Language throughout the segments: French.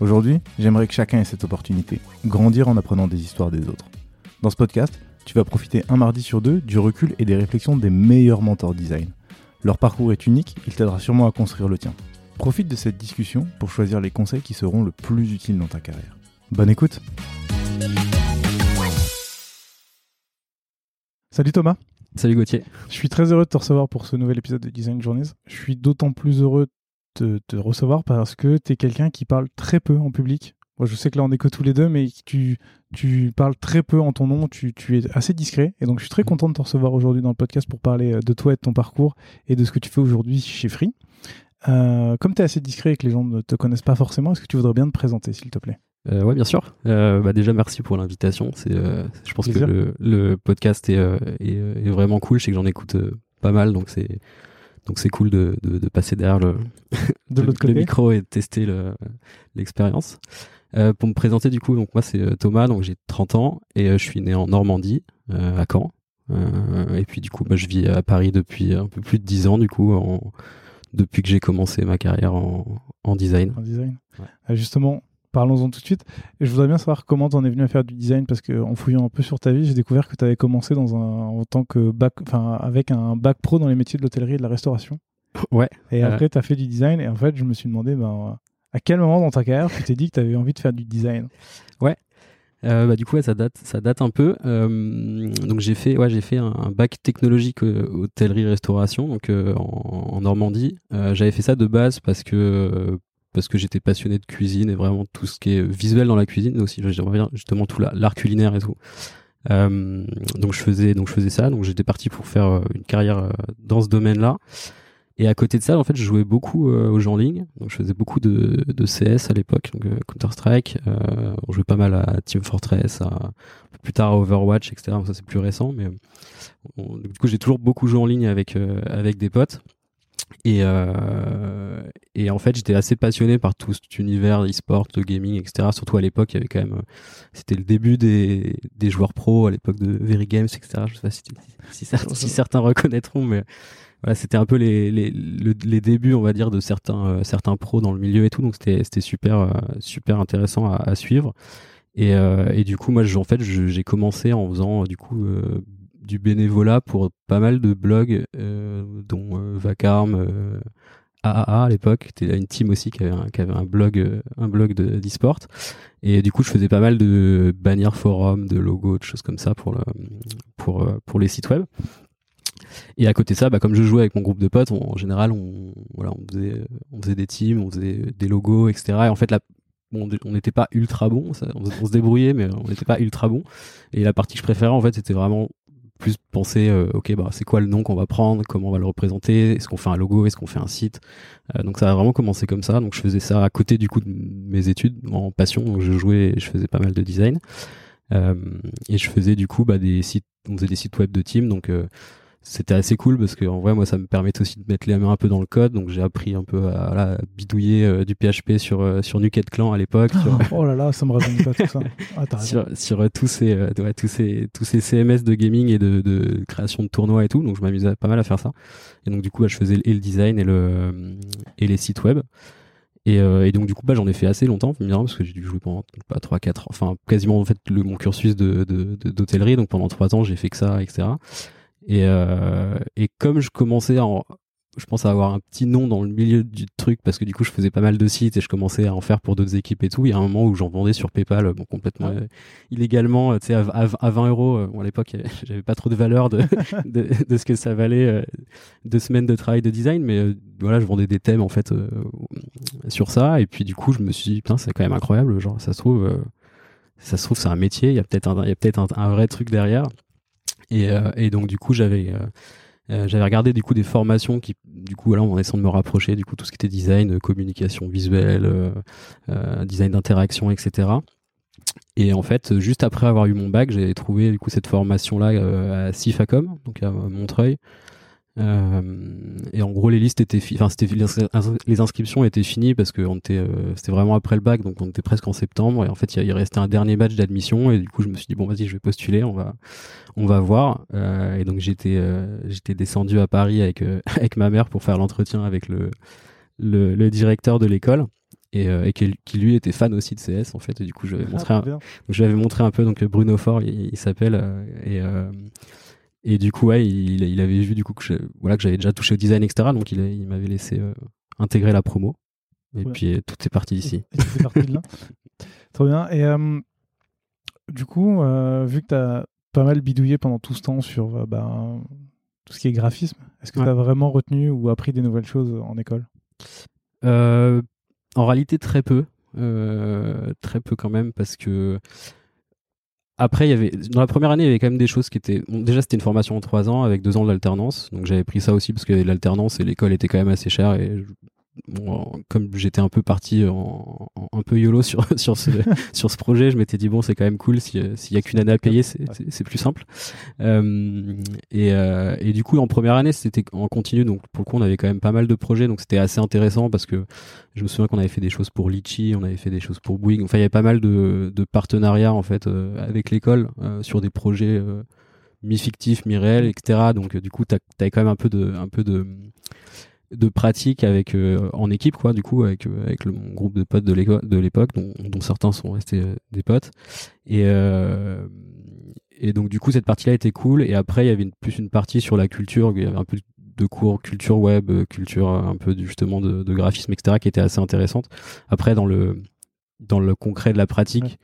Aujourd'hui, j'aimerais que chacun ait cette opportunité, grandir en apprenant des histoires des autres. Dans ce podcast, tu vas profiter un mardi sur deux du recul et des réflexions des meilleurs mentors design. Leur parcours est unique, il t'aidera sûrement à construire le tien. Profite de cette discussion pour choisir les conseils qui seront le plus utiles dans ta carrière. Bonne écoute Salut Thomas Salut Gauthier. Je suis très heureux de te recevoir pour ce nouvel épisode de Design Journeys. Je suis d'autant plus heureux de te recevoir parce que tu es quelqu'un qui parle très peu en public. Moi, je sais que là, on est que tous les deux, mais tu, tu parles très peu en ton nom, tu, tu, es assez discret. Et donc, je suis très content de te recevoir aujourd'hui dans le podcast pour parler de toi et de ton parcours et de ce que tu fais aujourd'hui chez Free. Euh, comme tu es assez discret et que les gens ne te connaissent pas forcément, est-ce que tu voudrais bien te présenter, s'il te plaît? Euh, ouais, bien sûr. Euh, bah déjà, merci pour l'invitation. C'est, euh, je pense que le, le, podcast est, euh, est, est, vraiment cool. Je sais que j'en écoute euh, pas mal, donc c'est donc c'est cool de, de, de, passer derrière le, de le, côté. micro et de tester l'expérience. pour me présenter, du coup, donc moi c'est Thomas, donc j'ai 30 ans et je suis né en Normandie, à Caen. et puis du coup, bah, je vis à Paris depuis un peu plus de 10 ans, du coup, en, depuis que j'ai commencé ma carrière en, en design. En design. Ouais. justement, parlons-en tout de suite. Et je voudrais bien savoir comment tu en es venu à faire du design parce qu'en fouillant un peu sur ta vie, j'ai découvert que tu avais commencé dans un, en tant que bac, enfin, avec un bac pro dans les métiers de l'hôtellerie et de la restauration. Ouais. Et après, tu as fait du design. Et en fait, je me suis demandé, ben, à quel moment dans ta carrière tu t'es dit que tu avais envie de faire du design? Ouais. Euh, bah, du coup, ouais, ça date, ça date un peu. Euh, donc j'ai fait, ouais, j'ai fait un, un, bac technologique euh, hôtellerie-restauration, donc en, en, Normandie. J'avais fait ça de base parce que parce que j'étais passionné de cuisine et vraiment tout ce qui est visuel dans la cuisine, aussi j'aimerais bien justement tout l'art culinaire et tout. Euh, donc je faisais donc je faisais ça, donc j'étais parti pour faire une carrière dans ce domaine-là. Et à côté de ça, en fait, je jouais beaucoup euh, aux jeux en ligne. Donc, je faisais beaucoup de, CS à l'époque, donc euh, Counter Strike. Euh, on jouait pas mal à Team Fortress, plus tard à Overwatch, etc. ça c'est plus récent, mais du coup, j'ai toujours beaucoup joué en ligne avec avec des potes. Et, euh, et en fait, j'étais assez passionné par tout cet univers e-sport, le gaming, etc. Surtout à l'époque, il y avait quand même, c'était le début des, des joueurs pros à l'époque de Very Games, etc. Je sais pas si, si, si certains reconnaîtront, mais voilà, c'était un peu les, les, les, débuts, on va dire, de certains, euh, certains pros dans le milieu et tout. Donc c'était, c'était super, euh, super intéressant à, à suivre. Et, euh, et, du coup, moi, en fait, j'ai commencé en faisant du coup du bénévolat pour pas mal de blogs, dont Vacarme, AAA à l'époque. C'était une team aussi qui avait un, blog, un blog de d'e-sport. Et du coup, je faisais pas mal de bannières forums, de logos, de choses comme ça pour pour, pour les sites web. Et à côté de ça, bah, comme je jouais avec mon groupe de potes, en général, on, voilà, on, faisait, on faisait des teams, on faisait des logos, etc. Et en fait, bon, on n'était pas ultra bon, on, on, se débrouillait, mais on n'était pas ultra bon. Et la partie que je préférais, en fait, c'était vraiment plus penser, euh, ok, bah, c'est quoi le nom qu'on va prendre, comment on va le représenter, est-ce qu'on fait un logo, est-ce qu'on fait un site. Euh, donc ça a vraiment commencé comme ça. Donc je faisais ça à côté du coup de mes études en passion. Donc je jouais, je faisais pas mal de design. Euh, et je faisais du coup bah, des sites, on faisait des sites web de team. Donc c'était assez cool parce que en vrai moi ça me permettait aussi de mettre les mains un peu dans le code. Donc j'ai appris un peu à, à bidouiller euh, du PHP sur euh, sur Nuket Clan à l'époque oh, oh là là ça me rajeunit pas tout ça. Ah, sur, sur euh, tous ces ouais, tous ces tous ces CMS de gaming et de, de création de tournois et tout. Donc je m'amusais pas mal à faire ça. Et donc du coup bah, je faisais et le design et le et les sites web. Et, euh, et, donc du coup bah j'en ai fait assez longtemps parce que j'ai dû jouer pendant pas trois quatre enfin quasiment en fait le, mon cursus de d'hôtellerie de, donc pendant trois ans j'ai fait que ça etc et, euh, et comme je commençais en, je pense avoir un petit nom dans le milieu du truc parce que du coup je faisais pas mal de sites et je commençais à en faire pour d'autres équipes et tout. Il y a un moment où j'en vendais sur PayPal bon, complètement euh, illégalement, euh, tu sais, à, à, 20 euros. Euh, bon, à l'époque, j'avais pas trop de valeur de, de, de, ce que ça valait deux semaines de travail de design, mais voilà, je vendais des thèmes en fait sur ça. Et puis du coup, je me suis dit, putain, c'est quand même incroyable. Genre, ça se trouve, ça se trouve, c'est un métier. Il y a peut-être un, il y a peut-être un, un, vrai truc derrière. Et, et donc du coup, j'avais euh, j'avais regardé du coup des formations qui, du coup, voilà, en essayant de me rapprocher, du coup, tout ce qui était design, euh, communication visuelle, euh, design d'interaction, etc. Et en fait, juste après avoir eu mon bac, j'ai trouvé du coup cette formation là à Cifacom, donc à Montreuil, euh, et en gros, les listes étaient, enfin, c'était les inscriptions étaient finies parce que on était, euh, c'était vraiment après le bac, donc on était presque en septembre. Et en fait, il, restait un dernier match d'admission. Et du coup, je me suis dit bon, vas-y, je vais postuler, on va, on va voir. Euh, et donc j'étais, j'étais descendu à Paris avec avec ma mère pour faire l'entretien avec le, le, le directeur de l'école. Et, et qui, lui était fan aussi de CS en fait et du coup je vais montrer un, je lui avais montré un peu donc Bruno Fort il, il s'appelle et et du coup, ouais, il, il avait vu du coup que voilà que j'avais déjà touché au design, etc. Donc il, il m'avait laissé euh, intégrer la promo. Et puis tout est parti d'ici. C'est parti de là. Trop bien. Et euh, du coup, euh, vu que tu as pas mal bidouillé pendant tout ce temps sur bah, tout ce qui est graphisme, est-ce que tu as vraiment retenu ou appris des nouvelles choses en école? En réalité, très peu. très peu quand même, parce que après, il y avait dans la première année, il y avait quand même des choses qui étaient. déjà, c'était une formation en trois ans avec deux ans d'alternance, donc j'avais pris ça aussi parce que l'alternance et l'école était quand même assez chère et bon, comme j'étais un peu parti en, un peu yolo sur sur ce sur ce projet, je m'étais dit bon c'est quand même cool s'il y a qu'une année à payer, c'est plus simple. Euh, et, euh, et du coup en première année c'était en continu, donc pour le coup on avait quand même pas mal de projets, donc c'était assez intéressant parce que je me souviens qu'on avait fait des choses pour Litchi, on avait fait des choses pour Bouygues, enfin il y avait pas mal de, de partenariats en fait euh, avec l'école sur des projets mi-fictifs, mi-réels, etc. Donc du coup t'as as quand même un peu de un peu de de pratique avec euh, en équipe quoi du coup avec euh, avec le mon groupe de potes de l'époque dont, dont, certains sont restés euh, des potes. Et et donc du coup cette partie là était cool. Et après il y avait une, plus une partie sur la culture il y avait un peu de cours culture web culture un peu justement de, de, graphisme etc qui était assez intéressante. Après dans le dans le concret de la pratique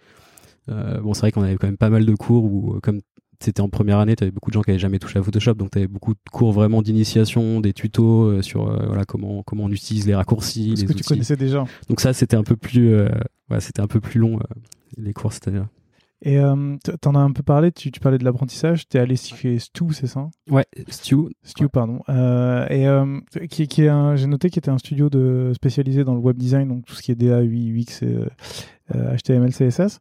bon c'est vrai qu'on avait quand même pas mal de cours où comme c'était en première année, tu avais beaucoup de gens qui avaient jamais touché à Photoshop, donc tu avais beaucoup de cours vraiment d'initiation, des tutos euh, sur euh, voilà comment comment on utilise les raccourcis, les que tu connaissais déjà. Donc ça c'était un peu plus euh, ouais, c'était un peu plus long les cours cette année-là. Et tu en as un peu parlé, tu, tu parlais de l'apprentissage, tu es allé chez Stu, c'est ça? Ouais, Stu. Stu, pardon. et qui, qui est j'ai noté qu'il était un studio de, spécialisé dans le web design, donc tout ce qui est DA, UI, UX, et, HTML, CSS.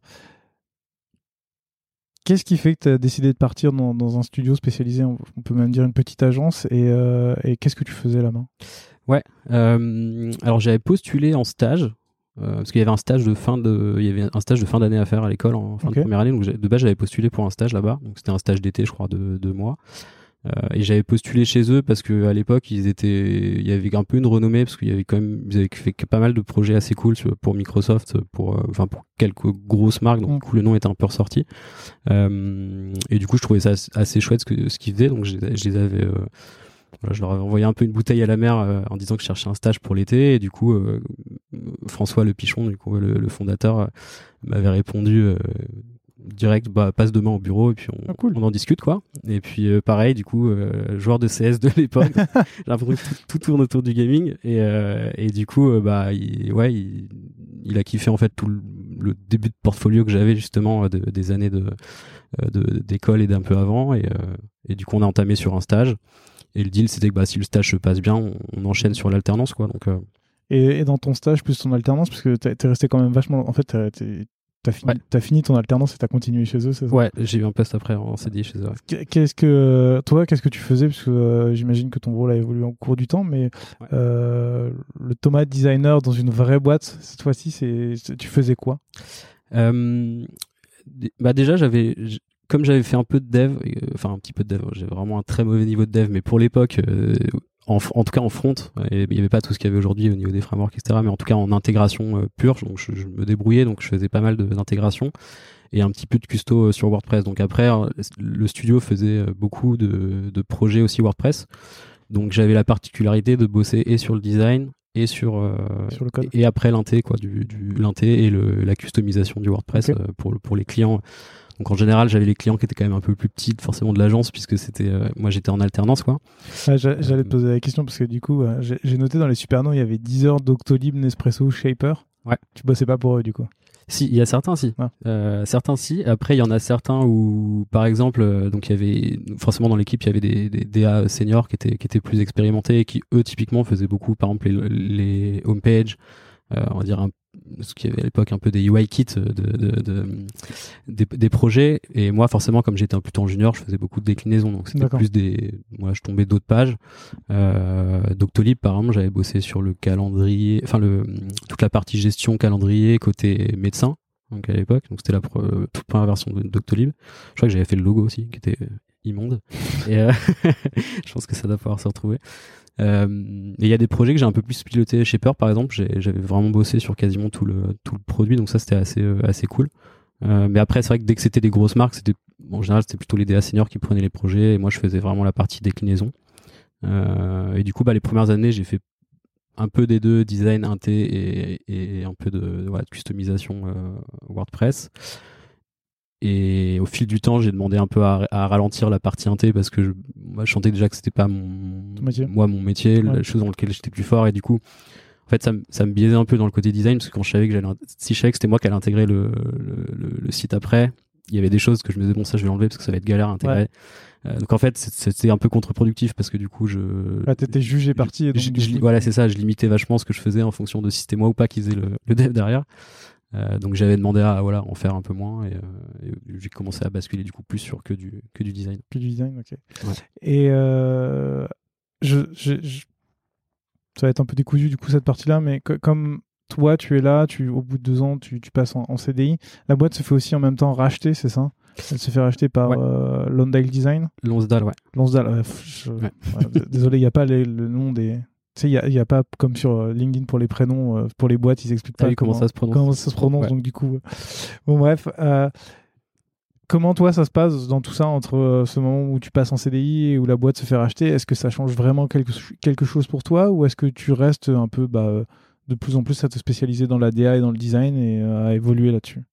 Qu'est-ce qui fait que tu as décidé de partir dans, un studio spécialisé, on peut même dire une petite agence, et, euh, qu'est-ce que tu faisais là-bas? Ouais, euh, alors j'avais postulé en stage, euh, parce qu'il y avait un stage de fin de, il y avait un stage de fin d'année à faire à l'école en fin de première année, donc de base j'avais postulé pour un stage là-bas, donc c'était un stage d'été, je crois, de deux mois. Euh, et j'avais postulé chez eux parce que à l'époque ils étaient, il y avait un peu une renommée parce qu'il y avait quand même, ils avaient fait pas mal de projets assez cool pour Microsoft, pour, euh, enfin pour quelques grosses marques, donc du coup le nom était un peu ressorti. Euh, et du coup je trouvais ça assez chouette ce que ce qu'ils faisaient, donc je, les avais voilà, je leur avais envoyé un peu une bouteille à la mer en disant que je cherchais un stage pour l'été. Et du coup François Le Pichon du coup le, le fondateur m'avait répondu direct bah passe demain au bureau et puis on, ah, on en discute quoi. Et puis euh, pareil du coup euh, joueur de CS de l'époque j'ai l'impression que tout, tourne autour du gaming. Et, euh, et du coup bah il, ouais il, il, a kiffé en fait tout le, début de portfolio que j'avais justement de, des années de d'école et d'un peu avant. Et, et du coup on a entamé sur un stage. Et le deal c'était que bah si le stage se passe bien on, enchaîne sur l'alternance quoi. Donc et, et, dans ton stage plus ton alternance parce que t'es resté quand même vachement en fait T'as fini, as fini ton alternance et t'as continué chez eux, c'est ça? Ouais, j'ai eu un poste après en CDI chez eux. Qu'est-ce que toi, qu'est-ce que tu faisais? Parce que euh, j'imagine que ton rôle a évolué au cours du temps, mais euh, le Thomas designer dans une vraie boîte, cette fois-ci, c'est tu faisais quoi? Euh, Bah déjà, j'avais comme j'avais fait un peu de dev, enfin un petit peu de dev, j'ai vraiment un très mauvais niveau de dev, mais pour l'époque, en, tout cas en front, il n'y avait pas tout ce qu'il y avait aujourd'hui au niveau des frameworks, etc. Mais en tout cas en intégration euh, pure, donc je, me débrouillais, donc je faisais pas mal d'intégration et un petit peu de custo euh, sur WordPress. Donc après, euh, le studio faisait beaucoup de, projets aussi WordPress. Donc j'avais la particularité de bosser et sur le design et sur, euh, Sur le code. et après l'inté quoi du, du l'inté et le, la customisation du WordPress euh, pour pour les clients. Donc en général j'avais les clients qui étaient quand même un peu plus petits forcément de l'agence puisque c'était euh, moi j'étais en alternance quoi. Ah, j'a- J'allais te Euh, poser la question parce que du coup, euh, j'ai noté dans les super noms, il y avait Deezer, Doctolib, Nespresso, Shaper. Ouais. Tu bossais pas pour eux du coup? Si, il y a certains, si. Ah. Euh, certains, si. Après, il y en a certains où, par exemple, euh, donc il y avait forcément dans l'équipe, il y avait des, des DA seniors qui étaient qui étaient plus expérimentés et qui eux typiquement faisaient beaucoup, par exemple les, les homepages, euh, on va dire un, ce qui avait à l'époque un peu des UI kits de, de, de- des, des projets. Et moi, forcément, comme j'étais un plutôt en junior, je faisais beaucoup de déclinaisons, donc c'était plus des, moi, je tombais d'autres pages. Euh, Doctolib, par exemple, j'avais bossé sur le calendrier, enfin le toute la partie gestion calendrier côté médecin. Donc à l'époque, donc c'était la pre- toute première version de Doctolib. Je crois que j'avais fait le logo aussi, qui était euh, immonde. Et euh, je pense que ça doit pouvoir se retrouver. Euh, et il y a des projets que j'ai un peu plus piloté. Shaper, par exemple, j'avais vraiment bossé sur quasiment tout le tout le produit, donc ça c'était assez euh, assez cool. Euh, mais après, c'est vrai que dès que c'était des grosses marques, c'était en général c'était plutôt les DA seniors qui prenaient les projets et moi je faisais vraiment la partie déclinaison. Euh, et du coup, bah, les premières années, j'ai fait un peu des deux, design, inté et, et un peu de, voilà, de customisation euh, WordPress. Et au fil du temps, j'ai demandé un peu à, à ralentir la partie inté parce que je, moi, je sentais déjà que c'était pas mon, métier. moi mon métier, Ouais. la chose dans laquelle j'étais plus fort. Et du coup, en fait, ça, me- ça me biaisait un peu dans le côté design parce que quand je savais que j'allais, si je savais que c'était moi qui allais intégrer le, le, le- le site après, il y avait des choses que je me disais bon ça je vais l'enlever parce que ça va être galère à intégrer. Euh, donc en fait, c'était un peu contre-productif parce que du coup, je Ah, t'étais jugé parti et donc, je- je- voilà, c'est ça. Je limitais vachement ce que je faisais en fonction de si c'était moi ou pas qui faisait le, le dev derrière. Euh, donc j'avais demandé à voilà en faire un peu moins et, euh, et j'ai commencé à basculer du coup plus sur que du que du design. Que du design, ok. Ouais. Et euh, je, je- je- ça va être un peu décousu du coup cette partie-là, mais co- comme toi, tu es là, tu, au bout de deux ans, tu, tu passes en, en CDI. La boîte se fait aussi en même temps racheter, c'est ça? Elle se fait racheter par Ouais. Lonsdale Design? Lonsdale, ouais. Lonsdale, ouais, je- Ouais. désolé, il n'y a pas les- le nom des. Tu sais, il n'y a, pas comme sur euh, LinkedIn pour les prénoms, euh, pour les boîtes, ils expliquent Ah pas oui, comment ça se prononce. comment ça se prononce, Ouais. donc du coup. euh, Bon, bref. euh, comment toi, ça se passe dans tout ça entre ce moment où tu passes en CDI et où la boîte se fait racheter? Est-ce que ça change vraiment quelque, quelque chose pour toi ou est-ce que tu restes un peu bah, de plus en plus à te spécialiser dans la DA et dans le design et euh, à évoluer là-dessus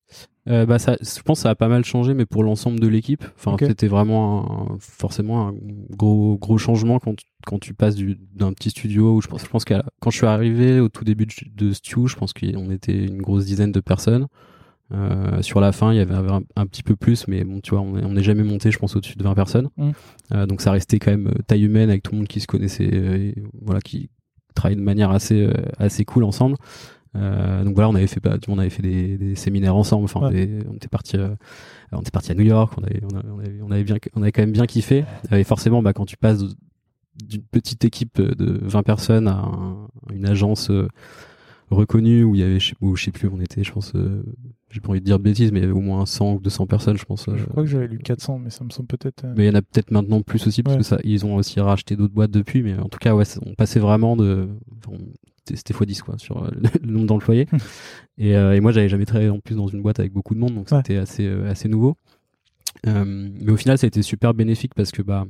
Euh, bah ça, je pense que ça a pas mal changé, mais pour l'ensemble de l'équipe. Enfin, c'était vraiment un- forcément un gros gros changement quand tu, quand tu passes du- d'un petit studio où je pense, je pense que quand je suis arrivé au tout début de, de Stew, je pense qu'on était une grosse dizaine de personnes. Euh, sur la fin, il y avait un, un petit peu plus, mais bon, tu vois, on est- on n'est jamais monté, je pense, au-dessus de 20 personnes. Mm. Euh, donc ça restait quand même taille humaine avec tout le monde qui se connaissait, et, voilà, qui travaillait de manière assez euh, assez cool ensemble. Euh, donc voilà, on avait fait, on avait fait des, des séminaires ensemble. Enfin, Ouais. on, était, on était parti, euh, on était parti à New York. On avait, on, avait, on avait bien, on avait quand même bien kiffé. Et forcément, bah, quand tu passes d'une petite équipe de 20 personnes à un- une agence euh, reconnue où il y avait, où, je sais plus, où on était, je pense, euh, j'ai pas envie de dire de bêtises, mais au moins 100 ou 200 personnes, je pense. euh, Je crois que j'avais lu 400, mais ça me semble peut-être. euh, mais il y en a peut-être maintenant plus aussi parce Ouais. que ça, ils ont aussi racheté d'autres boîtes depuis. Mais en tout cas, ouais, on passait vraiment de, enfin, c'était c'était x10 quoi sur euh, le nombre d'employés. et, euh, et moi, j'avais jamais travaillé en plus dans une boîte avec beaucoup de monde, donc Ouais. c'était assez euh, assez nouveau. Euh, mais au final, ça a été super bénéfique parce que bah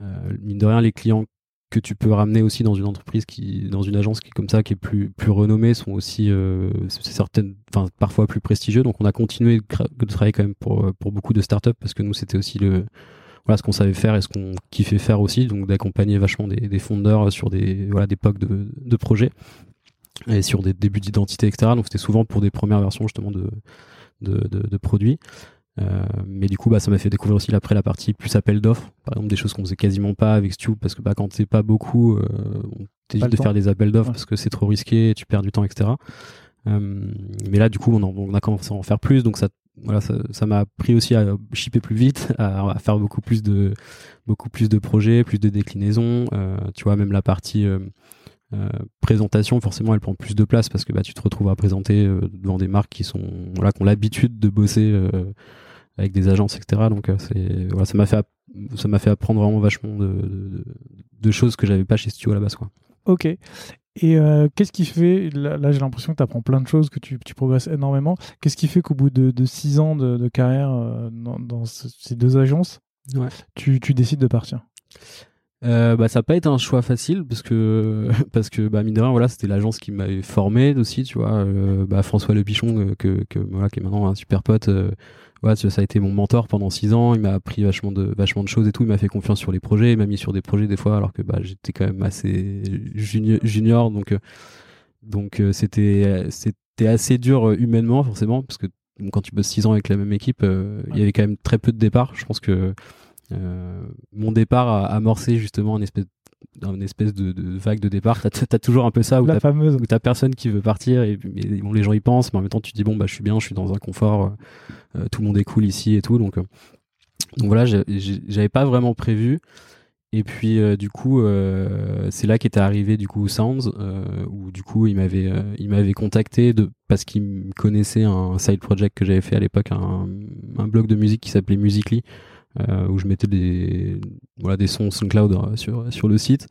euh, mine de rien, les clients que tu peux ramener aussi dans une entreprise qui, dans une agence qui comme ça, qui est plus plus renommée, sont aussi euh, certaines, enfin parfois plus prestigieux. Donc on a continué de, travailler quand même pour euh, pour beaucoup de startups parce que nous c'était aussi le voilà ce qu'on savait faire et ce qu'on kiffait faire aussi, donc d'accompagner vachement des, fondeurs sur des voilà des POC de, projets et sur des débuts d'identité, etc. Donc c'était souvent pour des premières versions justement de, de produits. Euh, mais du coup, bah, ça m'a fait découvrir aussi après la partie plus appel d'offres. Par exemple, des choses qu'on faisait quasiment pas avec Stu parce que bah, quand t'es pas beaucoup, euh, on t'évite de temps. faire des appels d'offres Ouais. parce que c'est trop risqué, tu perds du temps, etc. Euh, mais là, du coup, on, en- on a commencé à en faire plus, donc ça, voilà, ça, ça m'a appris aussi à shipper plus vite, à, à faire beaucoup plus de, beaucoup plus de projets, plus de déclinaisons. Euh, tu vois, même la partie euh, présentation, forcément, elle prend plus de place parce que bah, tu te retrouves à présenter euh, devant des marques qui sont, voilà, qui ont l'habitude de bosser euh, avec des agences, etc. Donc, euh, c'est, voilà, ça m'a fait, ça m'a fait apprendre vraiment vachement de, de, de choses que j'avais pas chez Studio à la base, quoi. Ok. Et euh, qu'est-ce qui fait, là, là, j'ai l'impression que tu apprends plein de choses, que tu, tu progresses énormément. Qu'est-ce qui fait qu'au bout de, de six ans de, de carrière euh, dans, dans ce- ces deux agences, Ouais. tu, tu décides de partir? Euh, bah ça n'a pas été un choix facile parce que parce que bah mine de rien voilà c'était l'agence qui m'avait formé aussi tu vois bah François Le Pichon que, que voilà qui est maintenant un super pote voilà ça a été mon mentor pendant six ans. Il m'a appris vachement de vachement de choses et tout. Il m'a fait confiance sur les projets. Il m'a mis sur des projets des fois alors que bah j'étais quand même assez junior, junior. Donc euh, donc euh, c'était c'était assez dur euh, humainement forcément parce que quand tu bosses six ans avec la même équipe euh, il y avait quand même très peu de départs. Je pense que euh, mon départ a amorcé justement une espèce, une espèce de, de vague de départ. T'as as toujours un peu ça où La fameuse. où t'as personne qui veut partir et, et bon, les gens y pensent, mais en même temps tu te dis bon bah je suis bien, je suis dans un confort, euh, tout le monde est cool ici et tout, donc euh, donc voilà, j'avais pas vraiment prévu. Et puis euh, du coup, euh, c'est là qu'était arrivé du coup Sounds, euh, où du coup il m'avait euh, il m'avait contacté de parce qu'il me connaissait un side project que j'avais fait à l'époque, un, un blog de musique qui s'appelait Musically, euh, où je mettais des voilà des sons SoundCloud euh, sur sur le site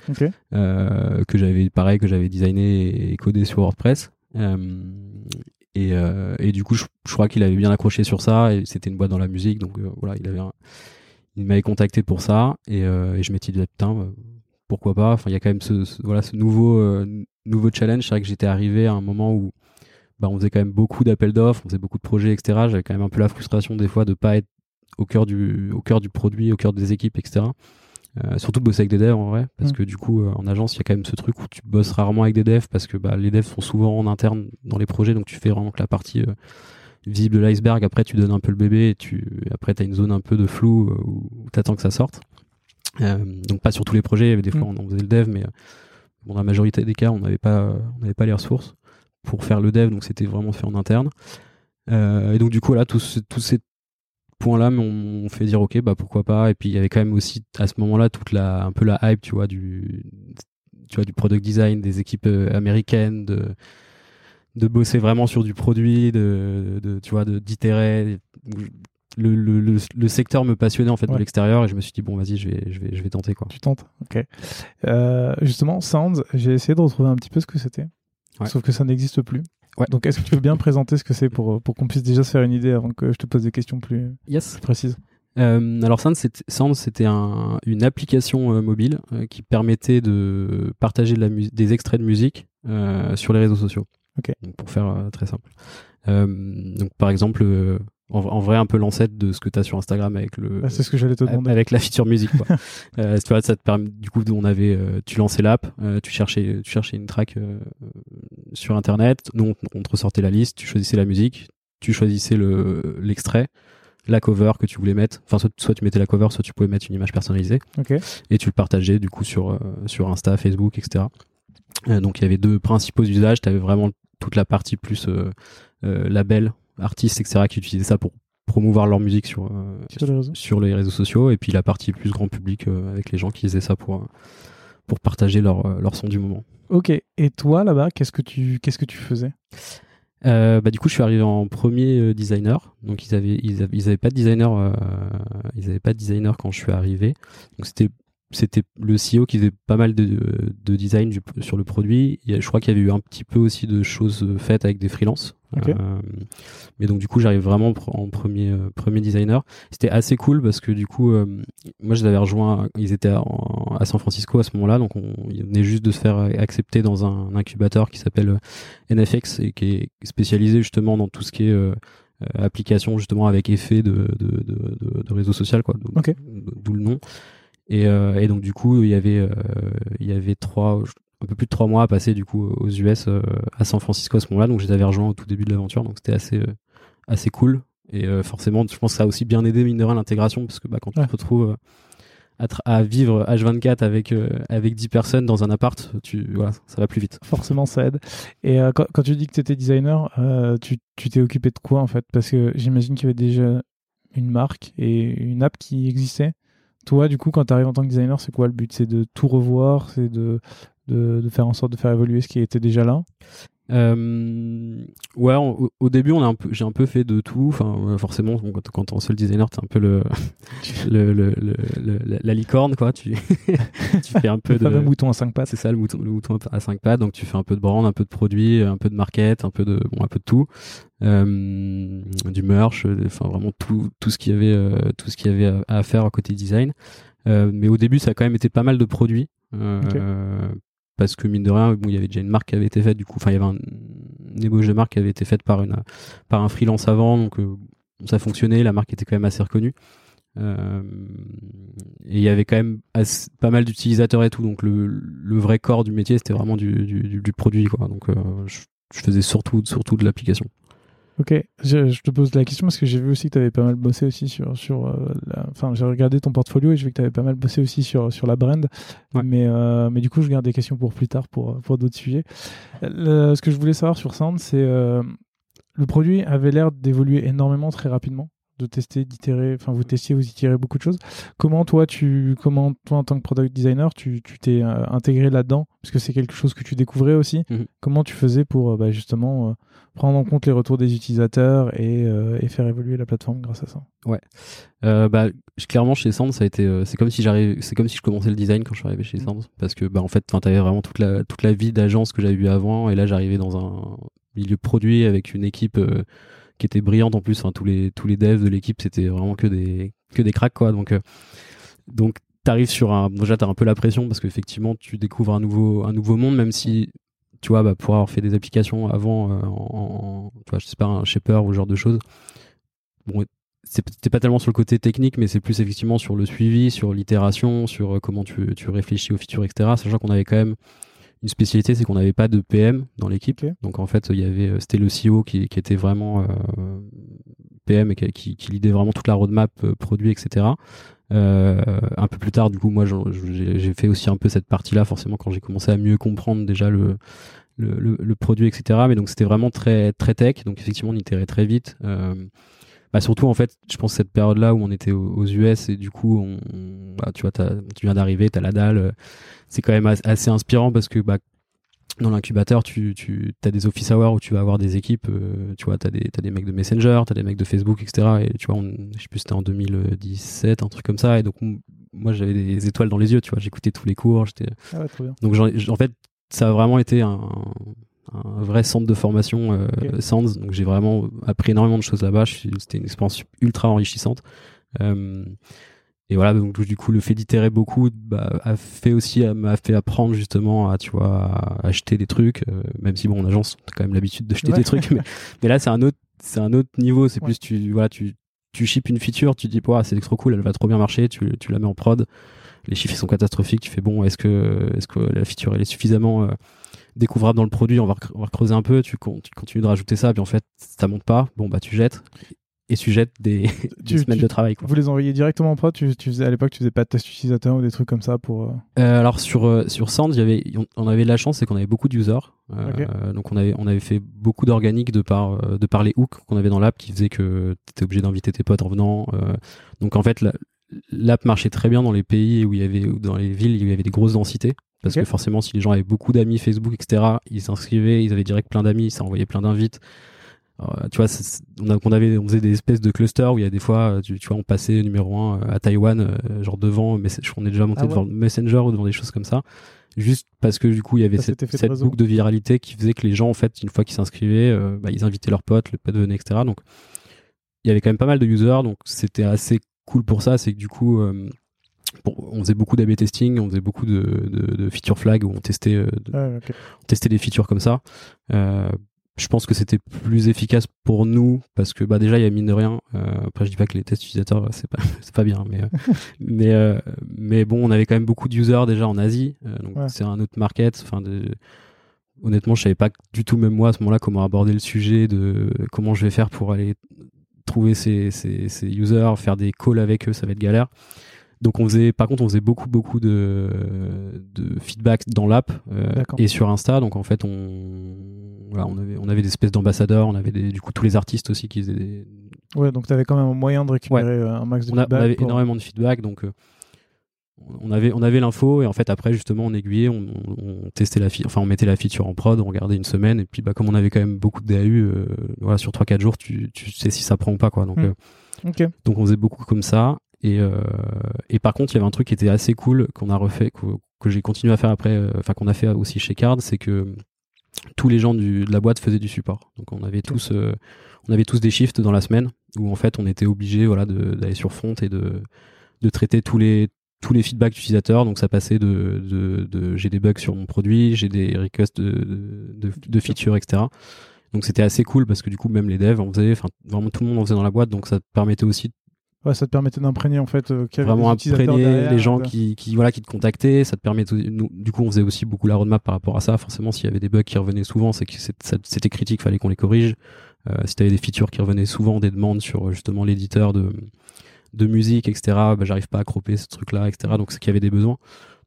euh, que j'avais pareil que j'avais designé et codé sur WordPress. Euh, et, et du coup je, je crois qu'il avait bien accroché sur ça et c'était une boîte dans la musique donc voilà il avait un- il m'avait contacté pour ça et, et je m'étais dit putain euh, pourquoi pas? Enfin il y a quand même ce, ce- voilà ce nouveau nouveau challenge. C'est vrai que j'étais arrivé à un moment où bah, on faisait quand même beaucoup d'appels d'offres on faisait beaucoup de projets etc j'avais quand même un peu la frustration des fois de pas être au cœur du au cœur du produit au cœur des équipes etc euh, surtout bosser avec des devs en vrai, parce Mm. que du coup euh, en agence il y a quand même ce truc où tu bosses rarement avec des devs parce que bah, les devs sont souvent en interne dans les projets, donc tu fais vraiment que la partie euh, visible de l'iceberg. Après tu donnes un peu le bébé et tu après t'as une zone un peu de flou où t'attends que ça sorte. Donc pas sur tous les projets, des fois Mm. on faisait le dev, mais dans la majorité des cas on n'avait pas on n'avait pas les ressources pour faire le dev, donc c'était vraiment fait en interne. Et donc du coup là tous ce- ces points là m'ont fait dire ok bah pourquoi pas et puis il y avait quand même aussi à ce moment là toute la un peu la hype tu vois du tu vois du product design des équipes euh, américaines de de bosser vraiment sur du produit de, de tu vois d'itérer le, le, le, le secteur me passionnait en fait Ouais. de l'extérieur et je me suis dit bon vas-y je vais je vais je vais tenter quoi Tu tentes Ok. Euh, justement, Sounds, j'ai essayé de retrouver un petit peu ce que c'était. Ouais. Sauf que ça n'existe plus. Ouais. Donc, est-ce que tu veux bien présenter ce que c'est pour, pour qu'on puisse déjà se faire une idée avant que je te pose des questions plus yes précises Euh, alors Sound, c'était- un- une application euh, mobile euh, qui permettait de partager de la mus- des extraits de musique euh, sur les réseaux sociaux. Ok. Donc, pour faire euh, très simple. Euh, donc par exemple, euh, en, en vrai un peu l'ancêtre de ce que tu as sur Instagram avec le Ah, C'est ce que j'allais te demander. avec la feature musique quoi. euh, tu vois ça te permet du coup on avait euh, tu lançais l'app euh, tu cherchais tu cherchais une track euh, sur internet nous on, on te ressortait la liste tu choisissais la musique tu choisissais le l'extrait la cover que tu voulais mettre enfin soit, soit tu mettais la cover soit tu pouvais mettre une image personnalisée Ok. et tu le partageais du coup sur euh, sur Insta Facebook etc Euh, donc il y avait deux principaux usages tu avais vraiment toute la partie plus euh, euh, label artistes etc qui utilisaient ça pour promouvoir leur musique sur euh, Sur les réseaux. sur les réseaux sociaux et puis la partie plus grand public euh, avec les gens qui faisaient ça pour euh, pour partager leur leur son du moment. Ok. Et toi, là-bas, qu'est-ce que tu qu'est-ce que tu faisais? Euh, bah du coup je suis arrivé en premier euh, designer donc ils avaient ils avaient, ils avaient pas de designer euh, ils avaient pas de designer quand je suis arrivé donc c'était c'était le CEO qui faisait pas mal de, de design du- sur le produit. Il y a- je crois qu'il y avait eu un petit peu aussi de choses faites avec des freelances. Euh, mais donc du coup, j'arrive vraiment en premier euh, premier designer. C'était assez cool parce que du coup, euh, moi je les avais rejoints. Ils étaient à, San Francisco à ce moment-là, donc on, ils venaient juste de se faire accepter dans un incubateur qui s'appelle NFX et qui est spécialisé justement dans tout ce qui est application justement avec effet de, de, de, de, de réseau social quoi. D'où le nom. Et, euh, et donc du coup, il y avait, euh, il y avait trois, un peu plus de trois mois à passer du coup aux US euh, à San Francisco à ce moment-là. Donc je les avais rejoints au tout début de l'aventure. Donc c'était assez, assez cool. Et forcément, je pense que ça a aussi bien aidé mine de rien l'intégration parce que bah, quand Ouais. tu te retrouves euh, à, vivre H24 avec euh, avec 10 personnes dans un appart, tu voilà, ça va plus vite. Forcément, ça aide. Et euh, quand, quand tu dis que tu étais designer, euh, tu tu t'es occupé de quoi en fait? Parce que j'imagine qu'il y avait déjà une marque et une app qui existait. Toi, du coup, quand tu arrives en tant que designer, c'est quoi le but? C'est de tout revoir C'est de, de, de faire en sorte de faire évoluer ce qui était déjà là? Euh, ouais, on- au, début, on a un peu, j'ai un peu fait de tout. Enfin, ouais, forcément, bon, quand, quand t'es en seul designer, t'es un peu le, le, le, le- la, la licorne, quoi. Tu, tu fais un peu Le de. fameux mouton à cinq pattes. C'est ça le mouton, le mouton à cinq pattes. Donc tu fais un peu de brand, un peu de produit, un peu de market, un peu de, bon, un peu de tout, Euh, du merch, euh, enfin vraiment tout, tout ce qu'il y avait, euh, tout ce qu'il y avait à, à faire à côté design. mais au début, ça a quand même été pas mal de produits. Parce que mine de rien, il y avait déjà une marque qui avait été faite, du coup, enfin, il y avait un, une ébauche de marque qui avait été faite par, une, par un freelance avant, donc ça fonctionnait, la marque était quand même assez reconnue. Euh, et il y avait quand même pas mal d'utilisateurs et tout, donc le, le, vrai corps du métier c'était vraiment du, du, du, produit quoi. Donc euh, je, faisais surtout surtout de l'application. Ok, je, te pose la question parce que j'ai vu aussi que tu avais pas mal bossé aussi sur. sur euh, Enfin, j'ai regardé ton portfolio et je vu que tu avais pas mal bossé aussi sur, sur la brand. Mais, mais du coup, je garde des questions pour plus tard pour, pour d'autres sujets. ce que je voulais savoir sur Sound, c'est. le produit avait l'air d'évoluer énormément très rapidement de tester, d'itérer, enfin vous testiez, vous itérez beaucoup de choses. Comment toi, tu, comment toi en tant que product designer, tu t'es euh, intégré là-dedans? Parce que c'est quelque chose que tu découvrais aussi. Mhm. Comment tu faisais pour euh, bah, justement euh, prendre en compte les retours des utilisateurs et, faire évoluer la plateforme grâce à ça? Ouais. bah, clairement chez Sand, ça a été, c'est comme si c'est comme si je commençais le design quand je suis arrivé chez Sand, parce que bah en fait, tu avais vraiment toute la toute la vie d'agence que j'avais eu avant, et là j'arrivais dans un milieu produit avec une équipe qui était brillante en plus. Enfin, tous les tous les devs de l'équipe, c'était vraiment que des que des cracks quoi. Donc euh, donc t'arrives sur un déjà t'as un peu la pression parce qu'effectivement tu découvres un nouveau un nouveau monde même si tu vois bah, pour avoir fait des applications avant euh, en, tu vois je sais pas un shaper ou ce genre de choses bon c'était pas tellement sur le côté technique mais c'est plus effectivement sur le suivi sur l'itération sur euh, comment tu, tu réfléchis aux features etc sachant qu'on avait quand même une spécialité, c'est qu'on n'avait pas de PM dans l'équipe. Donc en fait, il y avait, euh, c'était le CEO qui, qui était vraiment euh, PM et qui, qui, lidait vraiment toute la roadmap euh, produit, etc. Euh, un peu plus tard, du coup, moi, j'ai fait aussi un peu cette partie-là, forcément, quand j'ai commencé à mieux comprendre déjà le, le, le, produit, etc. Mais donc c'était vraiment très très tech. Donc effectivement, on itérait très vite. Euh, bah surtout en fait je pense cette période là où on était aux, US et du coup on, bah, tu vois tu viens d'arriver t'as la dalle c'est quand même assez inspirant parce que bah, dans l'incubateur, tu, tu as des office hours où tu vas avoir des équipes, euh, tu vois, tu as des, as des mecs de Messenger, tu as des mecs de Facebook, etc. Et tu vois, on, je sais plus, c'était en 2017, un truc comme ça. Et donc, moi, j'avais des étoiles dans les yeux, tu vois, j'écoutais tous les cours. J'étais... Ah ouais, trop bien. Donc, en, fait, ça a vraiment été un, un vrai centre de formation euh, Sands. Donc, j'ai vraiment appris énormément de choses là-bas. C'était une expérience ultra enrichissante. Euh, et voilà donc du coup le fait d'itérer beaucoup bah, a fait aussi m'a fait apprendre justement à tu vois à acheter des trucs euh, même si bon en agence t'as quand même l'habitude d'acheter des trucs. Mais, mais, là c'est un autre c'est un autre niveau. C'est plus tu voilà tu tu ships une feature tu dis ouais, c'est trop cool elle va trop bien marcher tu, tu la mets en prod. Les chiffres sont catastrophiques. Tu fais bon est-ce que est-ce que la feature elle est suffisamment euh, découvrable dans le produit on va, on va creuser un peu tu, tu continues de rajouter ça puis en fait ça monte pas bon bah tu jettes et sujette des, semaines de travail. Quoi. Vous les envoyez directement en prod tu, tu faisais, À l'époque, tu faisais pas de test utilisateur ou des trucs comme ça pour. Euh, euh, alors sur, euh, sur Sand, y avait, on avait de la chance, c'est qu'on avait beaucoup d'users. donc on avait, on avait fait beaucoup d'organique de par, de par les hooks qu'on avait dans l'app qui faisait que tu étais obligé d'inviter tes potes en venant. donc en fait, l'app marchait très bien dans les pays où il y avait, ou dans les villes où il y avait des grosses densités. Parce que forcément, si les gens avaient beaucoup d'amis Facebook, etc., ils s'inscrivaient, ils avaient direct plein d'amis, ça envoyait plein d'invites. Tu vois, on, avait, on faisait des espèces de clusters où il y a des fois, euh, tu, vois, on passait numéro 1 euh, à Taïwan, euh, genre devant, mais on est déjà monté ah devant Messenger ou devant des choses comme ça, juste parce que du coup, il y avait cette, cette boucle de viralité qui faisait que les gens, en fait, une fois qu'ils s'inscrivaient, bah, ils invitaient leurs potes, le pote venait, etc. Donc, il y avait quand même pas mal de users, donc c'était assez cool pour ça, c'est que du coup, on faisait beaucoup d'AB testing, on faisait beaucoup de, de, feature flag où on testait, on testait des features comme ça. Euh, je pense que c'était plus efficace pour nous parce que bah déjà il y a mine de rien euh, après je dis pas que les tests utilisateurs c'est pas c'est pas bien mais euh, mais euh, mais bon on avait quand même beaucoup d'users déjà en Asie donc c'est un autre market. Enfin honnêtement je savais pas du tout même moi à ce moment-là comment aborder le sujet de comment je vais faire pour aller trouver ces, ces, ces users faire des calls avec eux ça va être galère donc on faisait, par contre, on faisait beaucoup beaucoup de, de feedback dans l'app et sur Insta. Donc en fait, on on avait, on avait des espèces d'ambassadeurs, on avait du coup tous les artistes aussi qui faisaient des. Ouais, donc tu avais quand même un moyen de récupérer euh, un max de feedback. on avait énormément de feedback, donc euh, on avait, on avait l'info et en fait après justement on aiguillait, on, testait la enfin on mettait la feature en prod, on regardait une semaine et puis bah comme on avait quand même beaucoup de DAU, euh, voilà sur 3-4 jours tu, tu sais si ça prend ou pas quoi. Donc, hmm. donc on faisait beaucoup comme ça et, et par contre il y avait un truc qui était assez cool qu'on a refait, que, que j'ai continué à faire après, enfin qu'on a fait aussi chez Card, c'est que tous les gens du, de la boîte faisaient du support. Donc on avait tous, euh, on avait tous des shifts dans la semaine où en fait on était obligé voilà d'aller sur front et de, de traiter tous les tous les feedbacks utilisateurs. Donc ça passait de, de, de j'ai des bugs sur mon produit, j'ai des requests de, de, de features, etc. Donc c'était assez cool parce que du coup même les devs en faisaient, enfin vraiment tout le monde en faisait dans la boîte, donc ça permettait aussi Ouais, ça te permettait d'imprégner en fait euh, y avait vraiment imprégner derrière, les gens qui, qui voilà qui te contactaient. Ça te permettait nous, du coup on faisait aussi beaucoup la roadmap par rapport à ça. Forcément s'il y avait des bugs qui revenaient souvent c'est que c'était critique fallait qu'on les corrige. Euh, si t'avais des features qui revenaient souvent des demandes sur euh, justement l'éditeur de de musique etc bah, j'arrive pas à cropper ce truc là etc donc c'est qu'il y avait des besoins.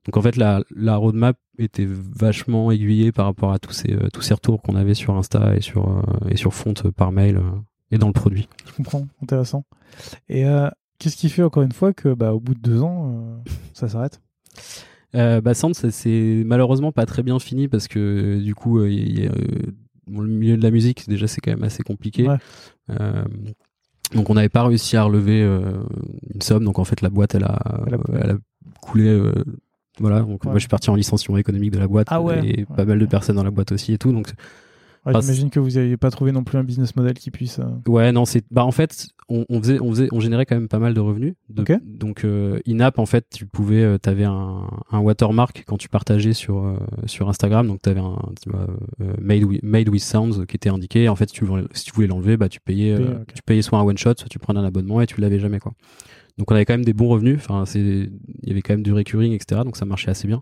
Donc en fait la, la roadmap était vachement aiguillée par rapport à tous ces euh, tous ces retours qu'on avait sur Insta et sur euh, et sur Font euh, par mail et dans le produit Je comprends, intéressant. Et euh, qu'est-ce qui fait encore une fois que bah, au bout de deux ans, euh, ça s'arrête? Euh, bah Sand, ça c'est malheureusement pas très bien fini parce que du coup, y a, le milieu de la musique, déjà c'est quand même assez compliqué. Ouais. Donc on n'avait pas réussi à relever une somme, donc en fait la boîte elle a, Elle a coulé. elle a coulé. voilà, donc Ouais. moi je suis parti en licenciement économique de la boîte Ah ouais. et Ouais. pas mal de personnes dans la boîte aussi et tout. Donc Ouais, Bah, J'imagine que vous n'aviez pas trouvé non plus un business model qui puisse. euh, Ouais, non, c'est bah en fait, on, on faisait, on faisait, on générait quand même pas mal de revenus. De- Ok. Donc euh, in-app, en fait, tu pouvais, euh, t'avais un, un watermark quand tu partageais sur euh, sur Instagram, donc t'avais un tu vois, euh, made with, made with sounds qui était indiqué. En fait, si tu voulais, si tu voulais l'enlever, bah tu payais, euh, Payais, ok. tu payais soit un one shot, soit tu prenais un abonnement et tu l'avais jamais quoi. Donc on avait quand même des bons revenus. Enfin, c'est, il y avait quand même du recurring, etc. Donc ça marchait assez bien.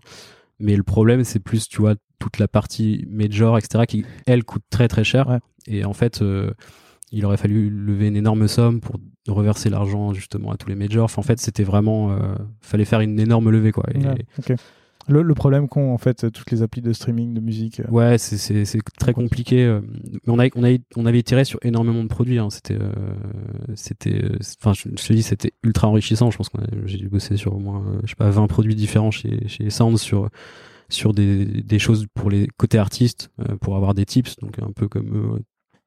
Mais le problème, c'est plus, tu vois, toute la partie major, etc., qui, elle, coûte très très cher. Ouais. Et en fait, euh, il aurait fallu lever une énorme somme pour reverser l'argent justement à tous les majors. Enfin, en fait, c'était vraiment, euh, fallait faire une énorme levée, quoi. Et, ouais, ok. Le, le problème qu'ont en fait toutes les applis de streaming de musique. euh, Ouais, c'est c'est c'est très compliqué. euh, Mais on a on a on avait tiré sur énormément de produits. hein. C'était euh, c'était euh, enfin je, je te dis c'était ultra enrichissant. Je pense que j'ai dû bosser sur au moins je sais pas 20 produits différents chez chez Sound sur sur des des choses pour les côtés artistes euh, pour avoir des tips donc un peu comme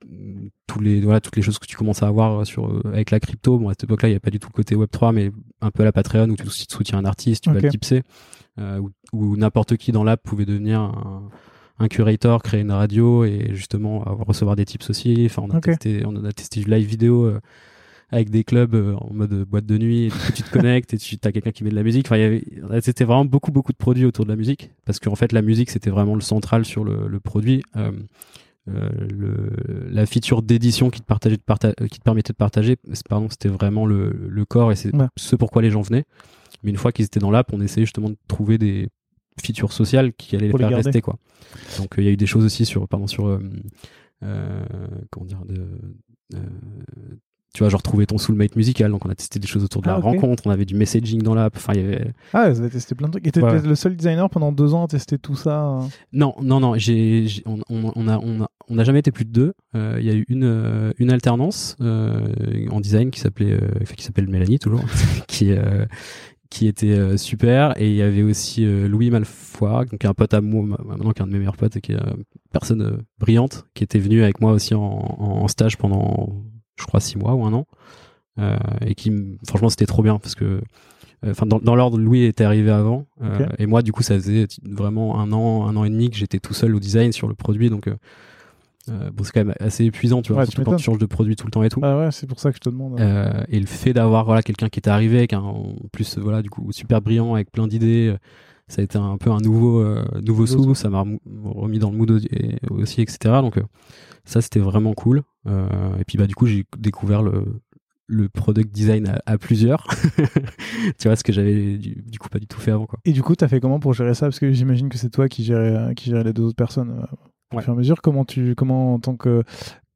euh, tous les voilà toutes les choses que tu commences à avoir sur euh, avec la crypto. Bon à cette époque-là il y a pas du tout le côté Web 3 mais un peu à la Patreon où tu soutiens un artiste, tu vas le tipser où, où n'importe qui dans l'app pouvait devenir un, un curator, créer une radio et justement recevoir des tips aussi. Enfin, on a testé, on a testé du live vidéo euh, avec des clubs euh, en mode boîte de nuit. Et du coup, tu te connectes et tu as quelqu'un qui met de la musique. Enfin, y avait, testé vraiment beaucoup beaucoup de produits autour de la musique parce qu'en fait, la musique c'était vraiment le central sur le, le produit. Euh, euh, le, la feature d'édition qui te partageait de parta- euh, qui te permettait de partager pardon c'était vraiment le, le corps et c'est Ouais. ce pourquoi les gens venaient mais une fois qu'ils étaient dans l'app on essayait justement de trouver des features sociales qui allaient les faire rester quoi donc euh, il y a eu des choses aussi sur pardon sur euh, euh, comment dire de tu vois genre trouver ton soulmate musical donc on a testé des choses autour de Ah, la ok. rencontre on avait du messaging dans l'app enfin il y avait Ah, vous avez testé plein de trucs. Et t'étais Ouais. le seul designer pendant deux ans à tester tout ça. euh. Non, non, non. J'ai, on, on, on a, on a, on n'a jamais été plus de deux. Euh, Il y a eu une, une alternance euh, en design qui s'appelait, euh, qui s'appelle Mélanie toujours, qui, qui était euh, super. Et il y avait aussi euh, Louis Malfoy, donc un pote à moi, ma- maintenant qui est un de mes meilleurs potes et qui est une personne euh, brillante, qui était venu avec moi aussi en, stage pendant, je crois, six mois ou un an. Euh, et qui, franchement, c'était trop bien parce que euh, enfin dans, dans l'ordre Louis était arrivé avant euh, et moi du coup ça faisait vraiment un an un an et demi que j'étais tout seul au design sur le produit donc euh, bon c'est quand même assez épuisant tu vois Ouais, tu surtout quand m'étonnes. tu changes de produit tout le temps et tout. Ah ouais, c'est pour ça que je te demande. euh, et le fait d'avoir voilà quelqu'un qui était arrivé avec un en plus voilà du coup super brillant avec plein d'idées euh, ça a été un peu un nouveau euh, nouveau sou ça m'a remis dans le mood aussi, et- aussi etc donc ça c'était vraiment cool. Et puis bah du coup j'ai découvert le le product design à, à plusieurs. Tu vois ce que j'avais du, du coup pas du tout fait avant quoi. Et du coup, t'as fait comment pour gérer ça? Parce que j'imagine que c'est toi qui gérais, qui gérais les deux autres personnes au Ouais. fur et à mesure. Comment tu, comment en tant que,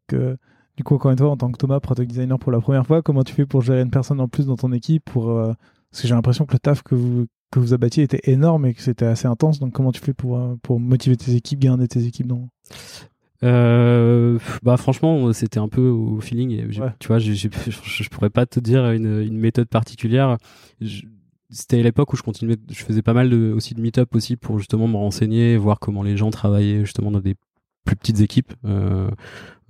que, du coup, encore une fois, en tant que Thomas, product designer pour la première fois, comment tu fais pour gérer une personne en plus dans ton équipe pour, euh, parce que j'ai l'impression que le taf que vous, que vous abattiez était énorme et que c'était assez intense. Donc, comment tu fais pour, euh, pour motiver tes équipes, garder tes équipes dans. Euh, bah franchement c'était un peu au feeling Ouais. tu vois je, je pourrais pas te dire une, une méthode particulière c'était l'époque où je continuais je faisais pas mal de, aussi de meet-up aussi pour justement me renseigner voir comment les gens travaillaient justement dans des plus petites équipes euh,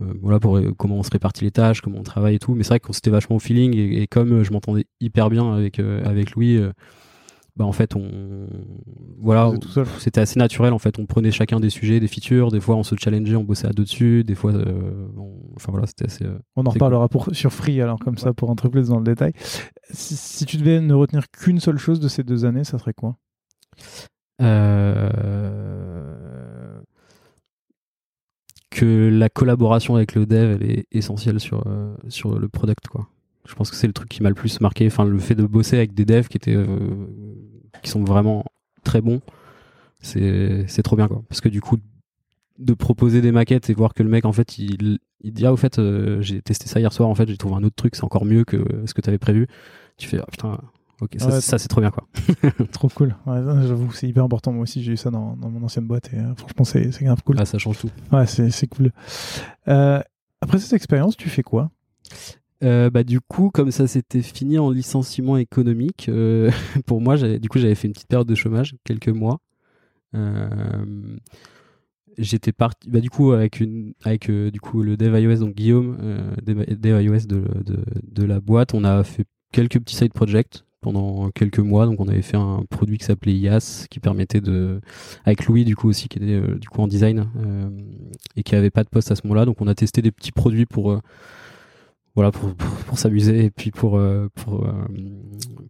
euh, voilà pour comment on se répartit les tâches comment on travaille et tout. Mais c'est vrai qu'on c'était vachement au feeling et, et comme je m'entendais hyper bien avec euh, avec Louis euh, bah en fait on voilà c'était assez naturel en fait. On prenait chacun des sujets des features. Des fois on se challengeait on bossait à deux dessus. Des fois euh, on- enfin voilà c'était assez euh, On en reparlera pour, sur Free, alors comme ça, pour entrer plus dans le détail. Si, si tu devais ne retenir qu'une seule chose de ces deux années, ça serait quoi? Euh, que la collaboration avec le dev elle est essentielle sur euh, sur le product quoi. Je pense que c'est le truc qui m'a le plus marqué. Enfin le fait de bosser avec des devs qui étaient qui sont vraiment très bons c'est trop bien quoi parce que du coup de proposer des maquettes et voir que le mec en fait il il dit ah au fait euh, j'ai testé ça hier soir en fait j'ai trouvé un autre truc c'est encore mieux que ce que tu avais prévu tu fais ah, putain ok ça, Ouais, ça c'est trop bien quoi Trop cool. Ouais, J'avoue, c'est hyper important. Moi aussi, j'ai eu ça dans, dans mon ancienne boîte et euh, franchement, c'est grave cool. Ah, ça change tout Ouais, c'est c'est cool. Euh, après cette expérience, tu fais quoi? Euh, bah du coup, comme ça s'était fini en licenciement économique, euh, pour moi, du coup, j'avais fait une petite période de chômage, quelques mois. Euh, J'étais parti, bah du coup, avec du coup le dev iOS, donc Guillaume, dev, iOS de, la boîte, on a fait quelques petits side projects pendant quelques mois. Donc, on avait fait un produit qui s'appelait IAS, qui permettait de, avec Louis du coup aussi, qui était du coup en design et qui avait pas de poste à ce moment-là. Donc, on a testé des petits produits pour voilà pour, pour, pour s'amuser et puis pour euh, pour euh,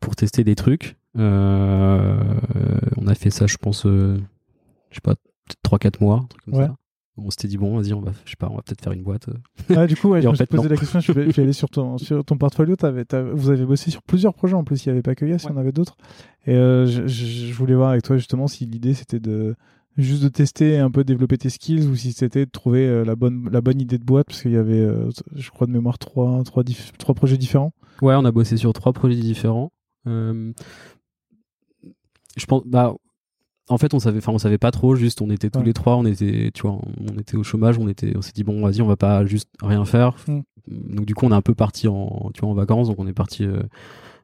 pour tester des trucs euh, on a fait ça je pense je sais pas peut-être 3-4 mois un truc comme Ouais. ça on s'était dit bon vas-y on va je sais pas on va peut-être faire une boîte Ah, du coup, ouais, je en me suis fait, posé la question. Je vais aller sur ton, sur ton portfolio. T'avais- t'as- vous avez bossé sur plusieurs projets en plus. Il n'y avait pas que Yes, il y en avait d'autres. Et euh, je voulais voir avec toi justement si l'idée c'était de juste de tester et un peu développer tes skills ou si c'était de trouver euh, la bonne la bonne idée de boîte parce qu'il y avait, euh, je crois de mémoire trois trois, dif- trois projets différents. ouais on a bossé sur trois projets différents Euh, je pense bah en fait on savait enfin on savait pas trop juste on était tous Ouais. les trois on était tu vois on était au chômage on était on s'est dit bon vas-y on va pas juste rien faire Mm. donc du coup on est un peu parti en tu vois en vacances donc on est parti euh,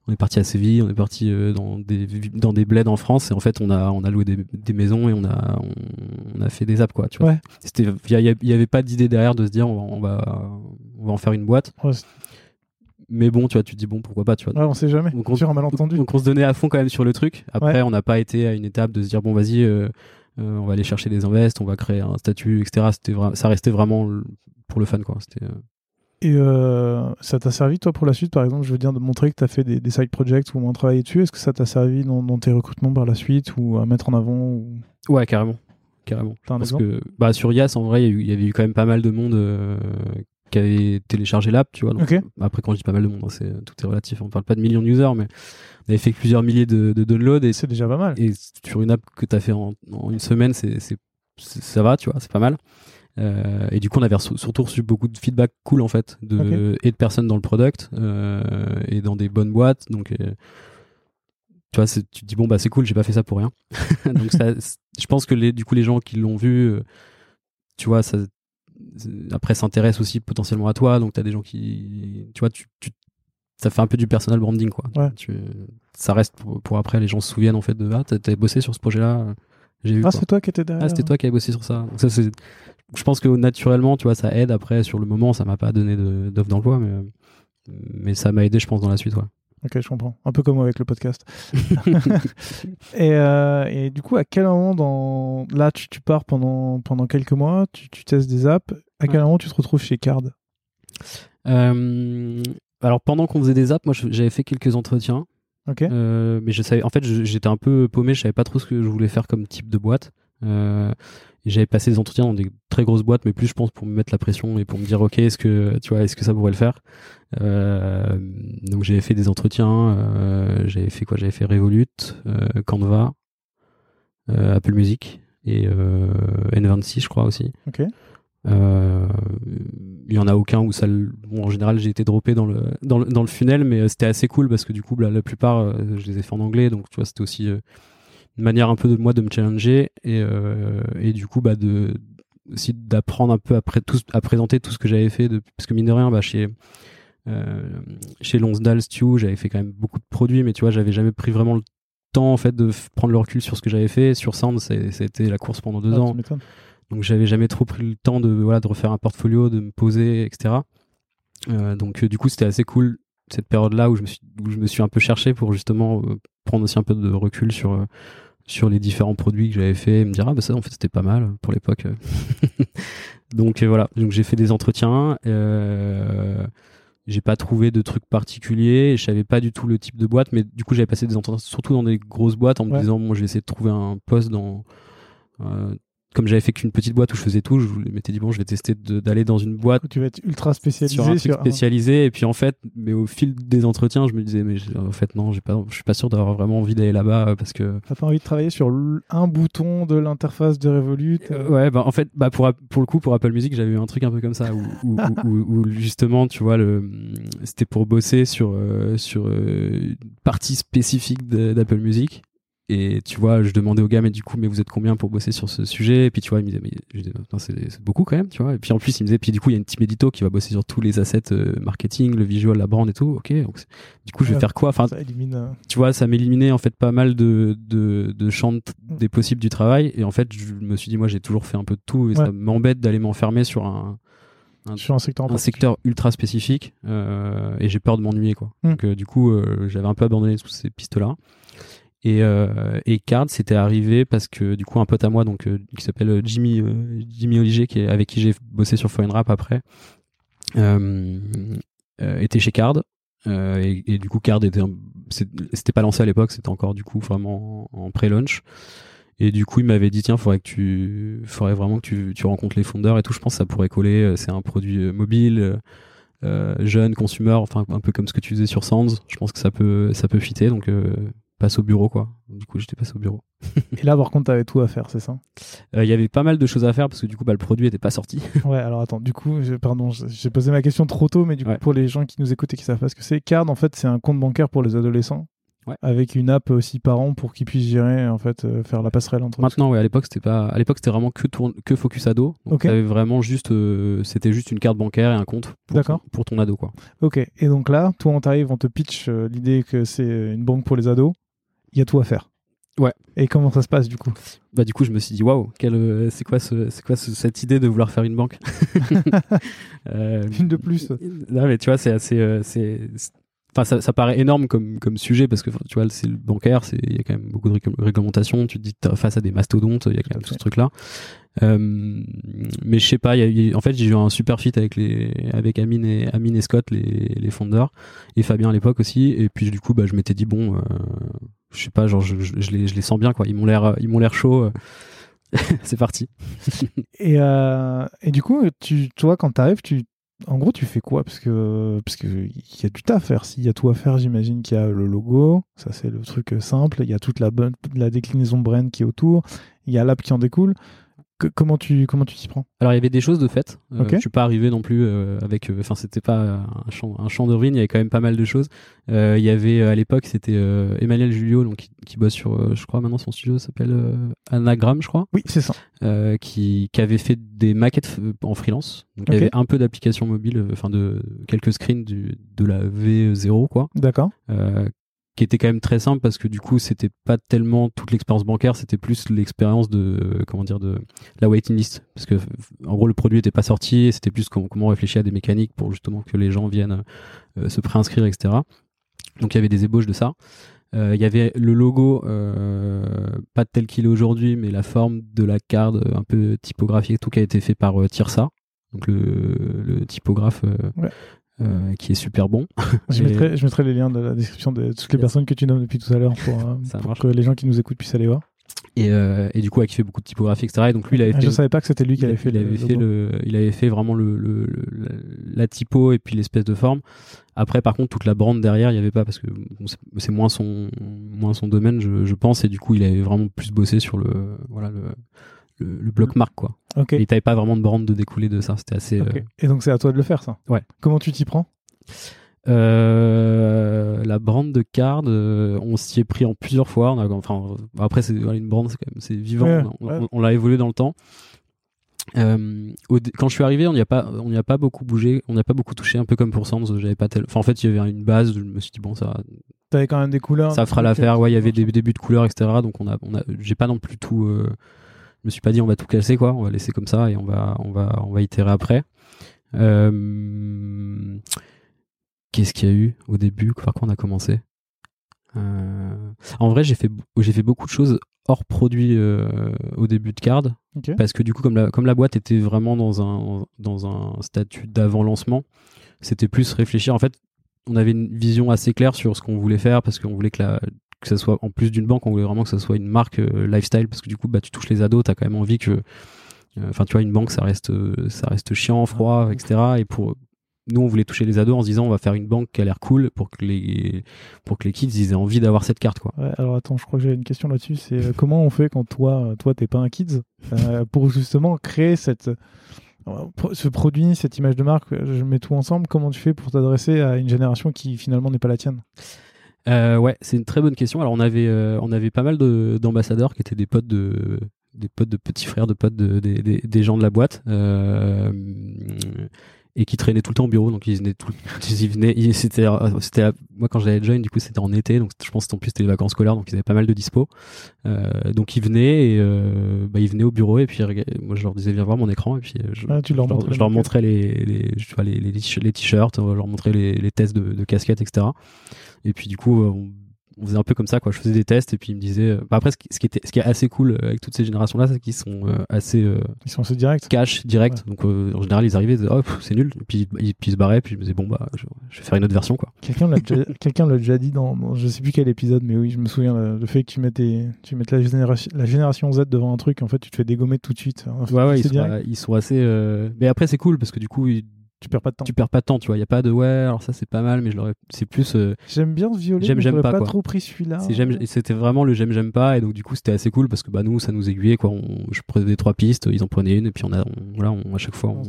on est parti à Séville on est parti euh, dans des dans des bleds en France et en fait on a on a loué des, des maisons et on a on, on a fait des apps quoi tu vois Ouais. c'était il y, avait pas d'idée derrière de se dire on va on va, on va en faire une boîte Ouais, mais bon tu vois tu te dis bon pourquoi pas tu vois ouais, on sait jamais. donc on, sur un malentendu. donc on se donnait à fond quand même sur le truc. Après, on n'a pas été à une étape de se dire bon vas-y, euh, euh, on va aller chercher des invests, on va créer un statut, etc. C'était ça restait vraiment pour le fun quoi. C'était euh, Et euh, ça t'a servi, toi, pour la suite, par exemple, je veux dire, de montrer que tu as fait des, des side projects ou moins travaillé dessus Est-ce que ça t'a servi dans, dans tes recrutements par la suite ou à mettre en avant ou... ouais carrément, carrément. Un Parce que bah sur Yas en vrai, il y avait eu quand même pas mal de monde euh, qui avait téléchargé l'app, tu vois. Donc. Après quand je dis pas mal de monde, hein, c'est tout est relatif. On parle pas de millions d'users, mais on avait fait plusieurs milliers de, de downloads et C'est déjà pas mal. et sur une app que tu as fait en, en une semaine, c'est- ça va, tu vois, c'est pas mal. Euh, et du coup, on avait surtout reçu beaucoup de feedback cool en fait, de, et de personnes dans le product euh, et dans des bonnes boîtes. Donc, euh, tu vois, tu te dis bon bah c'est cool, j'ai pas fait ça pour rien. donc, ça, je pense que les, du coup, les gens qui l'ont vu, tu vois, ça, après s'intéressent aussi potentiellement à toi. Donc, tu as des gens qui, tu vois, tu, tu- ça fait un peu du personal branding quoi. Ouais. Tu, ça reste pour, pour après, les gens se souviennent en fait de ah t'as, bossé sur ce projet-là. J'ai vu. Ah, c'est toi qui étais derrière. Ah, c'était toi qui avais bossé sur ça. Donc ça c'est, je pense que naturellement, tu vois, ça aide. Après, sur le moment, ça m'a pas donné de, d'offre d'emploi, mais mais ça m'a aidé, je pense, dans la suite, ouais. Ok, je comprends. Un peu comme moi avec le podcast. et, euh, et du coup, à quel moment dans... Là, tu, tu pars pendant, pendant quelques mois, tu, tu testes des apps. À quel Ouais. moment tu te retrouves chez Card? Euh, alors pendant qu'on faisait des apps, moi j'avais fait quelques entretiens, Ok. euh, mais je savais, en fait, j'étais un peu paumé, je savais pas trop ce que je voulais faire comme type de boîte. J'avais passé des entretiens dans des très grosses boîtes, mais plus je pense pour me mettre la pression et pour me dire ok, est-ce que tu vois, est-ce que ça pourrait le faire? Euh, donc j'avais fait des entretiens, euh, j'avais fait quoi? J'avais fait Revolut, euh, Canva, Apple Music et euh, N26, je crois aussi. Ok. Il y en a aucun où ça bon, en général j'ai été droppé dans le dans le, dans le funnel mais c'était assez cool parce que du coup la, la plupart je les ai fait en anglais donc tu vois c'était aussi une manière un peu de moi de me challenger et euh, et du coup bah de aussi d'apprendre un peu après tout à présenter tout ce que j'avais fait de, parce que mine de rien bah chez euh, chez Lonsdale Stew j'avais fait quand même beaucoup de produits mais tu vois j'avais jamais pris vraiment le temps en fait de prendre le recul sur ce que j'avais fait. Sur Sound c'était la course pendant deux Ah, ans. donc j'avais jamais trop pris le temps de voilà de refaire un portfolio, de me poser, etc. Euh, donc euh, du coup c'était assez cool cette période-là où je me suis où je me suis un peu cherché pour justement prendre aussi un peu de recul sur sur les différents produits que j'avais fait et me dire ah bah ça en fait c'était pas mal pour l'époque. donc euh, voilà, donc j'ai fait des entretiens. Euh, j'ai pas trouvé de trucs particuliers, je savais pas du tout le type de boîte, mais du coup j'avais passé des entretiens surtout dans des grosses boîtes en me Ouais. disant bon je vais essayer de trouver un poste dans euh, comme j'avais fait qu'une petite boîte où je faisais tout, je m'étais dit bon je vais tester d'aller dans une boîte Tu vas être ultra spécialisé sur un truc sur un- spécialisé. Et puis en fait mais au fil des entretiens je me disais mais en fait non j'ai pas je suis pas sûr d'avoir vraiment envie d'aller là-bas euh, parce que T'as pas envie de travailler sur un bouton de l'interface de Revolut Euh, ouais bah en fait bah pour pour le coup pour Apple Music j'avais eu un truc un peu comme ça où, où, où- où- où justement tu vois le c'était pour bosser sur euh, sur euh, une partie spécifique d'Apple Music et tu vois je demandais au gars mais du coup mais vous êtes combien pour bosser sur ce sujet? Et puis tu vois il me disait mais je Putain, c'est beaucoup quand même tu vois et puis en plus il me disait puis du coup il y a une team édito qui va bosser sur tous les assets euh, marketing le visual la brand et tout ok donc du coup je vais Ouais. faire quoi? Enfin élimine. euh, tu vois, ça m'éliminait en fait pas mal de, de, de champs de- Mm. des possibles du travail. Et en fait, je me suis dit, moi, j'ai toujours fait un peu de tout et Ouais. ça m'embête d'aller m'enfermer sur un, sur un secteur un secteur ultra spécifique euh, et j'ai peur de m'ennuyer, quoi. Mm. Donc, euh, du coup, j'avais un peu abandonné toutes ces pistes-là. Et, euh, et Card, c'était arrivé parce que du coup, un pote à moi, euh, qui s'appelle Jimmy euh, Jimmy Oliger, avec qui j'ai bossé sur Foreign Rap après, était chez Card. Et, du coup, Card était, c'était pas lancé à l'époque, c'était encore du coup vraiment en, pré-launch. Et du coup, il m'avait dit tiens, faudrait que tu, faudrait vraiment que tu, tu rencontres les fondeurs et tout. Je pense que ça pourrait coller. C'est un produit mobile, jeune, consumer, enfin un peu comme ce que tu faisais sur Sands. Je pense que ça peut, ça peut fitter. Donc passe au bureau quoi. Du coup, j'étais passé au bureau. Et là, par contre, t'avais tout à faire, c'est ça? Euh, Il y avait pas mal de choses à faire parce que du coup, bah, le produit était pas sorti. Ouais, alors attends, du coup, je- pardon, j'ai posé ma question trop tôt, mais du coup, Ouais. pour les gens qui nous écoutent et qui savent pas ce que c'est, Card, en fait, c'est un compte bancaire pour les adolescents. Ouais. Avec une app aussi par an pour qu'ils puissent gérer, en fait, euh, faire la passerelle entre Maintenant, ouais, à l'époque, c'était pas, à l'époque, c'était vraiment que tourne, que focus ado. Donc, Ok. t'avais vraiment juste, euh, c'était juste une carte bancaire et un compte pour, D'accord. ton, pour ton ado, quoi. Ok, et donc là, toi, on t'arrive, on te pitch l'idée que c'est une banque pour les ados. Il y a tout à faire. Ouais. Et comment ça se passe, du coup Bah, du coup, je me suis dit, waouh, quelle, euh, c'est quoi, ce, c'est quoi ce- cette idée de vouloir faire une banque Euh, Une de plus. Non, mais tu vois, c'est assez, euh, c'est- enfin, ça, ça paraît énorme comme, comme sujet parce que, tu vois, c'est le bancaire, c'est, il y a quand même beaucoup de rég- réglementations. Tu te dis, face à des mastodontes, il y a quand même tout ce truc-là. Euh, mais je sais pas, y a- y a- en fait, j'ai eu un super fit avec les, avec Amine et, Amine et Scott, les, les fondeurs, et Fabien à l'époque aussi. Et puis, du coup, bah, je m'étais dit, bon, euh, je sais pas, genre, je, je, je les, je les sens bien, quoi. Ils m'ont l'air, ils m'ont l'air chaud. euh. c'est parti. Et, euh, et du coup, tu, toi, quand t'arrives, tu, en gros, tu fais quoi? Parce que parce y a du taf à faire. S'il y a tout à faire, j'imagine qu'il y a le logo, ça c'est le truc euh, simple. Il y a toute la la déclinaison brand qui est autour. Il y a l'app qui en découle. Que- comment tu comment tu t'y prends? Alors il y avait des choses de fait. Euh, Ok. Je suis pas arrivé non plus euh, avec. euh, Enfin c'était pas un champ, un champ de ruines. Il y avait quand même pas mal de choses. Euh, il y avait euh, à l'époque c'était euh, Emmanuel Julio donc qui, qui bosse sur. euh, je crois maintenant son studio s'appelle euh, Anagram je crois. Oui, c'est ça. euh, qui, qui avait fait des maquettes euh, en freelance. Donc il y avait un peu d'applications mobiles. euh, Enfin de quelques screens du, de la V0 quoi. D'accord. Qui était quand même très simple parce que du coup c'était pas tellement toute l'expérience bancaire c'était plus l'expérience de euh, comment dire de la waiting list. Parce que en gros le produit était pas sorti c'était plus com- comment réfléchir à des mécaniques pour justement que les gens viennent euh, se préinscrire etc donc il y avait des ébauches de ça. Euh, il y avait le logo pas tel qu'il est aujourd'hui mais la forme de la carte un peu typographique tout qui a été fait par Tirsa. Donc le, le typographe Ouais. Euh, qui est super bon Je Et- mettrai, je mettrai les liens de la description de toutes les personnes que tu nommes depuis tout à l'heure pour, euh, pour que les gens qui nous écoutent puissent aller voir. et, euh, et du coup, qui fait beaucoup de typographie, etc. Et donc lui, il avait Ah, fait, je savais pas que c'était lui qui il, avait fait, il le avait fait logo. le, il avait fait vraiment le, le- le- la, typo et puis l'espèce de forme. Après, par contre, toute la brand derrière, il y avait pas parce que bon, c'est moins son, moins son domaine, je, je pense. Et du coup, il avait vraiment plus bossé sur le, voilà, le, le, le bloc marque, quoi. Ok. Et t'avais pas vraiment de brand de découlé de ça. C'était assez. Ok. euh, Et donc c'est à toi de le faire ça? Ouais. Comment tu t'y prends? Euh, la brand de card, euh, on s'y est pris en plusieurs fois. On a, enfin, après, c'est une brand, c'est quand même c'est vivant. Ouais, on, ouais. on- on l'a évolué dans le temps. Euh, au quand je suis arrivé, on n'y a pas, on n'y a pas beaucoup bougé, on n'a pas beaucoup touché, un peu comme pour Sands. J'avais pas tel... enfin, en fait, il y avait une base. Je me suis dit bon, ça, T'avais quand même des couleurs. ça fera l'affaire. Ouais, il y avait des débuts de couleurs, etc. Donc on a, on a, j'ai pas non plus tout. Je me suis pas dit on va tout casser quoi. On va laisser comme ça et on va, on va, on va itérer après. Euh, qu'est-ce qu'il y a eu au début? Par quoi on a commencé? Euh, En vrai, j'ai fait, j'ai fait beaucoup de choses hors produit euh, au début de Card. Parce que du coup, comme la, comme la boîte était vraiment dans un, dans un statut d'avant-lancement, c'était plus réfléchir. En fait, on avait une vision assez claire sur ce qu'on voulait faire parce qu'on voulait que, la, que ça soit, en plus d'une banque, on voulait vraiment que ça soit une marque euh, lifestyle parce que du coup, bah, tu touches les ados, tu as quand même envie que. Enfin, tu vois, une banque, ça reste, ça reste chiant, froid, etc. Et pour, nous on voulait toucher les ados en se disant on va faire une banque qui a l'air cool pour que les pour que les kids ils aient envie d'avoir cette carte quoi. alors attends, je crois que j'ai une question là-dessus, c'est euh, comment on fait quand toi toi t'es pas un kids euh, pour justement créer cette euh, ce produit, cette image de marque, je mets tout ensemble, comment tu fais pour t'adresser à une génération qui finalement n'est pas la tienne? Ouais, c'est une très bonne question. Alors on avait on avait pas mal d'ambassadeurs qui étaient des potes de des potes de petits frères, de potes de, des gens de la boîte. Euh, et qui traînaient tout le temps au bureau donc ils venaient tout ils venaient c'était c'était moi quand j'avais join du coup c'était en été donc je pense en plus c'était les vacances scolaires donc ils avaient pas mal de dispo. Euh, donc ils venaient et euh, bah, ils venaient au bureau et puis moi je leur disais viens voir mon écran et puis euh, je, ah, tu leur, je, leur, montrais les les tu vois, les, les, les t-shirts je leur montrais les, les tests de, de casquettes etc et puis du coup on, on faisait un peu comme ça quoi. Je faisais des tests et puis il me disait euh, bah après ce qui, ce qui, était ce qui est assez cool euh, avec toutes ces générations là c'est qu'ils sont euh, assez ils sont assez directs. cash direct. Donc en général ils arrivaient ils disaient oh c'est nul. Et puis, ils, puis ils se barraient puis je me disais bon bah je, vais faire une autre version quoi. Quelqu'un l'a déjà, quelqu'un l'a déjà dit dans, je sais plus quel épisode mais oui je me souviens le, fait que tu mettes tu mettes la génération la génération Z devant un truc en fait tu te fais dégommer tout de suite. Ouais ouais ils sont, ils sont, assez mais après c'est cool parce que du coup tu perds pas de temps. Tu perds pas de temps, tu vois. Il y a pas de ouais, alors ça c'est pas mal, mais je l'aurais. C'est plus. Euh, j'aime bien ce violet. J'aime, j'aime pas. pas trop pris celui-là. c'était vraiment le j'aime, j'aime pas, et donc du coup c'était assez cool parce que bah nous ça nous aiguillait quoi. je prenais trois pistes, ils en prenaient une, et puis on a, voilà, on, à chaque fois on,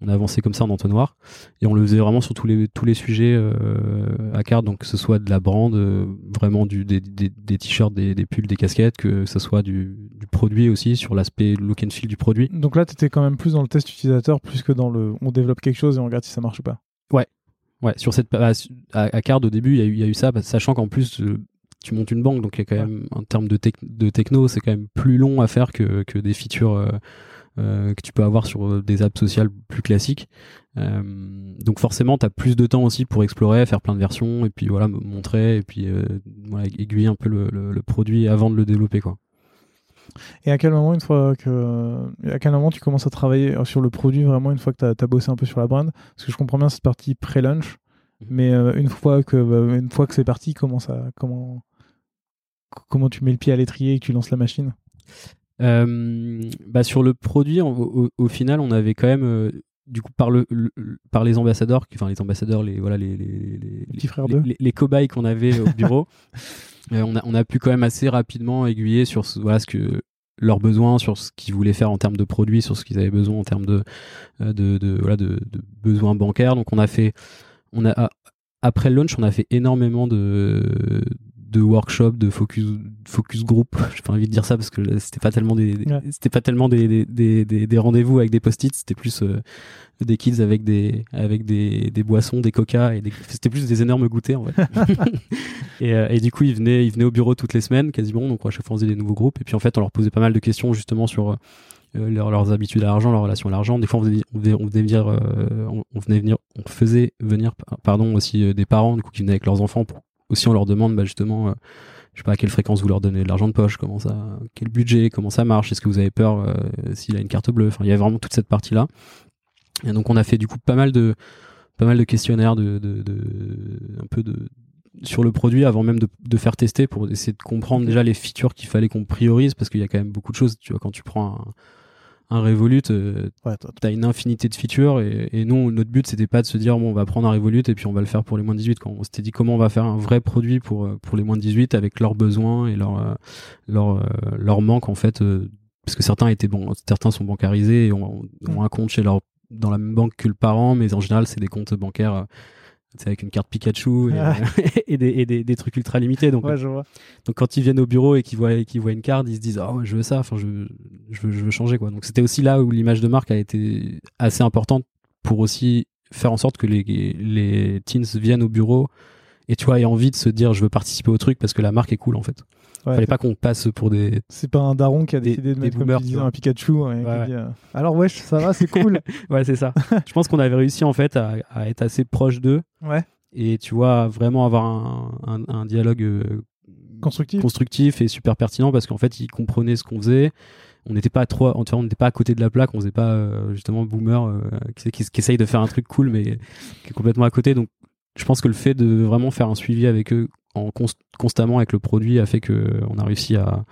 on, a avancé comme ça en entonnoir, et on le faisait vraiment sur tous les tous les sujets euh, à carte, donc que ce soit de la brand, euh, vraiment du des, des, des t-shirts, des, des, pulls, des casquettes, que ce soit du, du produit aussi sur l'aspect look and feel du produit. Donc là t'étais quand même plus dans le test utilisateur plus que dans le on développe quelque chose et on regarde si ça marche ou pas. Ouais, ouais. Sur cette à, à Card au début, il y, a eu, y a eu ça, sachant qu'en plus euh, tu montes une banque, donc il y a quand même en termes de, de techno, c'est quand même plus long à faire que, que des features euh, euh, que tu peux avoir sur des apps sociales plus classiques. donc forcément, tu as plus de temps aussi pour explorer, faire plein de versions, et puis voilà, montrer, et puis voilà, aiguiller un peu le, le, le, produit avant de le développer, quoi. Et à quel moment, une fois que, à quel moment tu commences à travailler sur le produit vraiment une fois que tu as, bossé un peu sur la brand? Parce que je comprends bien cette partie pré-lunch, mhm. mais euh, une fois que, bah, une fois que c'est parti, comment ça, comment, comment tu mets le pied à l'étrier et que tu lances la machine? Euh, bah sur le produit, au, final, on avait quand même euh, du coup par le, par les ambassadeurs enfin les ambassadeurs les voilà les les les, les, cobayes qu'on avait au bureau on a on a pu quand même assez rapidement aiguiller sur ce, voilà ce que leurs besoins sur ce qu'ils voulaient faire en termes de produits sur ce qu'ils avaient besoin en termes de de, de voilà de, de, besoins bancaires. Donc on a fait on a après le launch on a fait énormément de de workshop, de focus, focus group. J'ai pas envie de dire ça parce que c'était pas tellement des, c'était pas tellement des, des, des, des rendez-vous avec des post-it, c'était plus euh, des kids avec des, avec des, des boissons, des coca et c'était plus des énormes goûters en fait. et, euh, et, du coup, ils venaient, ils venaient au bureau toutes les semaines quasiment, donc à chaque fois on faisait des nouveaux groupes et puis en fait on leur posait pas mal de questions justement sur euh, leurs habitudes à l'argent, leur relation à l'argent. Des fois, on venait, on venait, on venait venir, on, venait venir, on faisait venir, pardon, aussi des parents du coup qui venaient avec leurs enfants pour aussi on leur demande bah, justement, euh, je sais pas à quelle fréquence vous leur donnez de l'argent de poche, comment ça, quel budget, comment ça marche, est-ce que vous avez peur euh, s'il a une carte bleue? Enfin, il y a vraiment toute cette partie là. Et donc on a fait du coup pas mal de pas mal de questionnaires de, de, de un peu de sur le produit avant même de, de, faire tester pour essayer de comprendre déjà les features qu'il fallait qu'on priorise parce qu'il y a quand même beaucoup de choses tu vois quand tu prends un, un Revolut, euh, t'as une infinité de features et, et nous, notre but, c'était pas de se dire, bon, on va prendre un Revolut et puis on va le faire pour les moins de 18. Quand on s'était dit comment on va faire un vrai produit pour, euh, pour les moins de 18 avec leurs besoins et leurs euh, leur, euh, leur manque, en fait, parce que certains étaient bon, certains sont bancarisés et ont, ont un compte chez leur, dans la même banque que le parent, mais en général, c'est des comptes bancaires avec une carte Pikachu et, et, des, et des, des, trucs ultra limités. Donc, ouais, je vois. donc quand ils viennent au bureau et qu'ils voient, qu'ils voient une carte, ils se disent oh je veux ça, enfin je, je, veux, je veux changer quoi. Donc c'était aussi là où l'image de marque a été assez importante pour aussi faire en sorte que les, les teens viennent au bureau et tu vois aient envie de se dire je veux participer au truc parce que la marque est cool en fait. Ouais, Fallait pas qu'on passe pour des. C'est pas un daron qui a décidé de mettre boomers, comme un Pikachu. Hein, euh, Alors wesh, ça va, c'est cool. ouais, c'est ça. je pense qu'on avait réussi en fait à, à être assez proche d'eux. Ouais. et tu vois vraiment avoir un, un, dialogue euh, constructif. constructif et super pertinent parce qu'en fait ils comprenaient ce qu'on faisait on n'était pas trop on n'était pas à côté de la plaque on faisait pas euh, justement boomer euh, qui, qui, essaye de faire un truc cool mais qui est complètement à côté donc je pense que le fait de vraiment faire un suivi avec eux en constamment avec le produit a fait que on a réussi à,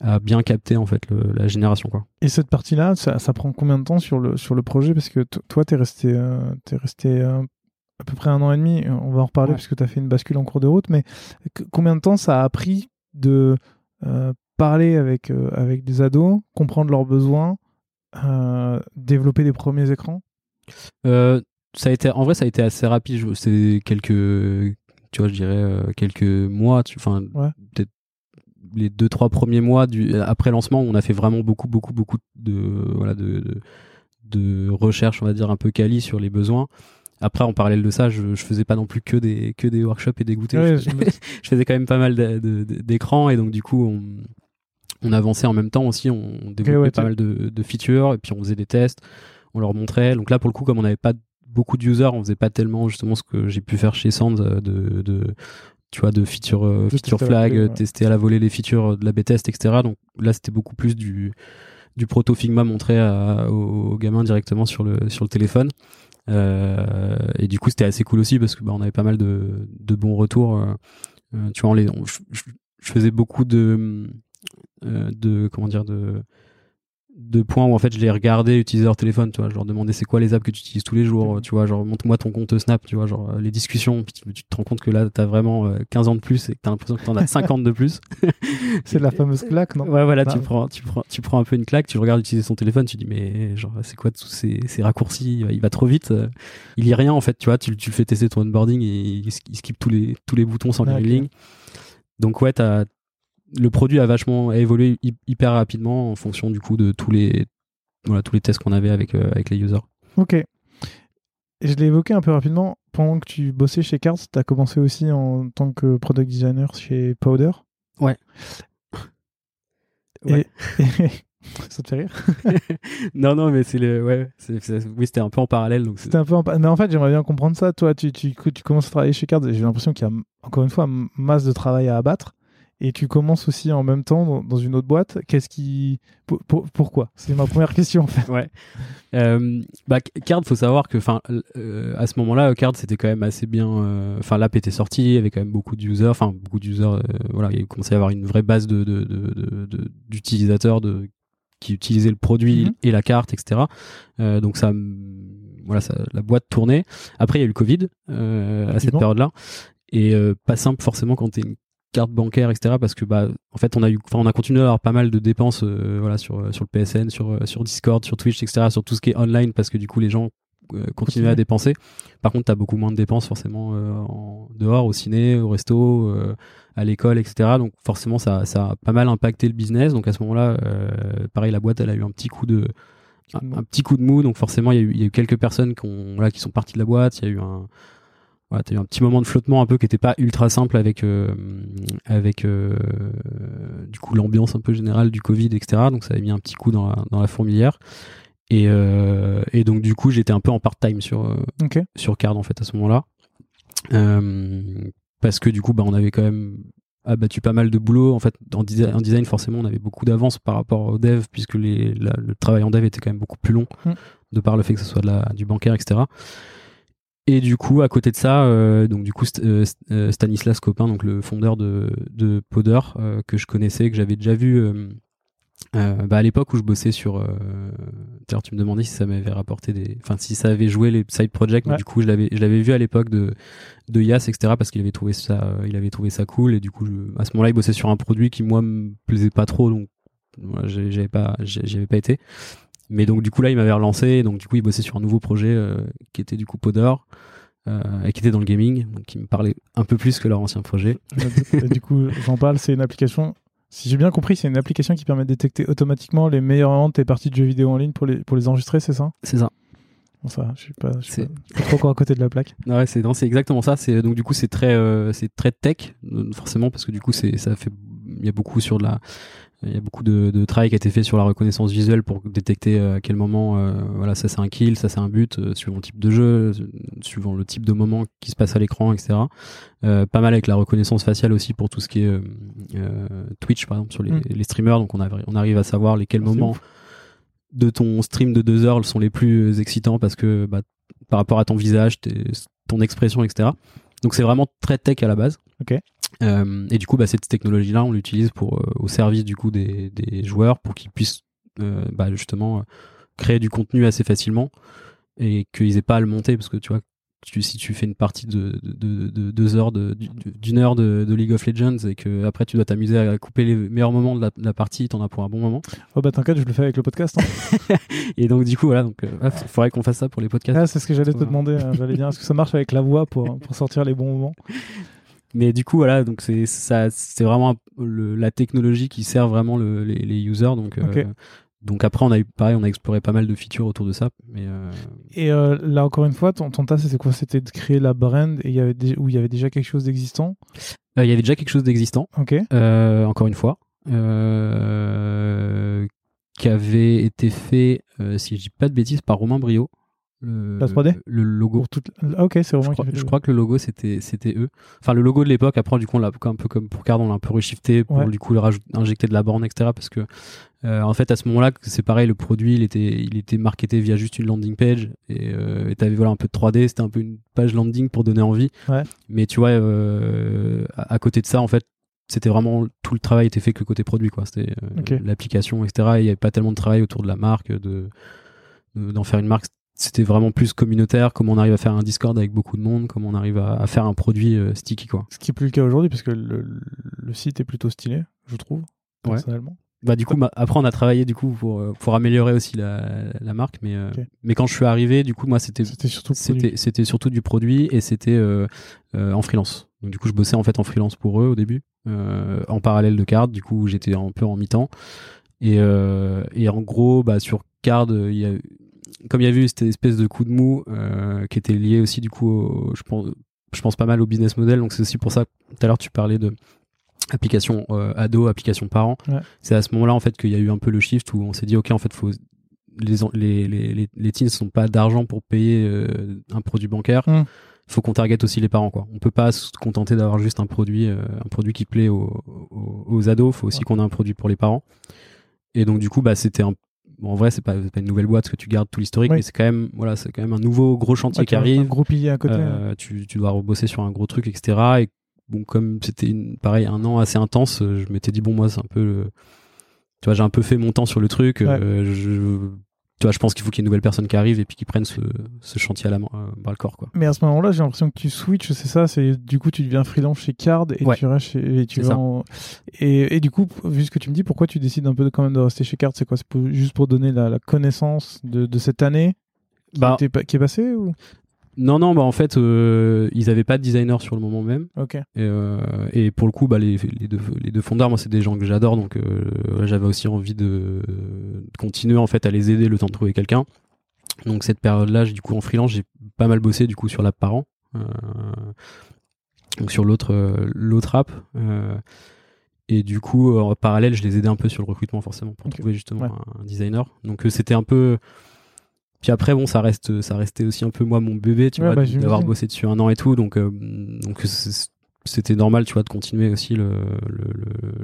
à bien capter en fait la génération quoi. Et cette partie là ça, ça, prend combien de temps sur le sur le projet? Parce que toi t'es resté es resté à peu près un an et demi, on va en reparler puisque tu as fait une bascule en cours de route, mais combien de temps ça a pris de euh, parler avec, euh, avec des ados, comprendre leurs besoins, euh, développer des premiers écrans? Ça a été, En vrai, ça a été assez rapide. C'est quelques, tu vois, je dirais quelques mois, enfin, peut-être les deux trois premiers mois du, après lancement, on a fait vraiment beaucoup, beaucoup, beaucoup de, voilà, de, de, de recherche, on va dire, un peu quali sur les besoins. Après, en parallèle de ça, je, je faisais pas non plus que des, que des workshops et des goûters. je, faisais quand même pas mal d'écrans et donc du coup, on, on avançait en même temps aussi. On développait pas mal de, de, features et puis on faisait des tests. On leur montrait. Donc là, pour le coup, comme on n'avait pas beaucoup d'users, on faisait pas tellement justement ce que j'ai pu faire chez Sands de, de tu vois, de feature, euh, feature flag, tester à la volée les features de la B-test, etc. Donc là, c'était beaucoup plus du, du proto Figma montré à, aux, gamins directement sur le, sur le téléphone. Euh, et du coup, c'était assez cool aussi parce que bah, on avait pas mal de, de bons retours. Euh, euh, tu vois, on les, je, faisais beaucoup de, de comment dire, de de points où en fait je les regardais utiliser leur téléphone tu vois. Je leur demandais c'est quoi les apps que tu utilises tous les jours tu vois. Genre montre-moi ton compte Snap tu vois. Genre les discussions puis tu, te rends compte que là t'as vraiment 15 ans de plus et que t'as l'impression que t'en as 50 de plus. C'est la fameuse claque non? Ouais voilà tu prends tu prends tu prends un peu une claque tu regardes utiliser son téléphone tu dis mais genre c'est quoi tous ces, ces raccourcis? Il va trop vite il y a rien en fait tu vois. Tu, tu fais tester ton onboarding et il, skip tous les tous les boutons sans lire ligne. Donc ouais t'as le produit a vachement évolué hyper rapidement en fonction du coup de tous les voilà tous les tests qu'on avait avec euh, avec les users. Ok. je l'ai évoqué un peu rapidement. Pendant que tu bossais chez Cards, tu as commencé aussi en tant que product designer chez Powder? Ouais. ouais. ça te fait rire? Non, non, mais c'est le. Ouais, oui, c'était un peu en parallèle. Donc c'était un peu en... Mais en fait, j'aimerais bien comprendre ça. Toi, tu, tu, tu commences à travailler chez Cards et j'ai l'impression qu'il y a encore une fois masse de travail à abattre et tu commences aussi en même temps dans, une autre boîte. Qu'est-ce qui, pourquoi? C'est ma première question en fait. Ouais. Euh, bah, Card, faut savoir que, enfin, euh, à ce moment-là, Card c'était quand même assez bien. Euh, enfin, l'app était sortie, il y avait quand même beaucoup d'users. Enfin, beaucoup d'users. Euh, voilà, il commençait à avoir une vraie base de d'utilisateurs de, de, de, qui utilisaient le produit mhm. et la carte, etc. donc ça voilà, ça, la boîte tournait. Après, il y a eu le Covid euh, à cette période-là. Et euh, pas simple forcément quand tu es une carte bancaire, etc. Parce que bah, en fait, on a eu, enfin, on a continué à avoir pas mal de dépenses, euh, voilà, sur euh, sur le PSN, sur euh, sur Discord, sur Twitch, etc. Sur tout ce qui est online, parce que du coup, les gens continuaient à dépenser. Par contre, t'as beaucoup moins de dépenses forcément en dehors, au ciné, au resto, à l'école, etc. Donc forcément, ça ça a pas mal impacté le business. Donc à ce moment-là, pareil, la boîte, elle a eu un petit coup de un, petit coup de mou. Donc forcément, il y a eu, il y a eu quelques personnes qui ont, voilà, qui sont parties de la boîte. Il y a eu un voilà, t'as eu un petit moment de flottement un peu qui était pas ultra simple avec euh, avec euh, du coup l'ambiance un peu générale du Covid, etc. Donc ça avait mis un petit coup dans la, dans la fourmilière. Et, euh, et donc du coup j'étais un peu en part-time sur sur Card en fait à ce moment-là. parce que du coup bah on avait quand même abattu pas mal de boulot. En fait, en, design, en design forcément, on avait beaucoup d'avance par rapport au dev, puisque les, le travail en dev était quand même beaucoup plus long, mm. de par le fait que ce soit de la, du bancaire, etc. Et du coup, à côté de ça, euh, donc du coup euh, euh, Stanislas Copin, donc le fondeur de, de Poder, que je connaissais, que j'avais déjà vu bah, à l'époque où je bossais sur. D'ailleurs, tu me demandais si ça m'avait rapporté des, enfin si ça avait joué les side projects. Du coup, je l'avais, je l'avais vu à l'époque de de Yas, etc. Parce qu'il avait trouvé ça, il avait trouvé ça cool. Et du coup, à ce moment-là, il bossait sur un produit qui moi me plaisait pas trop, donc voilà, j'avais pas, j'avais pas été. Mais donc du coup là, il m'avait relancé, donc du coup il bossait sur un nouveau projet euh, qui était du coup Podor euh, et qui était dans le gaming, donc qui me parlait un peu plus que leur ancien projet. et du coup, j'en parle, c'est une application. Si j'ai bien compris, c'est une application qui permet de détecter automatiquement les meilleures ventes et parties de jeux vidéo en ligne pour les, pour les enregistrer, c'est ça? C'est ça. Bon, ça, je suis pas, je suis pas, trop encore à côté de la plaque. Ouais, c'est c'est exactement ça. C'est donc du coup c'est très euh, c'est très tech forcément parce que du coup c'est ça fait il y a beaucoup sur de la il y a beaucoup de, de, travail qui a été fait sur la reconnaissance visuelle pour détecter à quel moment, euh, voilà, ça c'est un kill, ça c'est un but, euh, suivant le type de jeu, suivant le type de moment qui se passe à l'écran, etc. Euh, pas mal avec la reconnaissance faciale aussi pour tout ce qui est Twitch, par exemple, sur les, mm. les, streamers. Donc on, a, on arrive à savoir lesquels ah, moments de ton stream de deux heures sont les plus excitants parce que bah, par rapport à ton visage, ton expression, etc. Donc c'est vraiment très tech à la base. Ok. Euh, et du coup, bah, cette technologie-là, on l'utilise pour euh, au service du coup des, des joueurs pour qu'ils puissent euh, bah, justement créer du contenu assez facilement et qu'ils aient pas à le monter parce que tu vois tu, si tu fais une partie de, de, de, deux heures d'une heure de, League of Legends et que après tu dois t'amuser à couper les meilleurs moments de la, partie, t'en as pour un bon moment. Oh bah t'inquiète, je le fais avec le podcast. Hein. et donc du coup voilà, donc il faudrait qu'on fasse ça pour les podcasts. Ah, c'est ce que j'allais te demander. Hein. J'allais dire, est-ce que ça marche avec la voix pour, pour sortir les bons moments? mais du coup voilà donc c'est ça c'est vraiment la technologie qui sert vraiment le, les, les, users. Donc euh, donc après on a eu pareil on a exploré pas mal de features autour de ça mais euh... et euh, là encore une fois ton, ton tas c'était quoi? C'était de créer la brand et il y avait où il y avait déjà quelque chose d'existant? Il y avait déjà quelque chose d'existant. Ok. Encore une fois. Qui avait été fait si je dis pas de bêtises par Romain Brio le, 3D le logo. Ah, ok c'est je, crois, je crois que le logo c'était c'était eux. Enfin le logo de l'époque après du coup on l'a un peu comme pour Card on l'a un peu reshifté pour du coup le injecter de la borne etc parce que euh, en fait à ce moment là c'est pareil le produit il était il était marketé via juste une landing page et euh, t'avais voilà un peu de 3D c'était un peu une page landing pour donner envie. Ouais. mais tu vois euh, à, côté de ça en fait c'était vraiment tout le travail était fait que côté produit quoi. C'était euh, l'application etc il y avait pas tellement de travail autour de la marque de d'en faire une marque c'était vraiment plus communautaire, comment on arrive à faire un Discord avec beaucoup de monde, comment on arrive à, faire un produit euh, sticky quoi. Ce qui est plus le cas aujourd'hui parce que le, site est plutôt stylé, je trouve, personnellement. Bah du coup, bah, après on a travaillé du coup pour euh, pour améliorer aussi la, la marque, mais euh, mais quand je suis arrivé, du coup moi c'était c'était surtout c'était c'était surtout du produit et c'était en freelance. Donc du coup je bossais en fait en freelance pour eux au début, en parallèle de Card. Du coup j'étais un peu en mi-temps et et en gros bah sur Card il y a comme il y a eu cette espèce de coup de mou euh, qui était lié aussi du coup, je pense, je pense pas mal au business model. Donc c'est aussi pour ça. Tout à l'heure tu parlais de application euh, ado, application parent. C'est à ce moment-là en fait qu'il y a eu un peu le shift où on s'est dit ok en fait faut les les les les, teens sont pas d'argent pour payer euh, un produit bancaire. il mm. faut qu'on target aussi les parents quoi. On peut pas se contenter d'avoir juste un produit un produit qui plaît aux, aux, aux ados, faut aussi qu'on ait un produit pour les parents. Et donc du coup bah c'était un bon, en vrai, c'est pas, pas une nouvelle boîte parce que tu gardes tout l'historique, mais c'est quand même, voilà, c'est quand même un nouveau gros chantier qui arrive. Un gros pilier à côté. Euh, tu, tu dois rebosser sur un gros truc, etc. Et bon, comme c'était pareil un an assez intense, euh, je m'étais dit bon, moi, c'est un peu, tu vois, j'ai un peu fait mon temps sur le truc. Euh, je, tu vois, je pense qu'il faut qu'il y ait une nouvelle personne qui arrive et puis qui prenne ce, ce chantier à la main, euh, le corps, quoi. Mais à ce moment-là, j'ai l'impression que tu switches, c'est ça, c'est du coup tu deviens freelance chez Card et tu restes chez, et tu vas et, et, du coup, vu ce que tu me dis, pourquoi tu décides un peu de, quand même de rester chez Card? C'est quoi? C'est juste pour donner la, la connaissance de, de, cette année qui, bah, qui est passée ou? Non, non, bah en fait, euh, ils avaient pas de designer sur le moment même. Ok. Et, euh, et pour le coup, bah, les, les, deux, les deux fondeurs, moi, c'est des gens que j'adore, donc euh, j'avais aussi envie de, continuer en fait à les aider le temps de trouver quelqu'un. Donc cette période-là, du coup, en freelance, j'ai pas mal bossé du coup sur l'app parent, donc sur l'autre l'autre app. et du coup, en parallèle, je les aidais un peu sur le recrutement forcément pour trouver justement un, designer. Donc c'était un peu puis après, bon, ça reste, ça restait aussi un peu moi mon bébé, tu vois, bah, d'avoir bossé dessus un an et tout, donc euh, donc c'était normal, tu vois, de continuer aussi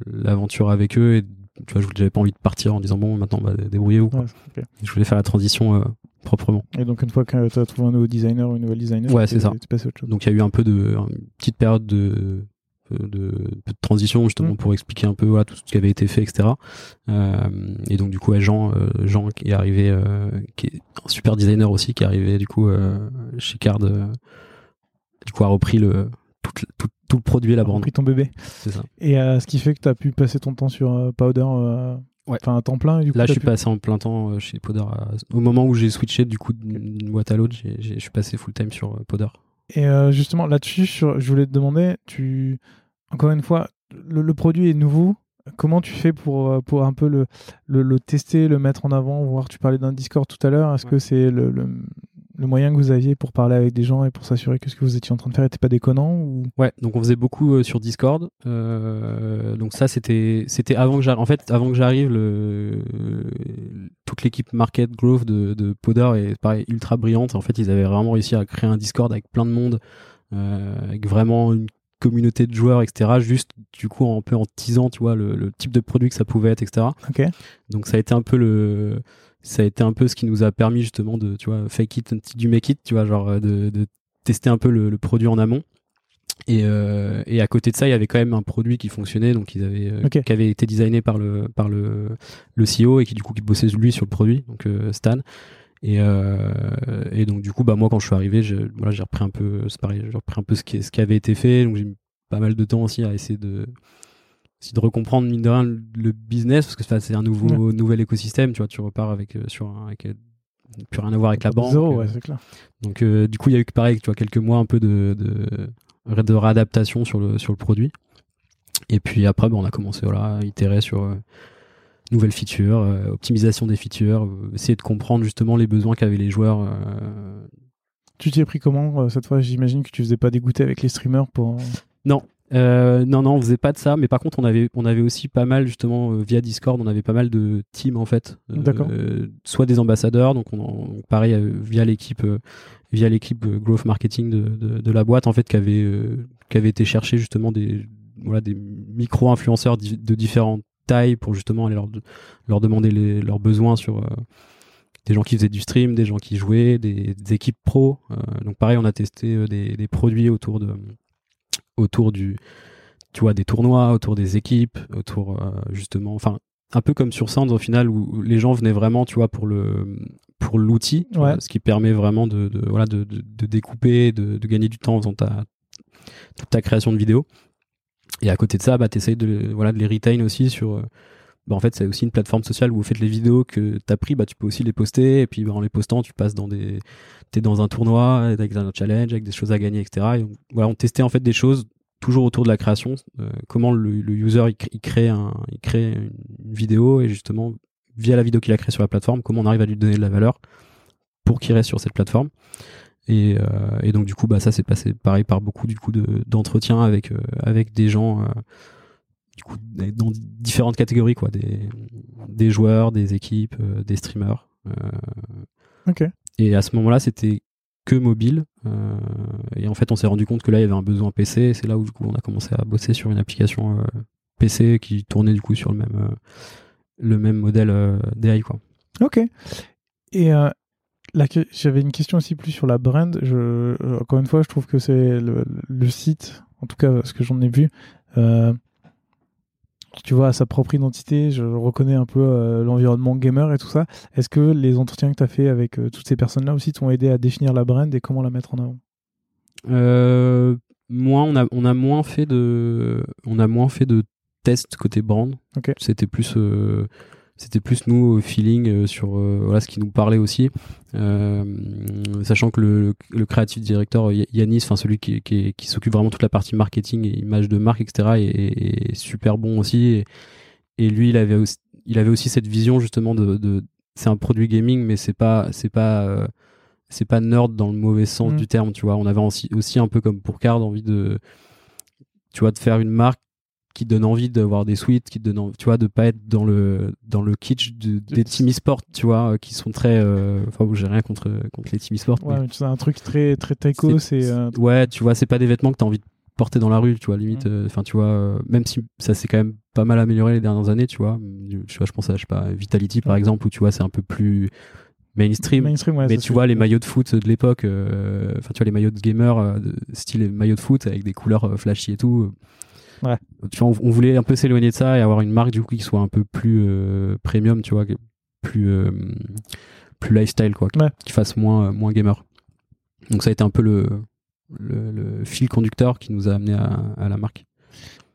l'aventure le, avec eux et tu vois, j'avais pas envie de partir en disant bon, maintenant, bah, débrouillez-vous. Je voulais faire la transition euh, proprement. Et donc une fois que tu as trouvé un nouveau designer ou une nouvelle designer, ouais, c'est ça. Donc il y a eu un peu de une petite période de de, de, transition justement mm. pour expliquer un peu voilà, tout ce qui avait été fait etc euh, et donc du coup Jean euh, Jean qui est arrivé euh, qui est un super designer aussi qui est arrivé du coup chez Card du coup a repris le tout, tout, tout le produit la bande repris ton bébé c'est ça et ce qui fait que tu as pu passer ton temps sur Powder Ouais. Enfin, un temps plein. du coup, Là, je suis passé en plein temps chez Powder. Au moment où j'ai switché du coup d'une boîte à l'autre, je suis passé full time sur Powder. Et justement, là-dessus, je voulais te demander, tu, encore une fois, le, produit est nouveau. Comment tu fais pour, euh, pour un peu le, le, tester, le mettre en avant, voir Tu parlais d'un Discord tout à l'heure. Est-ce que c'est le, le moyen que vous aviez pour parler avec des gens et pour s'assurer que ce que vous étiez en train de faire n'était pas déconnant ou... Ouais, donc on faisait beaucoup sur Discord. donc ça, c'était c'était avant que j'arrive. En fait, avant que j'arrive, le, toute l'équipe market growth de, de Poder est pareil ultra brillante. En fait, ils avaient vraiment réussi à créer un Discord avec plein de monde, avec vraiment une communauté de joueurs, etc. Juste du coup un peu en teasant, tu vois, le, type de produit que ça pouvait être, etc. Donc ça a été un peu le, ça a été un peu ce qui nous a permis justement de, tu vois, fake it du make it, tu vois, genre euh, de, de tester un peu le, produit en amont. Et, euh, et, à côté de ça, il y avait quand même un produit qui fonctionnait, donc ils avaient, euh, qui avait été designé par le par le le CEO et qui du coup qui bossait lui sur le produit, donc Stan. Et, euh, et donc du coup, bah moi quand je suis arrivé, j'ai voilà, j'ai repris un peu, c'est pareil, j'ai repris un peu ce qui, ce qui avait été fait. Donc j'ai mis pas mal de temps aussi à essayer de de recomprendre mine de rien le business parce que c'est un nouveau nouvel écosystème. Tu vois, tu repars avec euh, sur un, avec euh, plus rien à voir avec la banque. ouais, clair. Donc du coup, il y a eu pareil, tu vois, quelques mois un peu de, de, de réadaptation sur le sur le produit. Et puis après, bah, on a commencé voilà, à itérer sur nouvelles features, euh, optimisation des features, euh, essayer de comprendre justement les besoins qu'avaient les joueurs. Euh. Tu t'y es pris comment cette fois? J'imagine que tu faisais pas dégoûter avec les streamers pour. Non, non, non, on faisait pas de ça, mais par contre, on avait, on avait aussi pas mal, justement, via Discord, on avait pas mal de teams, en fait. D'accord. soit des ambassadeurs, donc on, pareil, via l'équipe, via l'équipe Growth Marketing de, de, la boîte, en fait, qui avait, qui avait été chercher, justement, des, voilà, des micro-influenceurs de différentes taille pour justement aller leur, leur demander les, leurs besoins sur euh, des gens qui faisaient du stream, des gens qui jouaient, des, équipes pro. Euh, donc pareil, on a testé euh, des, des, produits autour de autour du tu vois des tournois, autour des équipes, autour justement, enfin un peu comme sur Sands au final où les gens venaient vraiment, tu vois, pour le pour l'outil, ce qui permet vraiment de, de voilà de, de, découper, de, gagner du temps dans ta toute ta création de vidéo. Et à côté de ça, bah, tu essayes de, voilà, de les retain aussi sur. Bah, en fait, c'est aussi une plateforme sociale où vous faites les vidéos que tu as pris, bah, tu peux aussi les poster. Et puis, bah, en les postant, tu passes dans des. Tu es dans un tournoi, avec un challenge, avec des choses à gagner, etc. Et voilà, on testait en fait des choses toujours autour de la création. Euh, comment le, user il, crée un, il crée une vidéo et justement, via la vidéo qu'il a créée sur la plateforme, comment on arrive à lui donner de la valeur pour qu'il reste sur cette plateforme. Et, euh, et, donc du coup, bah ça c'est passé pareil par beaucoup du coup d'entretiens avec euh, avec des gens euh, du coup dans différentes catégories quoi, des des joueurs, des équipes, des streamers. ok. Et à ce moment-là, c'était que mobile. et en fait, on s'est rendu compte que là, il y avait un besoin PC. C'est là où du coup, on a commencé à bosser sur une application PC qui tournait du coup sur le même le même modèle d'AI quoi. Ok. Et j'avais une question aussi plus sur la brand. Je, euh, encore une fois, je trouve que c'est le, site, en tout cas ce que j'en ai vu, euh, tu vois, à sa propre identité. Je reconnais un peu euh, l'environnement gamer et tout ça. Est-ce que les entretiens que tu as fait avec toutes ces personnes-là aussi t'ont aidé à définir la brand et comment la mettre en avant? Moi, on a, on a moins fait de, on a moins fait de tests côté brand. C'était plus c'était plus nous au feeling euh, sur euh, voilà ce qui nous parlait aussi. Euh, sachant que le, le, creative director Yanis enfin celui qui, qui, qui s'occupe vraiment toute la partie marketing et image de marque etc est, super bon aussi. Et, et, lui il avait aussi, il avait aussi cette vision justement de, de c'est un produit gaming mais c'est pas c'est pas c'est pas nerd dans le mauvais sens mm. du terme tu vois. On avait aussi, aussi un peu comme pour Card envie de tu vois de faire une marque qui donne envie d'avoir des suites, qui te donne, tu vois, de pas être dans le dans le kitsch des team e-sport, tu vois, euh, qui sont très, euh, enfin, j'ai rien contre contre les team e-sport. Ouais, c'est un truc très très taiko, c'est. Euh, ouais, tu vois, c'est pas des vêtements que t'as envie de porter dans la rue, tu vois, limite. Mm. Enfin, tu vois, même si ça s'est quand même pas mal amélioré les dernières années, tu vois. Je, vois, je pense à, je sais pas, Vitality par exemple, où tu vois, c'est un peu plus mainstream, mais tu vois les maillots de foot de l'époque enfin tu vois les maillots de gamer style maillot de foot avec des couleurs flashy et tout tu vois, on, voulait un peu s'éloigner de ça et avoir une marque du coup qui soit un peu plus euh, premium, tu vois, plus euh, plus lifestyle quoi, qui fasse moins moins gamer. Donc ça a été un peu le, le, fil conducteur qui nous a amené à, la marque.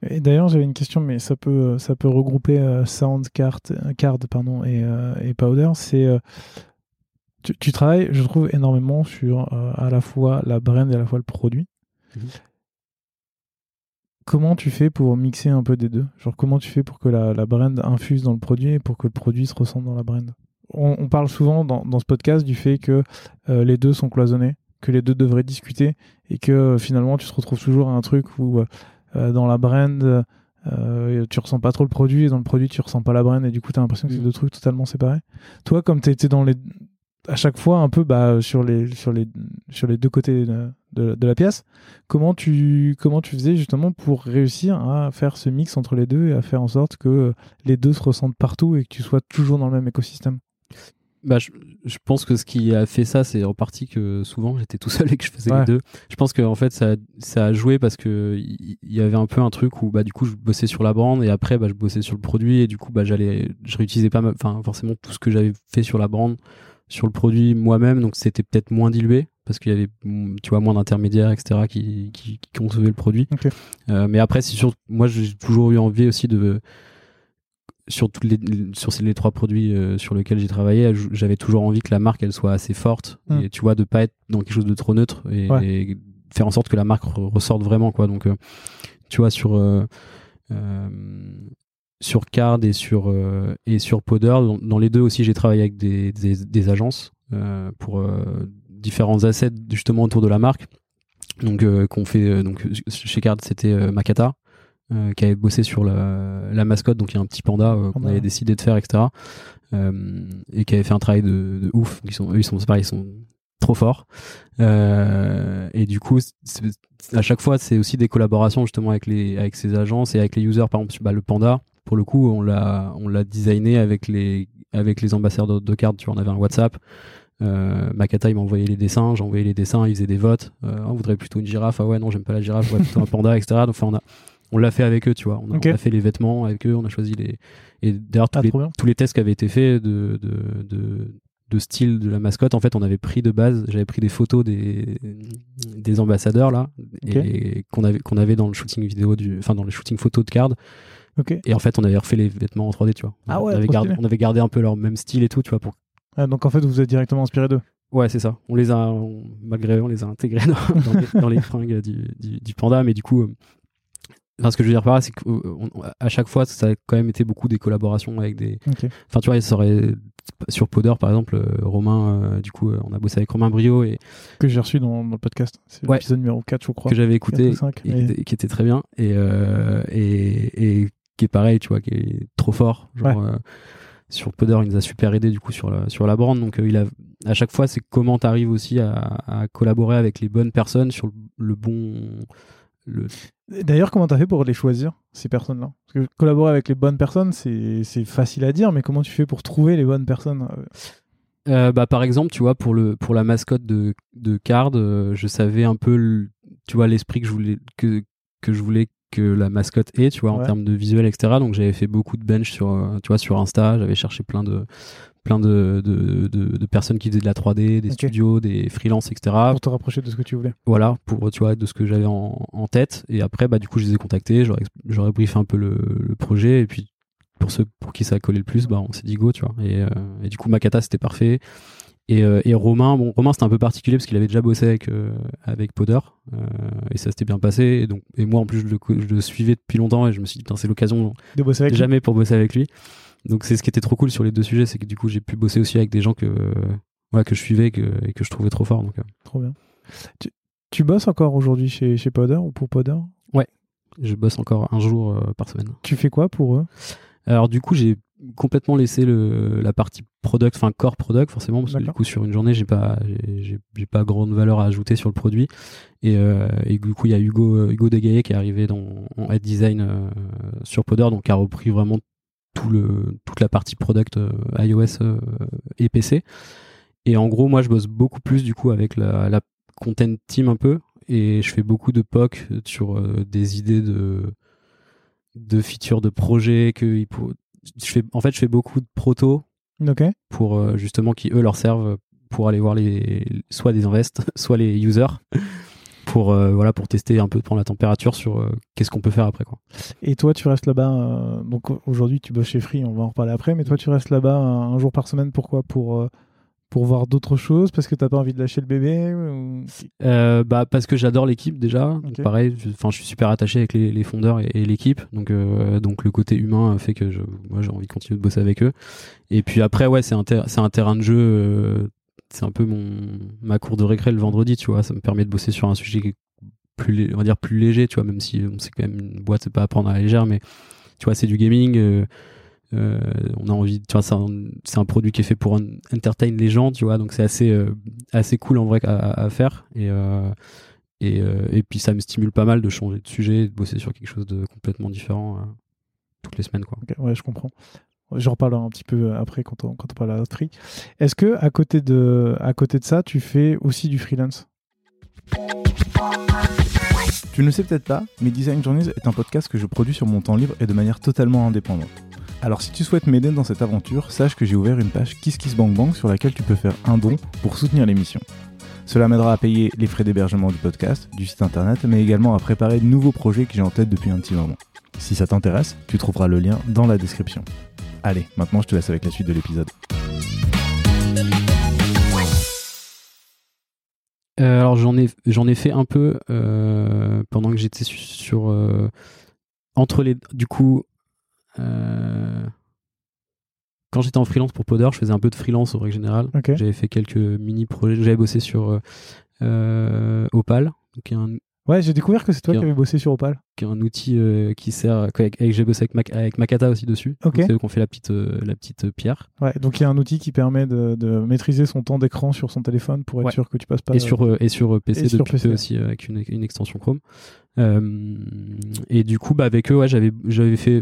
Et d'ailleurs, j'avais une question, mais ça peut, ça peut regrouper euh, Sound, Card, Card pardon, et, et Powder. C'est, tu, travailles, je trouve, énormément sur à la fois la brand et à la fois le produit. Mhm comment tu fais pour mixer un peu des deux? Genre comment tu fais pour que la, la brand infuse dans le produit et pour que le produit se ressente dans la brand? On, parle souvent dans, dans, ce podcast du fait que les deux sont cloisonnés, que les deux devraient discuter et que finalement tu te retrouves toujours à un truc où dans la brand euh, tu ressens pas trop le produit et dans le produit tu ressens pas la brand et du coup tu as l'impression que c'est mm. deux trucs totalement séparés. Toi comme tu étais dans les à chaque fois un peu bah, sur les sur les sur les deux côtés de, de, la pièce, comment tu comment tu faisais justement pour réussir à faire ce mix entre les deux et à faire en sorte que les deux se ressentent partout et que tu sois toujours dans le même écosystème? Bah, je, pense que ce qui a fait ça, c'est reparti que souvent j'étais tout seul et que je faisais les deux. Je pense que en fait ça, ça a joué parce que il y, avait un peu un truc où bah du coup je bossais sur la brand et après bah je bossais sur le produit et du coup bah j'allais je réutilisais pas enfin forcément tout ce que j'avais fait sur la brand sur le produit moi-même donc c'était peut-être moins dilué parce qu'il y avait tu vois moins d'intermédiaires etc qui, qui, qui concevaient le produit. Euh, mais après c'est sûr moi j'ai toujours eu envie aussi de sur toutes les sur les trois produits euh, sur lesquels j'ai travaillé, j'avais toujours envie que la marque elle soit assez forte hmm. et tu vois de pas être dans quelque chose de trop neutre et, faire en sorte que la marque ressorte vraiment quoi. Donc euh, tu vois sur sur Card et sur et sur Powder, dans, les deux aussi j'ai travaillé avec des, des, agences pour différents assets justement autour de la marque. Donc qu'on fait donc chez Card c'était Makata euh, qui avait bossé sur la, la, mascotte, donc il y a un petit panda euh, qu'on avait décidé de faire, etc. Euh, et qui avait fait un travail de, de ouf. Ils sont, eux, ils sont, pareil, ils sont trop forts. et du coup, à chaque fois, c'est aussi des collaborations justement avec les, avec ces agences et avec les users. Par exemple, bah, le panda, pour le coup, on l'a, on l'a designé avec les, avec les ambassadeurs de cartes. Tu vois, on avait un WhatsApp. Euh, Makata il m'a envoyé les dessins, j'ai envoyé les dessins, il faisait des votes. Euh, on voudrait plutôt une girafe, ah ouais non j'aime pas la girafe, je voudrais plutôt un panda, etc. Donc enfin on a on l'a fait avec eux, tu vois. On a, fait les vêtements avec eux, on a choisi les. Et d'ailleurs, tous, ah, tous, les tests qui avaient été faits de, de, de, de, style de la mascotte, en fait, on avait pris de base, j'avais pris des photos des, des ambassadeurs, là, et qu'on avait, qu'on avait dans le shooting vidéo, du, enfin, dans le shooting photo de card. Et en fait, on avait refait les vêtements en 3D, tu vois. Ah ouais, on, avait gardé, on avait gardé un peu leur même style et tout, tu vois. Pour... Ah, donc en fait, vous êtes directement inspiré d'eux Ouais, c'est ça. On les a, malgré eux, on les a intégrés dans, les, dans les, fringues du, du, du, panda, mais du coup, Enfin, ce que je veux dire par là, c'est qu'à chaque fois, ça a quand même été beaucoup des collaborations avec des. Enfin, tu vois, ça aurait sur Poder par exemple euh, Romain euh, du coup euh, on a bossé avec Romain Brio et que j'ai reçu dans, le podcast c'est l'épisode numéro 4 je crois que j'avais écouté et, qui était très bien et, et, et qui est pareil tu vois qui est trop fort genre sur Poder il nous a super aidé du coup sur la, sur la brand. Donc il a à chaque fois c'est comment tu arrives aussi à, à, collaborer avec les bonnes personnes sur le bon D'ailleurs, comment tu as fait pour les choisir, ces personnes-là? Parce que collaborer avec les bonnes personnes, c'est facile à dire, mais comment tu fais pour trouver les bonnes personnes? Euh euh, bah, Par exemple, tu vois, pour, le, pour la mascotte de, de Card, euh, je savais un peu, tu vois, l'esprit que je voulais que, que je voulais que la mascotte ait, tu vois, en termes de visuel, etc. Donc j'avais fait beaucoup de bench sur, tu vois, sur Insta, j'avais cherché plein de, plein de, de, de, personnes qui faisaient de la 3D, des studios, des freelances, etc. Pour te rapprocher de ce que tu voulais. Voilà, pour tu vois, de ce que j'avais en, en, tête. Et après, bah, du coup, je les ai contactés, j'aurais briefé un peu le, le, projet. Et puis, pour ceux pour qui ça a collé le plus, bah, on s'est dit go, tu vois. Et, euh, et du coup, Makata, c'était parfait. Et, euh, et, Romain, bon, Romain c'était un peu particulier parce qu'il avait déjà bossé avec euh, avec Poder et ça s'était bien passé. Et donc et moi en plus je le, je le suivais depuis longtemps et je me suis dit c'est l'occasion de bosser avec jamais pour bosser avec lui. Donc c'est ce qui était trop cool sur les deux sujets, c'est que du coup j'ai pu bosser aussi avec des gens que voilà, que je suivais et que, je trouvais trop fort. Donc, euh. Trop bien. Tu, bosses encore aujourd'hui chez, chez Powder ou pour Powder Ouais, je bosse encore un jour euh, par semaine. Tu fais quoi pour eux? Alors du coup j'ai complètement laissé le, la partie product, enfin core product forcément parce que du coup sur une journée j'ai pas j'ai pas grande valeur à ajouter sur le produit. Et, euh, et du coup il y a Hugo Hugo Degaye qui est arrivé dans en head design sur Powder donc qui a repris vraiment tout le, toute la partie product euh, iOS euh, et PC. Et en gros, moi, je bosse beaucoup plus du coup avec la, la content team un peu, et je fais beaucoup de POC sur euh, des idées de de features de projets que je fais en fait je fais beaucoup de proto pour justement qui eux leur servent pour aller voir les soit des invests soit les users pour euh, voilà pour tester un peu prendre la température sur euh, qu'est-ce qu'on peut faire après quoi. Et toi tu restes là-bas euh, donc aujourd'hui tu bosses chez Free, on va en reparler après mais toi tu restes là-bas un, jour par semaine pourquoi? Pour pour voir d'autres choses parce que t'as pas envie de lâcher le bébé euh, bah parce que j'adore l'équipe déjà. Pareil enfin je, suis super attaché avec les, fondeurs et, l'équipe. Donc euh, donc le côté humain fait que je, moi j'ai envie de continuer de bosser avec eux. Et puis après ouais c'est un c'est un terrain de jeu euh, c'est un peu mon ma cour de récré le vendredi tu vois. Ça me permet de bosser sur un sujet plus on va dire plus léger tu vois même si on sait quand même une boîte c'est pas à prendre à la légère mais tu vois c'est du gaming euh, on a envie, tu vois, c'est un, produit qui est fait pour entertain les gens, tu vois, donc c'est assez, euh, assez cool en vrai à, faire. Et, euh, et, et, puis ça me stimule pas mal de changer de sujet, de bosser sur quelque chose de complètement différent toutes les semaines, quoi. ouais, je comprends. J'en reparlerai un petit peu après quand on, quand on parle à Free. Est-ce que à côté, de, à côté de ça, tu fais aussi du freelance? Tu ne le sais peut-être pas, mais Design Journeys est un podcast que je produis sur mon temps libre et de manière totalement indépendante. Alors si tu souhaites m'aider dans cette aventure, sache que j'ai ouvert une page KissKissBankBank sur laquelle tu peux faire un don pour soutenir l'émission. Cela m'aidera à payer les frais d'hébergement du podcast, du site internet, mais également à préparer de nouveaux projets que j'ai en tête depuis un petit moment. Si ça t'intéresse, tu trouveras le lien dans la description. Allez, maintenant je te laisse avec la suite de l'épisode. Euh, alors j'en ai ai fait un peu euh, pendant que j'étais sur euh, entre les du coup quand j'étais en freelance pour Poder, je faisais un peu de freelance au règle générale. J'avais fait quelques mini projets. J'avais bossé sur euh, euh, Opal, qui un Ouais, j'ai découvert que c'est toi qui, avais bossé sur Opal. Qui est un outil qui sert. Avec, j'ai bossé avec, avec, Makata aussi dessus. C'est eux qui ont fait la petite, la petite pierre. Ouais, donc il y a un outil qui permet de, de maîtriser son temps d'écran sur son téléphone pour être sûr que tu passes pas. Et sur, et sur PC et depuis PC. aussi avec une, une, extension Chrome. et du coup, bah, avec eux, ouais, j'avais, j'avais fait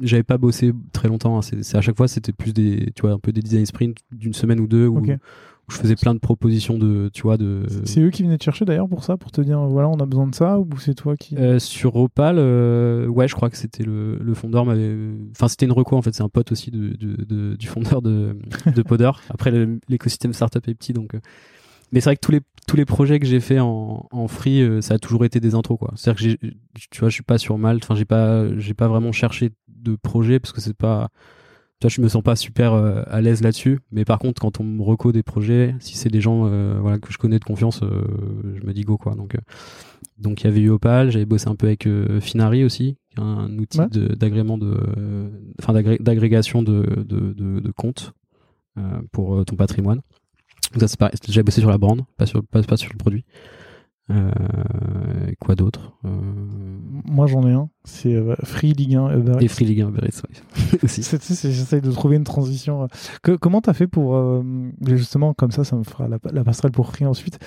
j'avais pas bossé très longtemps. Hein. C'est à chaque fois, c'était plus des, tu vois, un peu des design sprints d'une semaine ou deux où, je faisais plein de propositions de, tu vois, de. C'est eux qui venaient te chercher d'ailleurs pour ça, pour te dire voilà, on a besoin de ça, ou c'est toi qui. Euh, sur Opal, euh, ouais, je crois que c'était le, le fondeur m'avait, enfin c'était une reco en fait, c'est un pote aussi de, de, du fondeur de, de Podder. Après l'écosystème startup est petit donc. Euh, mais c'est vrai que tous les tous les projets que j'ai fait en, en free, euh, ça a toujours été des intros quoi. C'est-à-dire que tu vois, je suis pas sur Malte. Enfin, j'ai pas j'ai pas vraiment cherché de projet parce que c'est pas. Tu vois, je me sens pas super euh, à l'aise là-dessus. Mais par contre, quand on me reco des projets, si c'est des gens euh, voilà que je connais de confiance, je me dis go quoi. Donc donc il y avait eu Opal, j'avais bossé un peu avec Finari aussi, un outil d'agrément de, enfin d'agrégation de, de, de, de comptes pour ton patrimoine. Ça, c'est J'ai bossé sur la brand, pas sur, pas, pas sur le produit. Euh, quoi d'autre euh... Moi j'en ai un, c'est euh, Free Ligue 1 Uber Et Free Ligue 1 Uber aussi. J'essaie de trouver une transition. Que, comment t'as fait pour euh, justement comme ça, ça me fera la, la passerelle pour Free ensuite.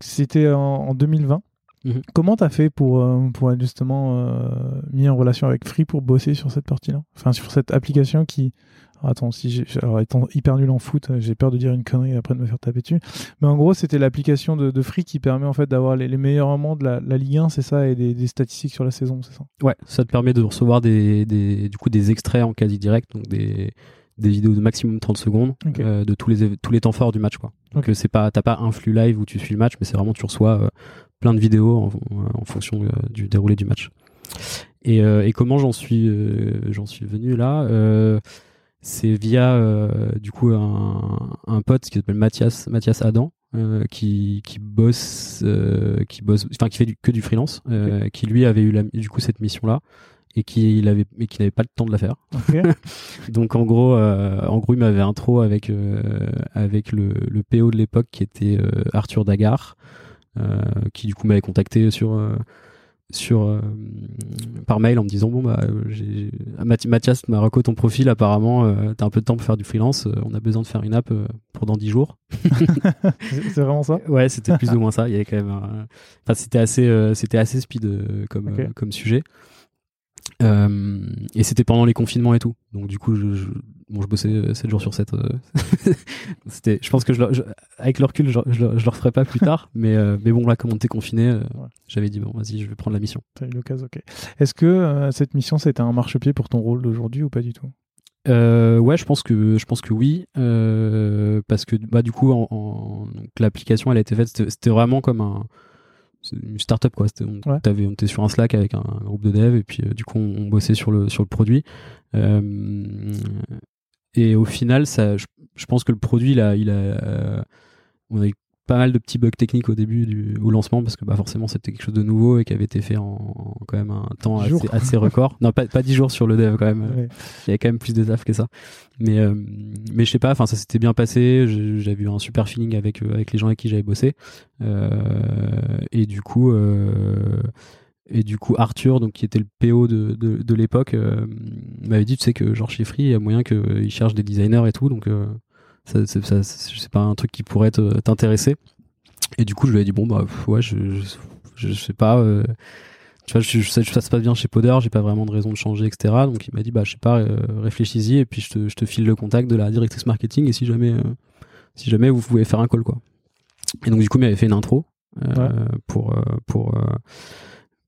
C'était en, en, 2020. Mhm. Comment t'as fait pour, euh, pour être justement mis en relation avec Free pour bosser sur cette partie-là? Enfin, sur cette application qui, attends, si alors étant hyper nul en foot, euh, j'ai peur de dire une connerie après de me faire taper dessus. Mais en gros, c'était l'application de, Free qui permet en fait d'avoir les, meilleurs moments de la, Ligue 1, c'est ça, et des, statistiques sur la saison, c'est ça? Ouais, ça te permet de recevoir des, du coup des extraits en quasi direct, donc des, des vidéos de maximum 30 secondes euh, de tous les tous les temps forts du match quoi. Donc euh, c'est pas t'as pas un flux live où tu suis le match, mais c'est vraiment tu reçois plein de vidéos en, en fonction du déroulé du match. Et, et comment j'en suis j'en suis venu là? C'est via euh, du coup un, un pote qui s'appelle Mathias Mathias Adam euh, qui qui bosse euh, qui bosse enfin qui fait du, que du freelance qui lui avait eu la, du coup cette mission là et qui il avait mais qui n'avait pas le temps de la faire. Donc en gros en gros il m'avait intro avec avec le, le PO de l'époque qui était Arthur Dagar qui du coup m'avait contacté sur sur euh, par mail en me disant bon bah j'ai Mathias m'a reco ton profil apparemment euh, t'as un peu de temps pour faire du freelance euh, on a besoin de faire une app pour dans 10 jours. C'est vraiment ça? Ouais c'était plus ou moins ça. Il y avait quand même enfin c'était assez c'était assez speed comme comme sujet et c'était pendant les confinements et tout donc du coup je, bon, je bossais 7 jours sur 7. Euh, c'était, je pense que je, avec le recul, je, je, le referai pas plus tard. mais, euh, mais bon, là, comme on était confiné, euh, j'avais dit, bon, vas-y, je vais prendre la mission. T'as eu l'occasion, ok. Est-ce que cette mission, c'était un marchepied pour ton rôle d'aujourd'hui ou pas du tout? Ouais, je pense que je pense que oui, parce que bah du coup, en, l'application, elle a été faite, c'était vraiment comme un une startup quoi. on, on était sur un Slack avec un, groupe de dev et puis du coup on, bossait sur le sur le produit. Euh, et au final, ça, je, je pense que le produit, il a, il a, on a eu pas mal de petits bugs techniques au début du au lancement parce que bah forcément c'était quelque chose de nouveau et qui avait été fait en, quand même un temps assez, assez, record. Non pas pas 10 jours sur le dev quand même. Il y avait quand même plus de taf que ça. Mais euh, mais je sais pas enfin ça s'était bien passé. J'avais eu un super feeling avec euh, avec les gens avec qui j'avais bossé. Euh, et du coup euh, et du coup Arthur donc qui était le PO de de, de l'époque m'avait dit tu sais que genre chez Free il y a moyen qu'ils cherchent des designers et tout. Donc ça, c'est pas un truc qui pourrait t'intéresser. Et du coup, je lui ai dit bon bah ouais, je, je, sais pas. Euh, tu vois, je, je, ça se passe bien chez Poder, j'ai pas vraiment de raison de changer, etc. Donc il m'a dit bah je sais pas, euh, réfléchis-y et puis je te, je te, file le contact de la directrice marketing et si jamais, euh, si jamais vous pouvez faire un call quoi. Et donc du coup, il m'avait fait une intro pour pour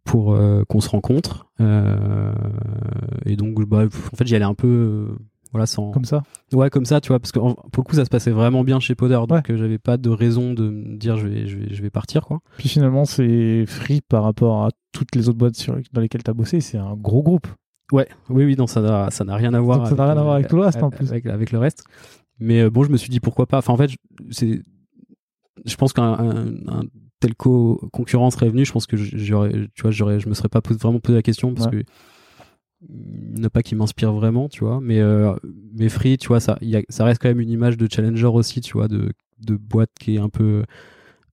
pour qu'on se rencontre. et donc bah, en fait, j'y allais un peu voilà, sans... Comme ça Ouais, comme ça, tu vois, parce que pour le coup, ça se passait vraiment bien chez Poder, donc euh, j'avais pas de raison de me dire je vais, je vais, je vais partir, quoi. Puis finalement, c'est free par rapport à toutes les autres boîtes sur, dans lesquelles tu as bossé, c'est un gros groupe. Ouais, oui, oui, non, ça n'a ça n'a rien à voir. ça n'a rien à voir avec tout le reste, en plus. Avec, le reste. Mais euh, bon, je me suis dit pourquoi pas. Enfin, en fait, c'est, je pense qu'un un, telco concurrent serait venu, je pense que j'aurais, tu vois, j'aurais, je me serais pas vraiment posé la question parce que ne pas qu'il m'inspire vraiment, tu vois. Mais, euh, mais Free, tu vois, ça, y a, ça reste quand même une image de challenger aussi, tu vois, de, boîte qui est un peu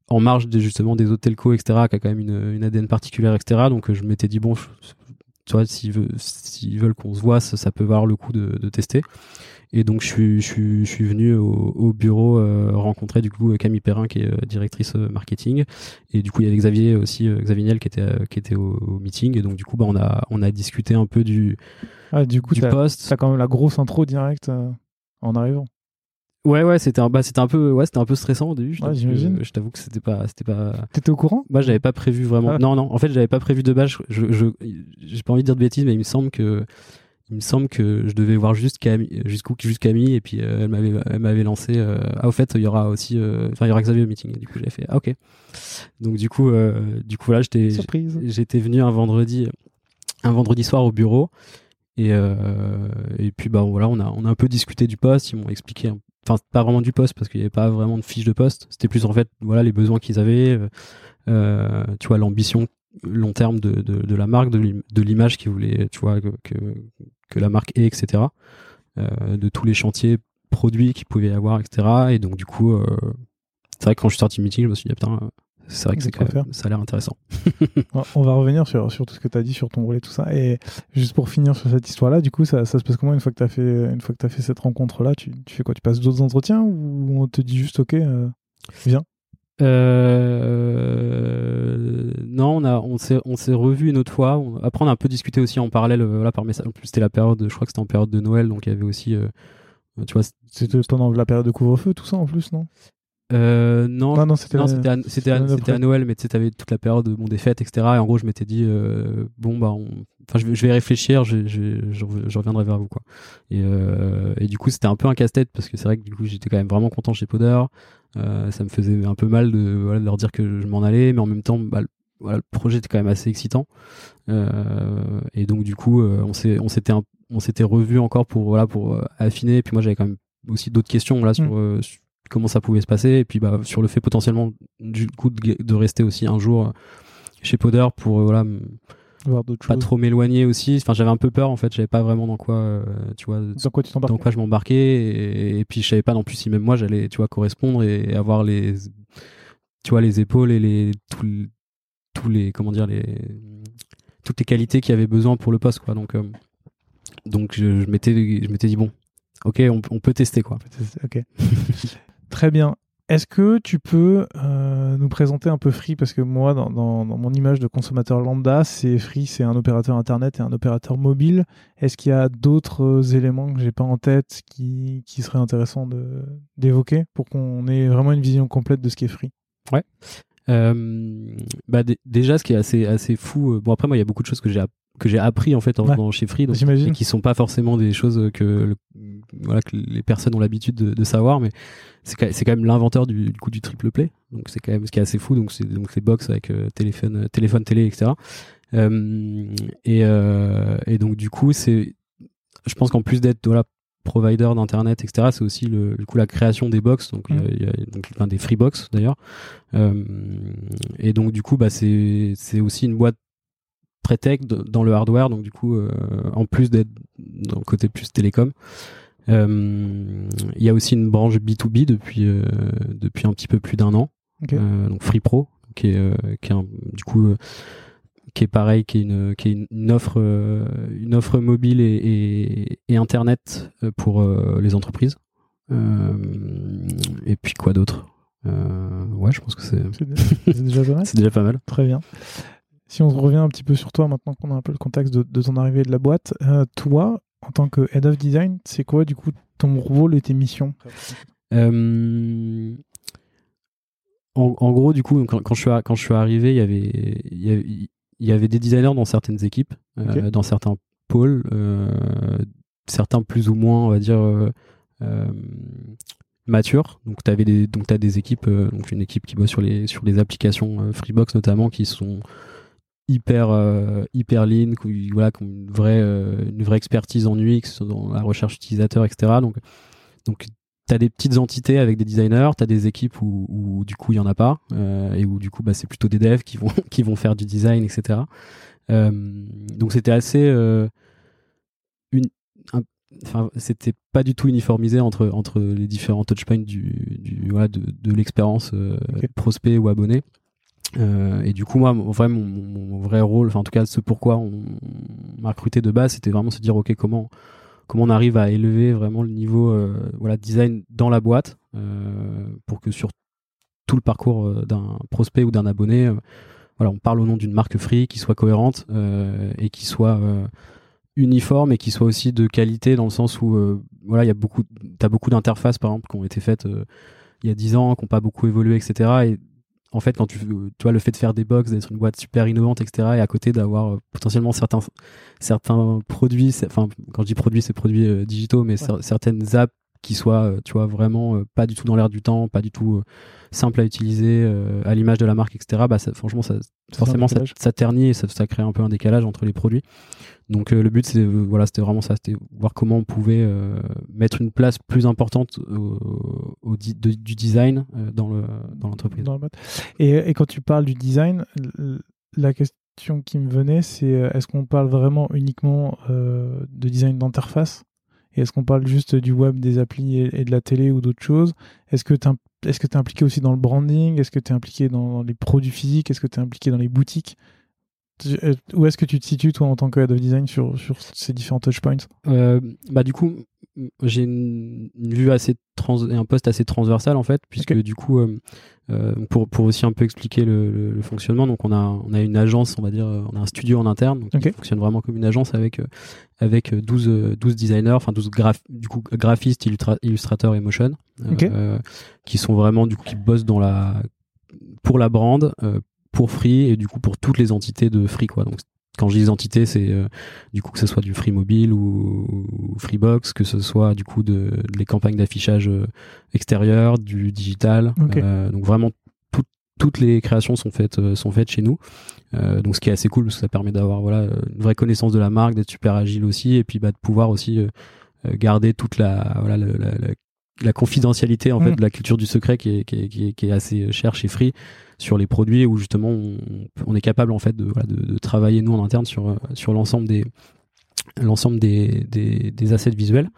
en marge de, justement des autres telcos, etc., qui a quand même une, ADN particulière, etc. Donc je m'étais dit, bon, tu vois, s'ils veulent, qu'on se voit, ça, peut valoir le coup de tester. Et donc je suis, je suis, je suis venu au, au bureau euh, rencontrer du coup Camille Perrin qui est euh, directrice euh, marketing et du coup il y avait Xavier aussi Xavier Niel qui était qui était au, meeting et donc du coup bah on a on a discuté un peu du ah, du coup du poste. T'as quand même la grosse intro directe en arrivant. Ouais ouais c'était un bah c'était un peu ouais c'était un peu stressant au début. Ouais, j'imagine. Je t'avoue que c'était pas c'était pas. T'étais au courant? Moi j'avais pas prévu vraiment. Ah. Non non en fait j'avais pas prévu de base. Je je j'ai pas envie de dire de bêtises mais il me semble que il me semble que je devais voir juste Camille, jusqu'où juste Camille et puis euh, elle m'avait elle m'avait lancé euh, ah au fait il y aura aussi euh, enfin il y aura Xavier au meeting et du coup j'ai fait ah ok. Donc du coup du coup voilà j'étais j'étais venu un vendredi un vendredi soir au bureau et et puis bah voilà on a on a un peu discuté du poste ils m'ont expliqué enfin pas vraiment du poste parce qu'il n'y avait pas vraiment de fiche de poste. C'était plus en fait voilà les besoins qu'ils avaient tu vois l'ambition long terme de, de, de la marque, de l'image qu'ils voulaient, tu vois, que, que la marque est, etc. Euh, de tous les chantiers produits qu'il pouvait y avoir, etc. Et donc du coup, euh, c'est vrai que quand je suis sorti meeting, je me suis dit, putain, c'est vrai que ça a l'air intéressant. On va revenir sur, sur tout ce que tu as dit sur ton rôle et tout ça. Et juste pour finir sur cette histoire-là, du coup, ça, ça, se passe comment une fois que tu as fait une fois que as fait cette rencontre-là? Tu, tu, fais quoi? Tu passes d'autres entretiens ou on te dit juste OK, euh, viens? Euh, non, on a, on s'est, on s'est revu une autre fois. après, on a un peu discuté aussi en parallèle, euh, voilà, par message. En plus, c'était la période, je crois que c'était en période de Noël, donc il y avait aussi, euh, tu vois. C'était pendant la période de couvre-feu, tout ça en plus, non? Euh, non, non, non c'était à, c'était à, Noël, mais tu sais, avais toute la période bon, des fêtes, etc. Et en gros, je m'étais dit, euh, bon, bah, enfin, je, je, vais réfléchir, je, je, je, reviendrai vers vous, quoi. Et, euh, et du coup, c'était un peu un casse-tête parce que c'est vrai que du coup, j'étais quand même vraiment content chez Poder. Euh, ça me faisait un peu mal de, voilà, de leur dire que je m'en allais, mais en même temps, bah, voilà, le projet était quand même assez excitant. Euh, et donc, du coup, euh, on s'est, on s'était, on s'était revu encore pour, voilà, pour affiner. Et puis moi, j'avais quand même aussi d'autres questions là sur, mm. sur comment ça pouvait se passer et puis bah sur le fait potentiellement du coup de, rester aussi un jour chez Poder pour voilà pas trop m'éloigner aussi. Enfin j'avais un peu peur en fait. J'avais pas vraiment dans quoi tu vois dans quoi, tu dans quoi je m'embarquais. Et, puis je savais pas non plus si même moi j'allais tu vois correspondre et, avoir les tu vois les épaules et les tous les comment dire les toutes les qualités qu'il y avait besoin pour le poste quoi. Donc donc je, je m'étais je m'étais dit bon ok on, on, peut tester quoi. Ok. Très bien. Est-ce que tu peux euh, nous présenter un peu Free? Parce que moi, dans, mon image de consommateur lambda, c'est Free, c'est un opérateur Internet et un opérateur mobile. Est-ce qu'il y a d'autres éléments que j'ai pas en tête qui, qui seraient intéressants d'évoquer pour qu'on ait vraiment une vision complète de ce qu'est Free? Ouais. Euh, bah déjà, ce qui est assez, assez fou, euh, bon après moi il y a beaucoup de choses que j'ai que j'ai appris en fait en chez Free, donc, et qui sont pas forcément des choses que, voilà, que les personnes ont l'habitude de, de, savoir, mais c'est quand même l'inventeur du, du, coup du triple play, donc c'est quand même ce qui est assez fou, donc c'est donc les box avec euh, téléphone, euh, téléphone, télé, etc. Et, euh, et donc du coup c'est, je pense qu'en plus d'être voilà providers d'internet, etc. C'est aussi le, coup la création des box, donc, il y a, donc enfin, des free box d'ailleurs. Et donc du coup, bah c'est c'est aussi une boîte très tech dans le hardware, donc du coup, euh, en plus d'être dans le côté plus télécom. Euh, il y a aussi une branche B2B depuis depuis un petit peu plus d'un an, donc Free Pro, qui est qui est du coup qui est pareil, qui est une, qui est une offre, euh, une offre mobile et, et, internet euh, pour euh, les entreprises. et puis quoi d'autre? Ouais, je pense que c'est. C'est déjà pas mal. c'est déjà pas mal. Très bien. Si on revient un petit peu sur toi maintenant qu'on a un peu le contexte de, ton arrivée de la boîte, toi, en tant que head of design, c'est quoi du coup ton rôle et tes missions en, gros, du coup, quand, je, suis, quand je suis arrivé, il y avait, il y avait, il y avait des designers dans certaines équipes, euh, dans certains pôles, euh, certains plus ou moins, on va dire, euh, matures. Donc, tu des, donc as des équipes, donc une équipe qui bosse sur les, sur les applications Freebox notamment, qui sont hyper hyper lean qui, voilà qui ont une vraie une vraie expertise en UX dans la recherche utilisateur etc donc donc t'as des petites entités avec des designers, t'as des équipes où, du coup il y en a pas euh, et où du coup bah, c'est plutôt des devs qui vont qui vont faire du design, etc. Euh, donc c'était assez euh, une, enfin c'était pas du tout uniformisé entre entre les différents touchpoints du, du voilà, de, de l'expérience prospect ou abonné. Et du coup, moi, mon, vrai rôle, enfin en tout cas, ce pourquoi on m'a recruté de base, c'était vraiment se dire, ok, comment comment on arrive à élever vraiment le niveau euh, voilà design dans la boîte euh, pour que sur tout le parcours euh, d'un prospect ou d'un abonné voilà on parle au nom d'une marque free qui soit cohérente et qui soit uniforme et qui soit aussi de qualité dans le sens où voilà il y a beaucoup t'as beaucoup d'interfaces par exemple qui ont été faites il y a 10 ans qui n'ont pas beaucoup évolué etc et en fait, quand tu, tu vois le fait de faire des box, d'être une boîte super innovante, etc., et à côté d'avoir euh, potentiellement certains, certains produits, enfin, quand je dis produits, c'est produits euh, digitaux, mais certaines apps qui soient, euh, tu vois, vraiment pas du tout dans l'air du temps, pas du tout simple à utiliser, à l'image de la marque, etc., bah, franchement, ça, forcément, ça, ça, ternit et ça, ça, crée un peu un décalage entre les produits. Donc euh, le but, c'est voilà, c'était vraiment ça, c'était voir comment on pouvait euh, mettre une place plus importante au, du design euh, dans le dans l'entreprise. Et, et, quand tu parles du design, la question qui me venait, c'est est-ce qu'on parle vraiment uniquement de design d'interface? Et est-ce qu'on parle juste du web, des applis et, de la télé ou d'autres choses? Est-ce que tu tu es impliqué aussi dans le branding? Est-ce que tu es impliqué dans les produits physiques? Est-ce que tu es impliqué dans les boutiques? Euh, où est-ce que tu te situes, toi, en tant que head of design sur, sur ces différents touchpoints? Euh, bah, Du coup, j'ai une, vue assez trans et un poste assez transversal, en fait, puisque du coup, euh, euh, pour, pour aussi un peu expliquer le, le, fonctionnement, donc on a, on a une agence, on va dire, on a un studio en interne, donc qui fonctionne vraiment comme une agence avec, avec 12, 12 designers, enfin 12 graph, du coup, graphistes, illustrateurs et motion, qui sont vraiment, du coup, qui bossent dans la pour la brand, pour Free et du coup pour toutes les entités de Free quoi. Donc quand je dis entités, c'est euh, du coup que ce soit du Free Mobile ou, Freebox, que ce soit du coup de, les campagnes d'affichage euh, extérieur, du digital. Euh, donc vraiment toutes les créations sont faites sont faites chez nous. donc ce qui est assez cool parce que ça permet d'avoir voilà une vraie connaissance de la marque, d'être super agile aussi et puis bah, de pouvoir aussi garder toute la voilà la, la confidentialité en fait mm. de la culture du secret qui est, qui est, qui est, assez chère chez Free sur les produits où justement on, on est capable en fait de, voilà, de, de, travailler nous en interne sur sur l'ensemble des l'ensemble des, des, des, assets visuels.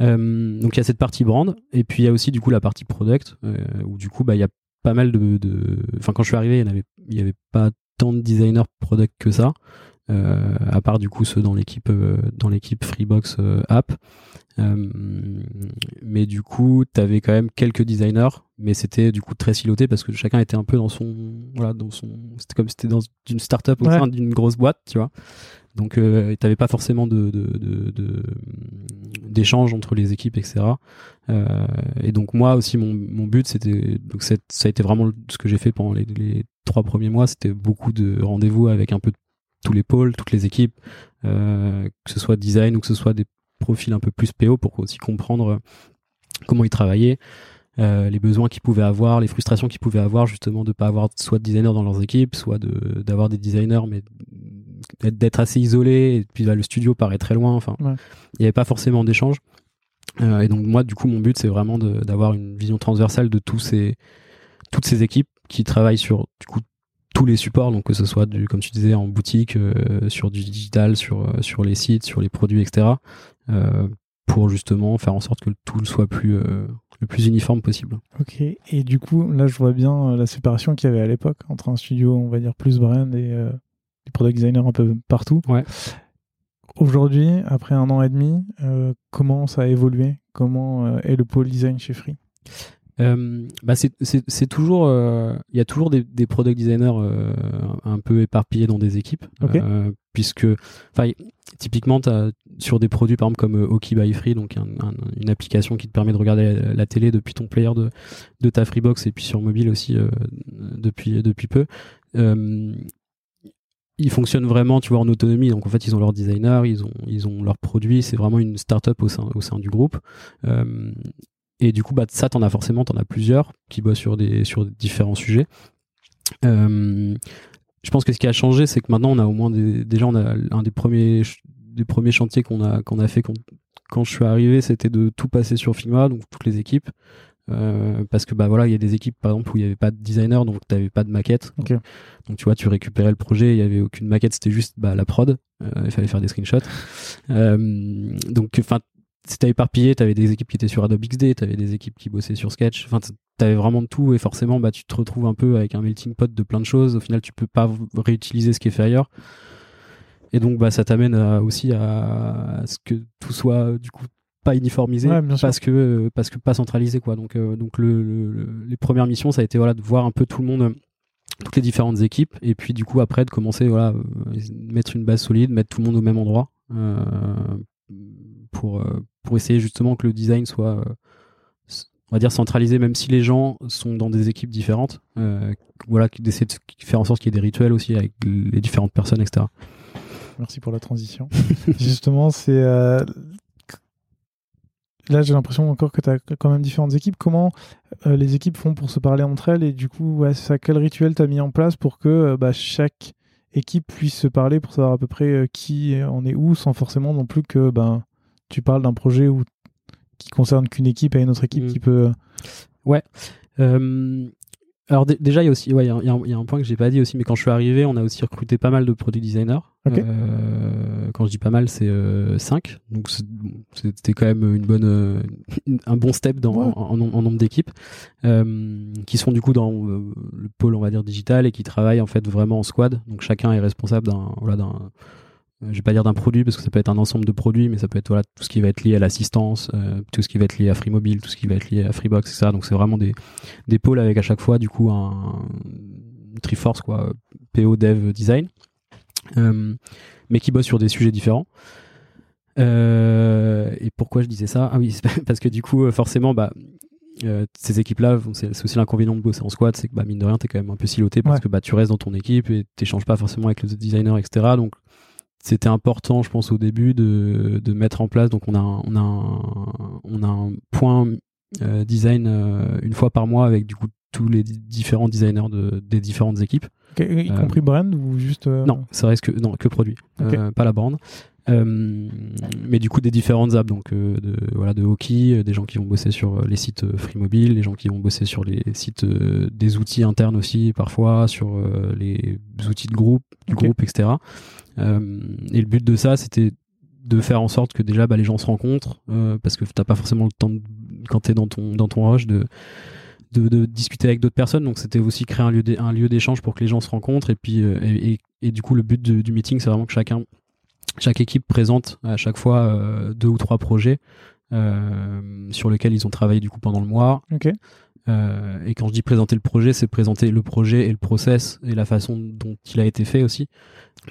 Euh, donc il y a cette partie brand et puis il y a aussi du coup la partie product euh, où du coup bah il y a pas mal de enfin quand je suis arrivé il y avait il y avait pas tant de designers product que ça euh, à part du coup ceux dans l'équipe euh, dans l'équipe Freebox euh, app euh, mais du coup, tu avais quand même quelques designers, mais c'était du coup très siloté parce que chacun était un peu dans son, voilà, dans son, c'était comme c'était dans une startup au sein d'une grosse boîte, tu vois. Donc, euh, t'avais pas forcément de, d'échange entre les équipes, etc. Euh, et donc moi aussi, mon, mon but, c'était, donc ça a été vraiment ce que j'ai fait pendant les, les trois premiers mois, c'était beaucoup de rendez-vous avec un peu tous les pôles, toutes les équipes, euh, que ce soit design ou que ce soit des profil un peu plus PO pour aussi comprendre euh, comment ils travaillaient, euh, les besoins qu'ils pouvaient avoir, les frustrations qu'ils pouvaient avoir justement de pas avoir soit de designers dans leurs équipes, soit de d'avoir des designers mais d'être assez isolé et puis bah, le studio paraît très loin. Enfin, il n'y avait pas forcément d'échange. et donc moi, du coup, mon but, c'est vraiment d'avoir une vision transversale de tous ces, toutes ces équipes qui travaillent sur du coup tous les supports, donc que ce soit du, comme tu disais, en boutique, sur du digital, sur sur les sites, sur les produits, etc. pour justement faire en sorte que tout soit plus le plus uniforme possible. Ok, et du coup, là, je vois bien la séparation qu'il y avait à l'époque entre un studio, on va dire, plus brand et des product designers un peu partout. Ouais. Aujourd'hui, après un an et demi, euh, comment ça a évolué? Comment euh, est le pôle design chez Free? Euh, bah c'est toujours il y a toujours des, des product designers un peu éparpillés dans des équipes puisque enfin typiquement as, sur des produits par exemple comme Hockey by Free donc une application qui te permet de regarder la, télé depuis ton player de, de ta Freebox et puis sur mobile aussi depuis depuis peu ils fonctionnent vraiment, tu vois, en autonomie. Donc en fait, ils ont leur designer, ils ont, ils ont leurs produits. C'est vraiment une startup au sein, au sein du groupe. Euh, et du coup, bah, ça, t'en as forcément, t'en as plusieurs qui bossent sur des, sur différents sujets. Euh, je pense que ce qui a changé, c'est que maintenant, on a au moins des, déjà, on a un des premiers, des premiers chantiers qu'on a, qu'on a fait quand, quand je suis arrivé, c'était de tout passer sur Figma, donc toutes les équipes. Euh, parce que bah voilà il y a des équipes par exemple où il n'y avait pas de designer donc tu n'avais pas de maquette donc, tu vois tu récupérais le projet il n'y avait aucune maquette c'était juste bah, la prod euh, il fallait faire des screenshots euh, donc enfin c'était éparpillé tu avais des équipes qui étaient sur Adobe XD tu avais des équipes qui bossaient sur Sketch. Enfin tu avais vraiment de tout et forcément bah tu te retrouves un peu avec un melting pot de plein de choses. Au final tu peux pas réutiliser ce qui est fait ailleurs. Et donc bah ça t'amène aussi à, à, ce que tout soit du coup pas uniformisé parce que euh, parce que pas centralisé quoi. Donc euh, donc le, les premières missions ça a été voilà de voir un peu tout le monde toutes les différentes équipes et puis du coup après de commencer voilà euh, mettre une base solide mettre tout le monde au même endroit pour pour essayer justement que le design soit on va dire centralisé même si les gens sont dans des équipes différentes voilà d'essayer de faire en sorte qu'il y ait des rituels aussi avec les différentes personnes etc merci pour la transition justement c'est là, j'ai l'impression encore que tu as quand même différentes équipes. Comment euh, les équipes font pour se parler entre elles Et du coup, ouais, quel rituel tu as mis en place pour que euh, bah, chaque équipe puisse se parler pour savoir à peu près euh, qui en est où, sans forcément non plus que ben, tu parles d'un projet où, qui concerne qu'une équipe et une autre équipe mmh. qui peut. Ouais. Alors déjà, il y a aussi, ouais, il y, a un point que j'ai pas dit aussi, mais quand je suis arrivé, on a aussi recruté pas mal de product designers. Euh, quand je dis pas mal, c'est 5 euh, donc c'était quand même une bonne, euh, un bon step dans, en, nombre d'équipes qui sont du coup dans le pôle, on va dire digital et qui travaillent en fait vraiment en squad. Donc chacun est responsable d'un, voilà, d'un je vais pas dire d'un produit parce que ça peut être un ensemble de produits, mais ça peut être voilà tout ce qui va être lié à l'assistance, euh, tout ce qui va être lié à Free Mobile, tout ce qui va être lié à Freebox, etc. Donc c'est vraiment des, des pôles avec à chaque fois du coup un, Triforce quoi, PO Dev Design, euh, mais qui bosse sur des sujets différents. Euh, et pourquoi je disais ça? Ah oui, parce que du coup forcément bah euh, ces équipes-là, c'est aussi l'inconvénient de bosser en squad, c'est que bah, mine de rien, t'es quand même un peu siloté parce que bah, tu restes dans ton équipe et t'échanges pas forcément avec le designer, etc. Donc c'était important, je pense, au début de, de, mettre en place. Donc, on a un, on a un, on a un point euh, design euh, une fois par mois avec du coup tous les différents designers de, des différentes équipes. y compris brand ou juste Non, ça reste que non que produit, pas la brand. mais du coup des différentes apps donc de voilà de hockey des gens qui vont bosser sur les sites free mobile les gens qui vont bosser sur les sites des outils internes aussi parfois sur les outils de groupe du groupe etc euh, et le but de ça, c'était de faire en sorte que déjà bah, les gens se rencontrent, euh, parce que t'as pas forcément le temps, quand tu es dans ton, dans ton rush, de, de, discuter avec d'autres personnes. Donc c'était aussi créer un lieu, un lieu d'échange pour que les gens se rencontrent. Et puis euh, et, du coup le but du meeting, c'est vraiment que chacun, chaque équipe présente à chaque fois deux ou trois projets sur lesquels ils ont travaillé du coup pendant le mois. et quand je dis présenter le projet, c'est présenter le projet et le process et la façon dont il a été fait aussi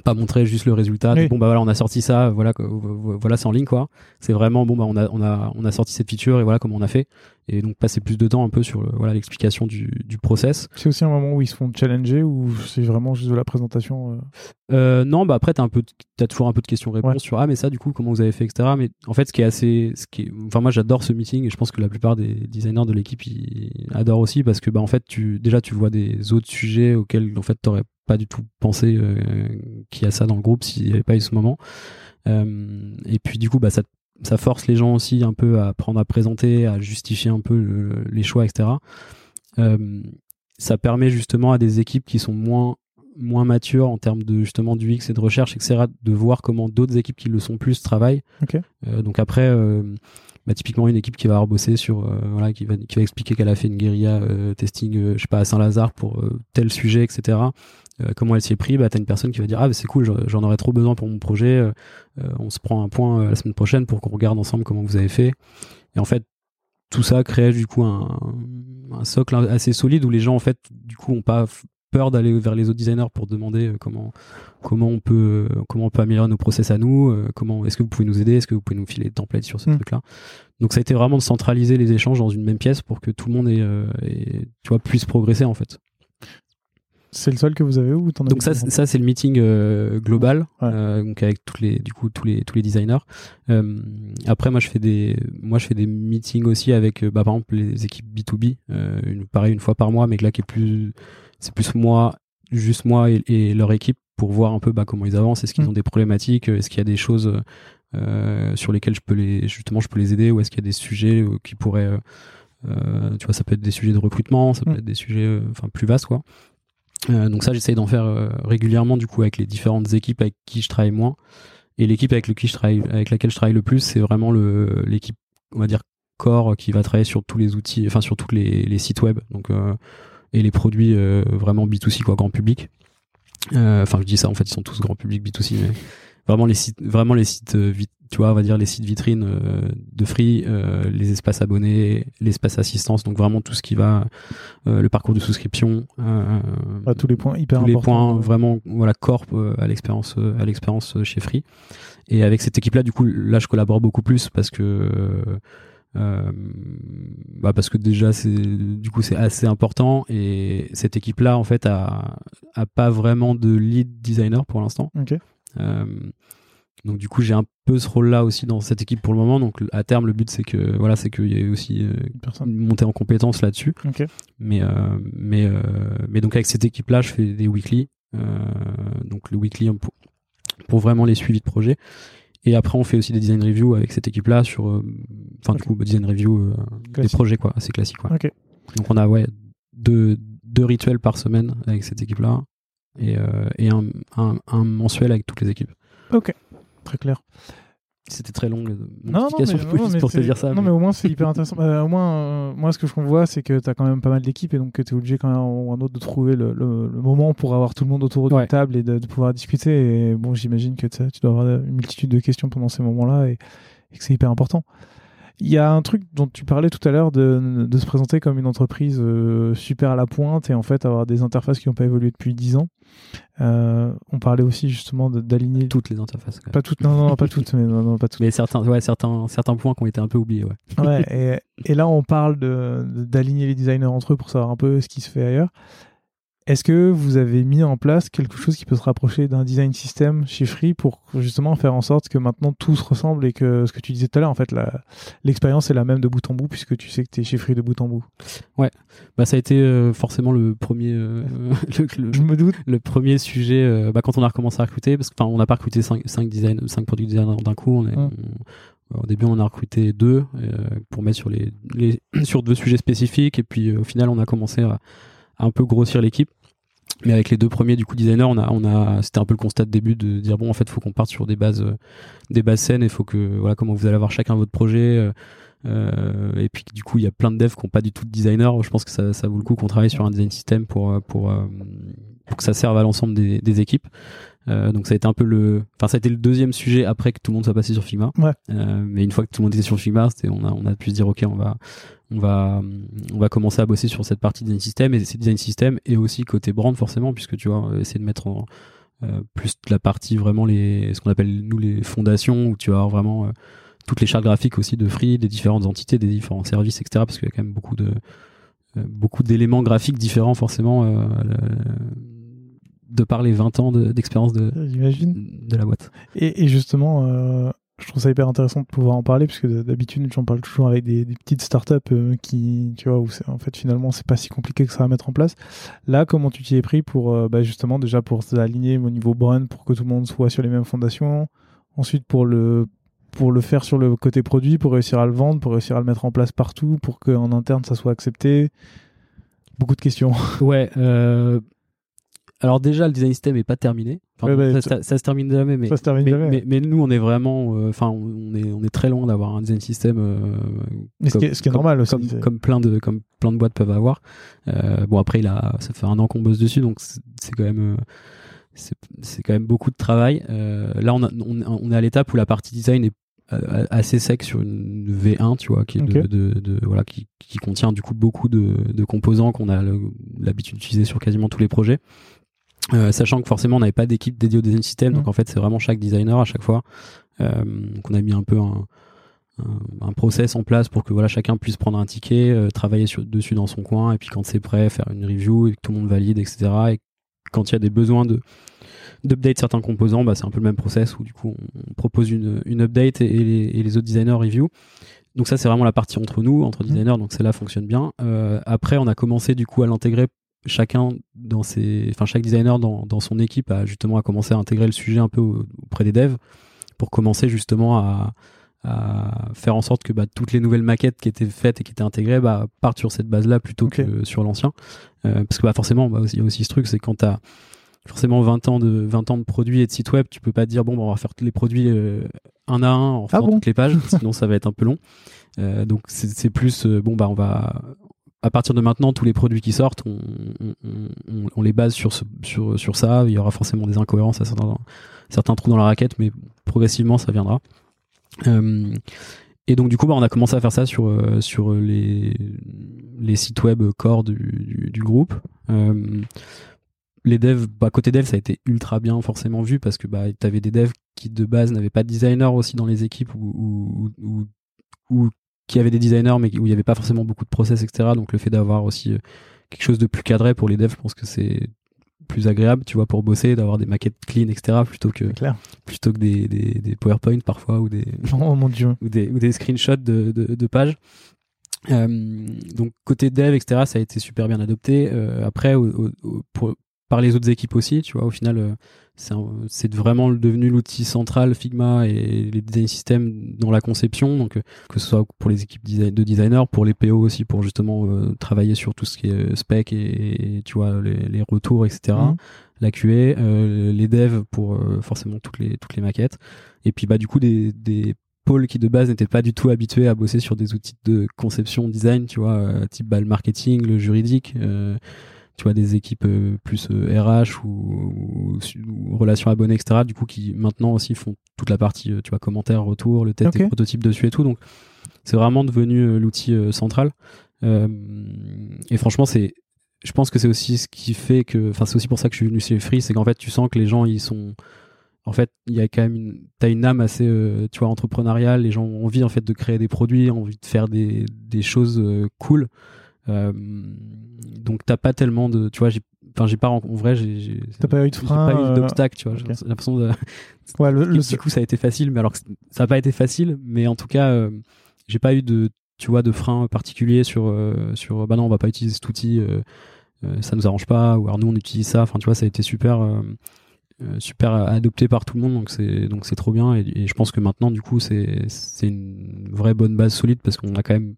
pas montrer juste le résultat bon bah voilà on a sorti ça voilà voilà c'est en ligne quoi. C'est vraiment bon bah on a on a on a sorti cette feature et voilà comment on a fait. Et donc passer plus de temps un peu sur voilà l'explication du, du process. C'est aussi un moment où ils se font challenger ou c'est vraiment juste de la présentation euh? Euh, non bah après t'as un peu t'as toujours un peu de questions-réponses sur ah mais ça du coup comment vous avez fait etc mais en fait ce qui est assez ce qui est, enfin moi j'adore ce meeting et je pense que la plupart des designers de l'équipe ils adorent aussi parce que bah en fait tu déjà tu vois des autres sujets auxquels en fait t'aurais pas du tout pensé euh, qu'il y a ça dans le groupe s'il n'y avait pas eu ce moment. Euh, et puis du coup, bah, ça, ça force les gens aussi un peu à apprendre à présenter, à justifier un peu les choix, etc. Euh, ça permet justement à des équipes qui sont moins moins matures en termes de justement du X et de recherche, etc., de voir comment d'autres équipes qui le sont plus travaillent. Euh, donc après, euh, bah, typiquement une équipe qui va bossé sur, euh, voilà, qui va, qui va expliquer qu'elle a fait une guérilla testing, je sais pas, à Saint-Lazare pour tel sujet, etc. comment elle s'y est pris, bah, t'as une personne qui va dire ah bah, c'est cool, j'en aurais trop besoin pour mon projet. on se prend un point la semaine prochaine pour qu'on regarde ensemble comment vous avez fait. Et en fait, tout ça crée du coup un, un socle assez solide où les gens en fait du coup ont pas peur d'aller vers les autres designers pour demander euh, comment comment on peut euh, comment on peut améliorer nos process à nous euh, comment est-ce que vous pouvez nous aider est-ce que vous pouvez nous filer des templates sur ce mm. truc là donc ça a été vraiment de centraliser les échanges dans une même pièce pour que tout le monde ait, tu vois puisse progresser en fait c'est le seul que vous avez ou Donc ça, ça c'est le meeting global, donc avec tous les, du coup tous les tous les designers. après, moi je fais des, moi je fais des meetings aussi avec, bah, par exemple les équipes B2B, une, pareil une fois par mois, mais là qui est plus c'est plus moi, juste moi et, leur équipe pour voir un peu bah, comment ils avancent, est-ce qu'ils mm. ont des problématiques, est-ce qu'il y a des choses euh, sur lesquelles je peux les justement je peux les aider? Ou est-ce qu'il y a des sujets euh, qui pourraient euh, tu vois ça peut être des sujets de recrutement, ça peut mm. être des sujets enfin plus vastes quoi. Donc ça j'essaye d'en faire régulièrement du coup avec les différentes équipes avec qui je travaille moins et l'équipe avec, je travaille, avec laquelle je travaille le plus c'est vraiment l'équipe on va dire core qui va travailler sur tous les outils enfin sur tous les, les sites web donc et les produits euh, vraiment B2C quoi, grand public. Euh, enfin, je dis ça en fait, ils sont tous grand public B2C, mais vraiment les sites, vraiment les sites, euh, tu vois, on va dire les sites vitrines de Free, les espaces abonnés, l'espace assistance, donc vraiment tout ce qui va, le parcours de souscription, à tous les points hyper tous les points vraiment voilà corp à l'expérience à l'expérience chez Free. Et avec cette équipe là, du coup, là je collabore beaucoup plus parce que euh, bah parce que déjà c'est du coup c'est assez important. Et cette équipe là en fait a, a pas vraiment de lead designer pour l'instant. Euh, donc du coup j'ai un peu ce rôle là aussi dans cette équipe pour le moment. Donc à terme le but c'est que voilà c'est qu'il y ait aussi euh, une montée en compétences là-dessus. Mais mais mais donc avec cette équipe là je fais des weekly. Donc le weekly pour, pour vraiment les suivis de projet. Et après, on fait aussi des design reviews avec cette équipe-là sur, euh, enfin, du coup, design review euh, des projets, quoi, assez classique, quoi. Donc, on a, ouais, deux, deux rituels par semaine avec cette équipe-là et, euh, et un, un, un, mensuel avec toutes les équipes. Ok, très clair. C'était très long, non, non, mais, pour te dire ça. Non, mais, au moins, c'est hyper intéressant. Bah, au moins, euh, moi, ce que je vois, c'est que tu as quand même pas mal d'équipes et donc tu es obligé quand même un autre de trouver le, le, moment pour avoir tout le monde autour d'une table et de, pouvoir discuter. Et bon, j'imagine que tu dois avoir une multitude de questions pendant ces moments-là et, et que c'est hyper important. Il y a un truc dont tu parlais tout à l'heure de, de, se présenter comme une entreprise euh, super à la pointe et en fait avoir des interfaces qui n'ont pas évolué depuis 10 ans. Euh, on parlait aussi justement d'aligner toutes les interfaces. Pas toutes, non, non, pas toutes, mais non, non, pas toutes. Mais certains, ouais, certains, certains points qui ont été un peu oubliés, ouais. ouais et, et, là, on parle d'aligner les designers entre eux pour savoir un peu ce qui se fait ailleurs. Est-ce que vous avez mis en place quelque chose qui peut se rapprocher d'un design system chez Free pour justement faire en sorte que maintenant tout se ressemble et que ce que tu disais tout à l'heure, en fait, l'expérience est la même de bout en bout puisque tu sais que tu es chez Free de bout en bout? Ouais, bah, ça a été euh, forcément le premier, euh, le, Je me doute. le premier sujet euh, bah, quand on a recommencé à recruter, parce qu'on n'a pas recruté 5, 5, design, 5 produits designers d'un coup, on est, hum. au début, on a recruté deux pour mettre sur les, les, sur deux sujets spécifiques, et puis au final, on a commencé à, à un peu grossir l'équipe. Mais avec les deux premiers du coup designers, on a, on a, c'était un peu le constat de début de dire bon en fait faut qu'on parte sur des bases, euh, des bases saines et faut que voilà comment vous allez avoir chacun votre projet. Euh, euh, et puis du coup il y a plein de devs qui n'ont pas du tout de designer. Je pense que ça, ça vaut le coup qu'on travaille sur un design system pour pour, pour que ça serve à l'ensemble des équipes. Donc ça a été un peu le, enfin ça a été le deuxième sujet après que tout le monde soit passé sur Figma. Ouais. mais une fois que tout le monde était sur Figma, c'était on a on a pu se dire ok on va on va on va commencer à bosser sur cette partie design system et c'est design system et aussi côté brand forcément puisque tu vois essayer de mettre en euh, plus la partie vraiment les ce qu'on appelle nous les fondations où tu vas avoir vraiment euh, toutes les chartes graphiques aussi de Free des différentes entités des différents services etc parce qu'il y a quand même beaucoup de euh, beaucoup d'éléments graphiques différents forcément de par les 20 ans d'expérience de, de, la boîte et, et justement je trouve ça hyper intéressant de pouvoir en parler parce que d'habitude j'en parle toujours avec des, petites startups euh, qui tu vois où en fait finalement c'est pas si compliqué que ça à mettre en place là comment tu t'y es pris pour euh, bah, justement déjà pour s'aligner au niveau brand pour que tout le monde soit sur les mêmes fondations ensuite pour le pour le faire sur le côté produit, pour réussir à le vendre, pour réussir à le mettre en place partout, pour qu'en interne ça soit accepté Beaucoup de questions. Ouais. Alors déjà, le design system est pas terminé. Enfin, Ouais, bah, ça, ça- ça se termine jamais, mais, ça se termine mais, jamais. mais- mais nous, on est vraiment, euh, enfin, on est, on est très loin d'avoir un design system euh, Mais ce qui est, ce qui est normal aussi. comme, comme plein de comme plein de boîtes peuvent avoir. Euh, bon après, il a, ça fait un an qu'on bosse dessus, donc c'est quand même euh, c'est quand même beaucoup de travail. Là, on, a- on, on est à l'étape où la partie design est assez sec sur une V1, tu vois, qui est de, Ok. de- de- voilà, qui, qui contient du coup beaucoup de, de composants qu'on a l'habitude d'utiliser sur quasiment tous les projets. Euh, sachant que forcément on n'avait pas d'équipe dédiée au design system, donc Mhm. en fait c'est vraiment chaque designer à chaque fois. Euh, donc on a mis un peu un, un, un process en place pour que voilà chacun puisse prendre un ticket, euh, travailler sur, dessus dans son coin, et puis quand c'est prêt, faire une review et que tout le monde valide, etc. Et quand il y a des besoins de d'update certains composants, bah, c'est un peu le même process où du coup on, propose une, une update et, et les, et les autres designers review. Donc ça c'est vraiment la partie entre nous, entre designers, donc celle-là fonctionne bien. Euh, après on a commencé du coup à l'intégrer chacun dans ses, enfin chaque designer dans, dans son équipe a justement à commencer à intégrer le sujet un peu au- auprès des devs pour commencer justement à, à faire en sorte que bah, toutes les nouvelles maquettes qui étaient faites et qui étaient intégrées bah, partent sur cette base-là plutôt que sur l'ancien. Euh, parce que bah, forcément, bah, il y a aussi ce truc, c'est quand tu as forcément 20 ans, de, 20 ans de produits et de sites web, tu peux pas te dire, bon, bah, on va faire tous les produits euh, un à un en faisant bon toutes les pages, sinon ça va être un peu long. Euh, donc c'est plus, bon, bah, on va à partir de maintenant, tous les produits qui sortent, on, les base sur, sur, sur ça. Il y aura forcément des incohérences à certains, trous dans la raquette, mais progressivement, ça viendra. Euh, et donc, du coup, bah, on a commencé à faire ça sur, euh, sur les, les sites web core du, du, groupe. Euh, les devs, bah, côté dev, ça a été ultra bien forcément vu parce que bah, tu avais des devs qui de base n'avaient pas de designer aussi dans les équipes ou, ou qui avaient des designers mais où il n'y avait pas forcément beaucoup de process, etc. Donc le fait d'avoir aussi euh, quelque chose de plus cadré pour les devs, je pense que c'est plus agréable, tu vois, pour bosser, d'avoir des maquettes clean, etc. plutôt que, plutôt que des, des, des PowerPoint parfois ou des, Oh mon dieu. ou des, ou des screenshots de, de, de pages. Euh, donc côté dev, etc., ça a été super bien adopté. Euh, après, au- au- au- pour, par les autres équipes aussi, tu vois, au final, euh, c'est vraiment devenu l'outil central Figma et les design systems dans la conception. Donc euh, que ce soit pour les équipes de designers, pour les PO aussi, pour justement euh, travailler sur tout ce qui est spec et, et, tu vois les, les retours, etc Mhm. la QA, euh, les devs pour euh, forcément toutes les toutes les maquettes, et puis bah du coup des, des pôles qui de base n'étaient pas du tout habitués à bosser sur des outils de conception design, tu vois, euh, type bah, le marketing, le juridique, euh, tu vois des équipes euh, plus euh, RH ou, ou, ou relations abonnés, etc. Du coup qui maintenant aussi font toute la partie, euh, tu vois, commentaires, retours, le test Ok. et prototype dessus et tout, donc c'est vraiment devenu euh, l'outil euh, central. Euh, et franchement, c'est je pense que c'est aussi ce qui fait que enfin c'est aussi pour ça que je suis venu chez Free c'est qu'en fait tu sens que les gens ils sont en fait il y a quand même une t'as une âme assez euh, tu vois entrepreneuriale les gens ont envie en fait de créer des produits ont envie de faire des, des choses euh, cool Euh, donc t'as pas tellement de tu vois j'ai enfin j'ai pas en vrai j'ai T'as pas eu de frein, pas eu euh, d'obstacle tu vois ok. j'ai l'impression de Ouais, le, le- du coup, ça a été facile, mais alors que ça n'a pas été facile. Mais en tout cas, euh, j'ai pas eu de, tu vois, de frein particulier sur, euh, sur, bah non, on va pas utiliser cet outil, euh, euh, ça nous arrange pas, ou alors nous on utilise ça. Enfin, tu vois, ça a été super, euh, euh, super adopté par tout le monde, donc c'est, donc c'est trop bien. Et, et je pense que maintenant, du coup, c'est, c'est une vraie bonne base solide parce qu'on a quand même,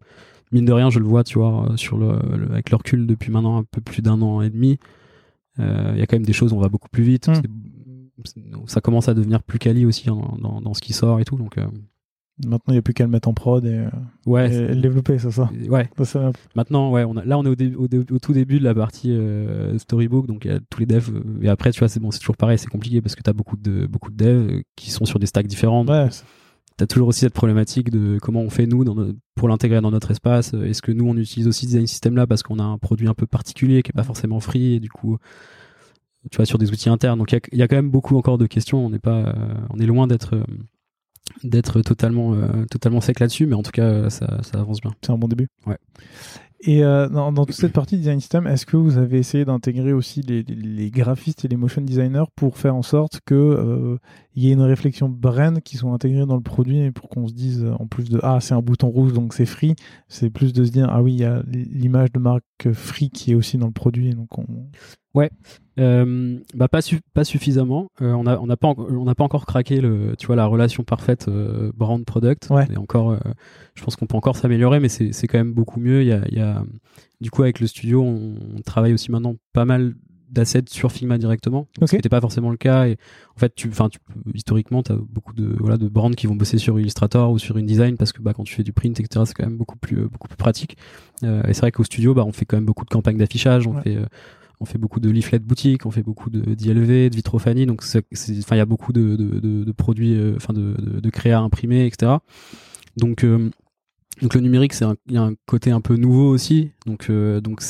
mine de rien, je le vois, tu vois, sur le, le- avec le recul depuis maintenant un peu plus d'un an et demi. euh, Il y a quand même des choses, on va beaucoup plus vite. Mm. C'est- ça commence à devenir plus quali aussi hein, dans, dans ce qui sort et tout. Donc, euh, Maintenant, il n'y a plus qu'à le mettre en prod et, euh, ouais, et c'est- le développer, c'est ça? ouais. Ça, Maintenant, ouais, on a, là, on est au, dé- au, dé- au tout début de la partie euh, storybook, donc il y a tous les devs. euh, et après, tu vois, c'est bon, toujours pareil, c'est compliqué parce que tu as beaucoup de beaucoup de devs euh, qui sont sur des stacks différents. Ouais, Tu as toujours aussi cette problématique de comment on fait nous dans notre- pour l'intégrer dans notre espace. Euh, Est-ce que nous on utilise aussi design system là parce qu'on a un produit un peu particulier qui est pas forcément free et du coup, tu vois, sur des outils internes. Donc il y a, il y a quand même beaucoup encore de questions. On n'est pas, euh, on est loin d'être euh, d'être totalement euh, totalement sec là-dessus, mais en tout cas ça, ça avance bien. c'est un bon début. Ouais. Et euh, dans, dans toute cette partie design system, est-ce que vous avez essayé d'intégrer aussi les, les- les graphistes et les motion designers pour faire en sorte que euh, y ait une réflexion brand qui soit intégrée dans le produit et pour qu'on se dise en plus de ah c'est un bouton rouge donc c'est free, c'est plus de se dire ah oui il y a l'image de marque free qui est aussi dans le produit donc on Ouais, euh, bah pas, pas suffisamment. Euh, on n'a on a pas, on pas encore craqué le, tu vois, la relation parfaite euh, brand product. Ouais. Et encore, je pense qu'on peut encore s'améliorer, mais c'est, quand même beaucoup mieux. Il y a, il y a, du coup, avec le studio, on, travaille aussi maintenant pas mal d'assets sur Figma directement, ce qui n'était pas forcément le cas. Et en fait, tu, tu, historiquement, tu as beaucoup de voilà de brands qui vont bosser sur Illustrator ou sur InDesign parce que bah quand tu fais du print, etc., c'est quand même beaucoup plus beaucoup plus pratique. et c'est vrai qu'au studio, bah on fait quand même beaucoup de campagnes d'affichage, on fait on fait beaucoup de leaflets boutique, on fait beaucoup de d'ILV, de vitrophanie, donc enfin il y a beaucoup de, de, produits, euh, enfin de, créa imprimés, etc. Donc euh, donc le numérique, c'est il y a un côté un peu nouveau aussi, donc euh, donc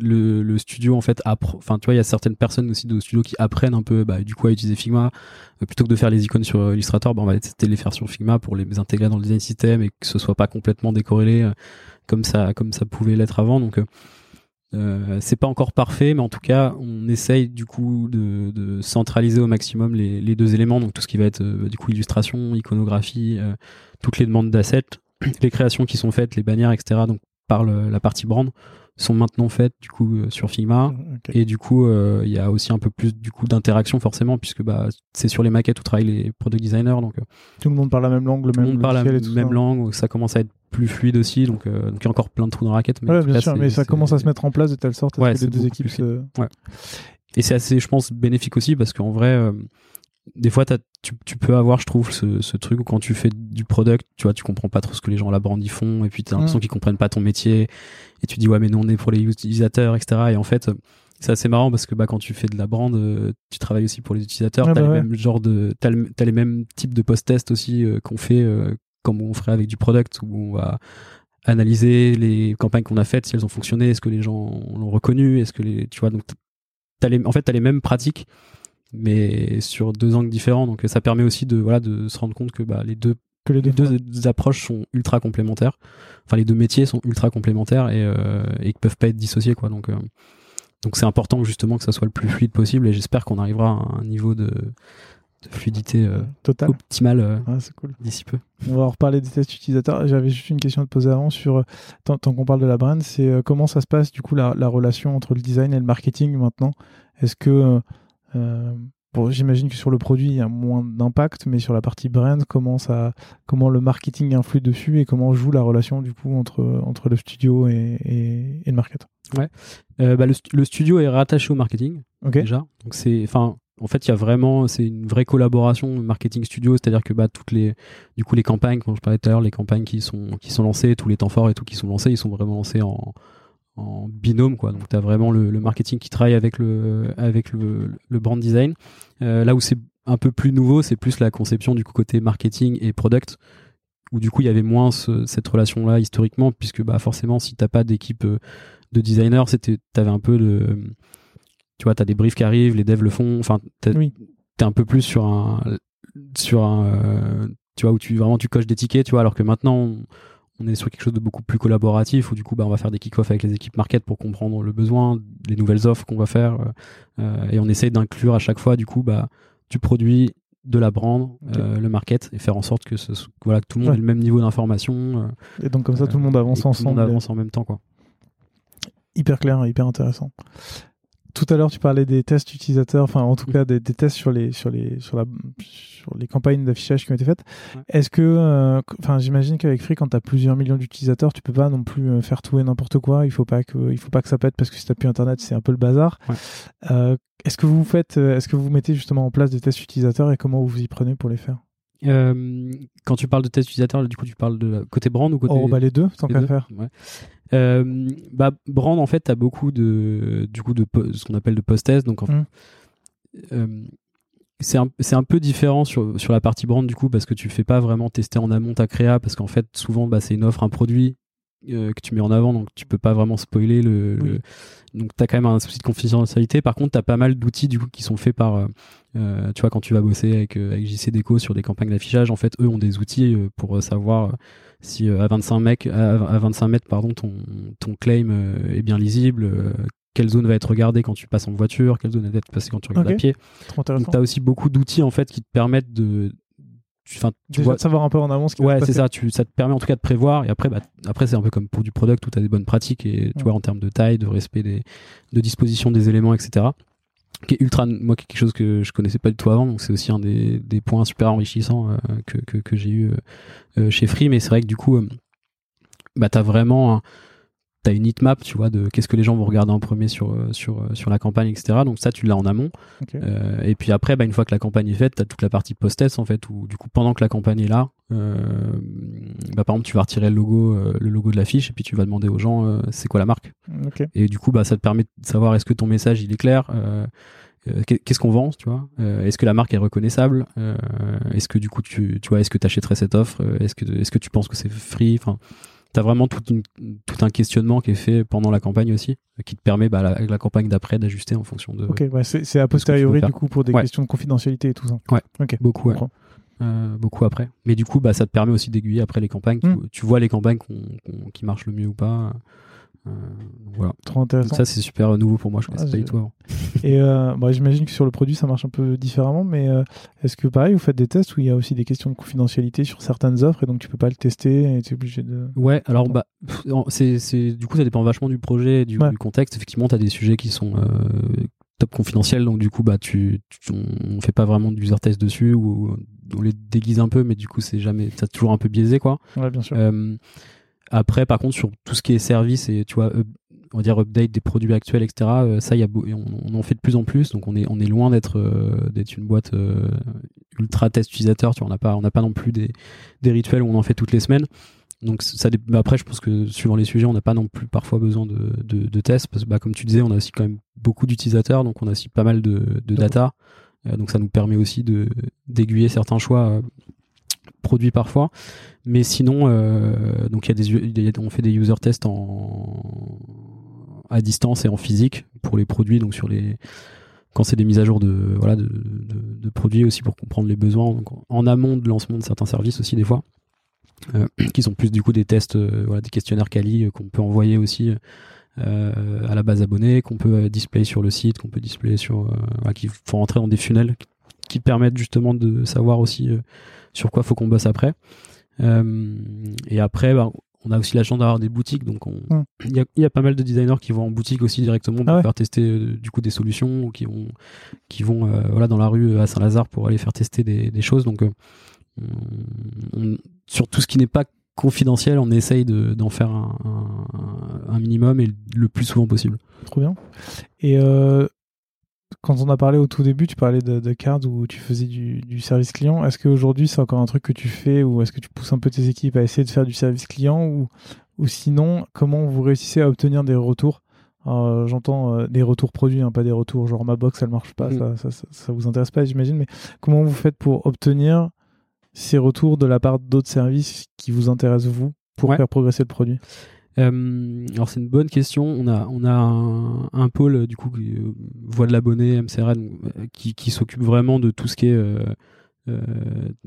le, le, studio en fait enfin tu vois il y a certaines personnes aussi de studio qui apprennent un peu bah, du coup à utiliser Figma. Plutôt que de faire les icônes sur Illustrator bah, on va tester les faire sur Figma pour les intégrer dans le design system et que ce soit pas complètement décorrélé comme ça comme ça pouvait l'être avant. Donc euh, c'est pas encore parfait, mais en tout cas, on essaye du coup de, centraliser au maximum les, les, deux éléments, donc tout ce qui va être euh, du coup illustration, iconographie, euh, toutes les demandes d'assets, les créations qui sont faites, les bannières, etc. Donc par la partie brand sont maintenant faites du coup euh, sur Figma mmh, et du coup il y a aussi un peu plus du coup d'interaction forcément puisque bah c'est sur les maquettes où travaillent les product designers donc tout le monde parle la même langue le tout même monde parle la même langue ça commence à être plus fluide aussi, donc, euh, donc il y a encore plein de trous dans la raquette. Mais bien sûr, mais ça commence à se mettre en place de telle sorte ouais, que les deux équipes se... ouais. Et c'est assez, je pense, bénéfique aussi parce qu'en vrai, euh, des fois, tu, tu, peux avoir, je trouve, ce, ce, truc où quand tu fais du product, tu vois, tu comprends pas trop ce que les gens à la brand y font, et puis tu as l'impression mm. qu'ils comprennent pas ton métier, et tu dis, ouais, mais nous, on est pour les utilisateurs, etc. Et en fait, c'est assez marrant parce que bah, quand tu fais de la brand, euh, tu travailles aussi pour les utilisateurs, tu as, bah les mêmes de, t'as, les mêmes types de post-test aussi qu'on fait comme on ferait avec du product où on va analyser les campagnes qu'on a faites si elles ont fonctionné est-ce que les gens l'ont reconnu est-ce que les tu vois donc les, en fait tu as les mêmes pratiques mais sur deux angles différents donc ça permet aussi de voilà de se rendre compte que bah, les deux que les deux, approches sont ultra complémentaires enfin les deux métiers sont ultra complémentaires et euh, et peuvent pas être dissociés quoi donc euh, donc c'est important justement que ça soit le plus fluide possible et j'espère qu'on arrivera à un niveau de de fluidité euh, Total. optimale euh, ah, cool. d'ici peu. On va en reparler des tests utilisateurs. J'avais juste une question à te poser avant sur, euh, tant, qu'on parle de la brand, c'est comment ça se passe du coup la, relation entre le design et le marketing maintenant? Est-ce que, bon, j'imagine que sur le produit il y a moins d'impact, mais sur la partie brand, comment, ça, comment le marketing influe dessus et comment joue la relation du coup entre, entre le studio et, et, le market Ouais. Bah, le, le, studio est rattaché au marketing déjà. Donc c'est, enfin, en fait, il y a vraiment, c'est une vraie collaboration marketing studio, c'est-à-dire que bah toutes les, du coup les campagnes, quand je parlais tout à l'heure, les campagnes qui sont qui sont lancées, tous les temps forts et tout qui sont lancés, ils sont vraiment lancés en, en binôme quoi. Donc tu as vraiment le, marketing qui travaille avec le avec le, le brand design. Euh, là où c'est un peu plus nouveau, c'est plus la conception du coup côté marketing et product où du coup il y avait moins cette relation là historiquement puisque bah forcément si t'as pas d'équipe euh, de designers, c'était t'avais un peu de tu vois, tu as des briefs qui arrivent, les devs le font. Enfin, tu es, un peu plus sur un. Sur un euh, tu vois, où tu vraiment tu coches des tickets, tu vois, alors que maintenant, on, est sur quelque chose de beaucoup plus collaboratif, où du coup, bah, on va faire des kick-off avec les équipes market pour comprendre le besoin, les nouvelles offres qu'on va faire. Euh, euh, et on essaye d'inclure à chaque fois, du coup, bah, du produit de la brand, le market, et faire en sorte que, ce, voilà, que tout le monde ait le même niveau d'information. et donc comme ça, tout le monde avance ensemble. Tout le monde avance en même temps, quoi. Hyper clair, hyper intéressant tout à l'heure, tu parlais des tests utilisateurs, enfin en tout cas des, tests sur les sur les sur la sur les campagnes d'affichage qui ont été faites. Est-ce que, euh, enfin, j'imagine qu'avec Free, quand tu as plusieurs millions d'utilisateurs, tu peux pas non plus euh, faire tout et n'importe quoi. Il faut pas que il faut pas que ça pète parce que si t'as plus internet, c'est un peu le bazar. Euh, est-ce que vous faites, est-ce que vous mettez justement en place des tests utilisateurs et comment vous vous y prenez pour les faire? Quand tu parles de tests utilisateurs, du coup, tu parles de côté brand ou côté. Oh, bah les deux, tant qu'à faire. Ouais. Euh, bah, Brand, en fait, as beaucoup de, du coup, de ce qu'on appelle de post-test. Donc, mmh. euh, c'est un, un, peu différent sur, sur la partie brand du coup parce que tu fais pas vraiment tester en amont ta créa parce qu'en fait souvent bah, c'est une offre un produit euh, que tu mets en avant donc tu peux pas vraiment spoiler le, donc tu as quand même un souci de confidentialité. Par contre tu as pas mal d'outils du coup qui sont faits par tu vois quand tu vas bosser avec, avec JC Deco sur des campagnes d'affichage en fait eux ont des outils pour savoir si euh, à 25 mecs, à, 25 mètres, pardon, ton, ton claim euh, est bien lisible, euh, quelle zone va être regardée quand tu passes en voiture, quelle zone va être passée quand tu regardes à pied. Donc tu as aussi beaucoup d'outils en fait qui te permettent de tu, enfin, tu Déjà vois, de savoir un peu en amont ce qui Ouais, c'est ça. Tu, ça te permet en tout cas de prévoir. Et après, bah, après c'est un peu comme pour du product où tu as des bonnes pratiques et tu Ouais. vois en termes de taille, de respect des, de disposition des éléments, etc. Qui est ultra, moi, quelque chose que je connaissais pas du tout avant. Donc c'est aussi un des, des points super enrichissants euh, que, que, que j'ai eu euh, euh, chez Free. Mais c'est vrai que du coup, euh, bah, t'as vraiment, un- t'as une heatmap, tu vois, de qu'est-ce que les gens vont regarder en premier sur, euh, sur, euh, sur la campagne, etc. Donc ça, tu l'as en amont. Euh, et puis après, bah, une fois que la campagne est faite, tu as toute la partie post-test en fait, où du coup, pendant que la campagne est là, euh, bah, par exemple, tu vas retirer le logo, euh, le logo de l'affiche et puis tu vas demander aux gens c'est quoi la marque. Et du coup, bah, ça te permet de savoir est-ce que ton message il est clair, qu'est- qu'est-ce qu'on vend, tu vois, est-ce que la marque est reconnaissable, est-ce que du coup tu, tu vois, est-ce que tu achèterais cette offre, est-ce que est-ce que tu penses que c'est free, enfin. T'as vraiment toute une- tout un questionnement qui est fait pendant la campagne aussi, qui te permet bah, la, avec la campagne d'après d'ajuster en fonction de, Ok, ouais, c'est a tu posteriori du coup pour des Ouais. questions de confidentialité et tout ça. Ouais. Beaucoup, ouais. Euh, beaucoup après. Mais du coup, bah, ça te permet aussi d'aiguiller après les campagnes. Tu- Mm. Tu, vois les campagnes qui marchent le mieux ou pas. Euh, voilà. Trop Donc ça, c'est super nouveau pour moi. Je Ah, connaissais pas j'ai- du tout avant. Et euh, bon, j'imagine que sur le produit, ça marche un peu différemment, mais euh, est-ce que pareil, vous faites des tests où il y a aussi des questions de confidentialité sur certaines offres et donc tu peux pas le tester et tu es obligé de. Ouais, alors bah, c'est, c'est, du coup, ça dépend vachement du projet, et du, Ouais. du contexte. Effectivement, tu as des sujets qui sont euh, top confidentiels, donc du coup, bah, tu, tu- on fait pas vraiment d'user test dessus ou on les déguise un peu, mais du coup, c'est jamais, c'est toujours un peu biaisé, quoi. Ouais, bien sûr. Après, par contre, sur tout ce qui est service et tu vois, on va dire update des produits actuels, etc. euh, ça, y a, on, on en fait de plus en plus. Donc, on est, on est loin d'être, euh, d'être une boîte euh, ultra test utilisateur. Tu vois, on n'a pas, on n'a pas non plus des, des rituels où on en fait toutes les semaines. Donc, ça, après, je pense que suivant les sujets, on n'a pas non plus parfois besoin de, de, de tests parce que, bah, comme tu disais, on a aussi quand même beaucoup d'utilisateurs, donc on a aussi pas mal de, de data. Donc, ça nous permet aussi de d'aiguiller certains choix. Produits parfois mais sinon euh, donc il y a des on fait des user tests en à distance et en physique pour les produits donc sur les quand c'est des mises à jour de voilà de, produits aussi pour comprendre les besoins. En amont de lancement de certains services aussi des fois euh, qui sont plus du coup des tests euh, voilà des questionnaires quali qu'on peut envoyer aussi à la base abonnée qu'on peut display sur le site qu'on peut display sur qui font rentrer dans des funnels qui permettent justement de savoir aussi sur quoi faut qu'on bosse après euh, et après, bah, on a aussi la chance d'avoir des boutiques, donc on- Mm. il y, a, il y a pas mal de designers qui vont en boutique aussi directement pour Ah ouais. faire tester euh, du coup des solutions, ou qui vont, qui vont euh, voilà dans la rue à Saint-Lazare pour aller faire tester des, des choses. Donc, on- on- sur tout ce qui n'est pas confidentiel, on essaye de- d'en faire un, un- un minimum et le plus souvent possible. Trop bien. Et euh, quand on a parlé au tout début, tu parlais de, de Cards où tu faisais du, du service client. Est-ce qu'aujourd'hui, c'est encore un truc que tu fais ou est-ce que tu pousses un peu tes équipes à essayer de faire du service client ou, ou sinon, comment vous réussissez à obtenir des retours? Euh, J'entends euh, des retours produits, hein, pas des retours genre ma box, elle marche pas, Mm. ça, ça, ça, ça vous intéresse pas, j'imagine, mais comment vous faites pour obtenir ces retours de la part d'autres services qui vous intéressent vous pour Ouais. faire progresser le produit? Euh, alors c'est une bonne question. On a on a un, un pôle du coup qui, euh, voix de l'abonné MCRA donc, euh, qui, qui s'occupe vraiment de tout ce qui est euh,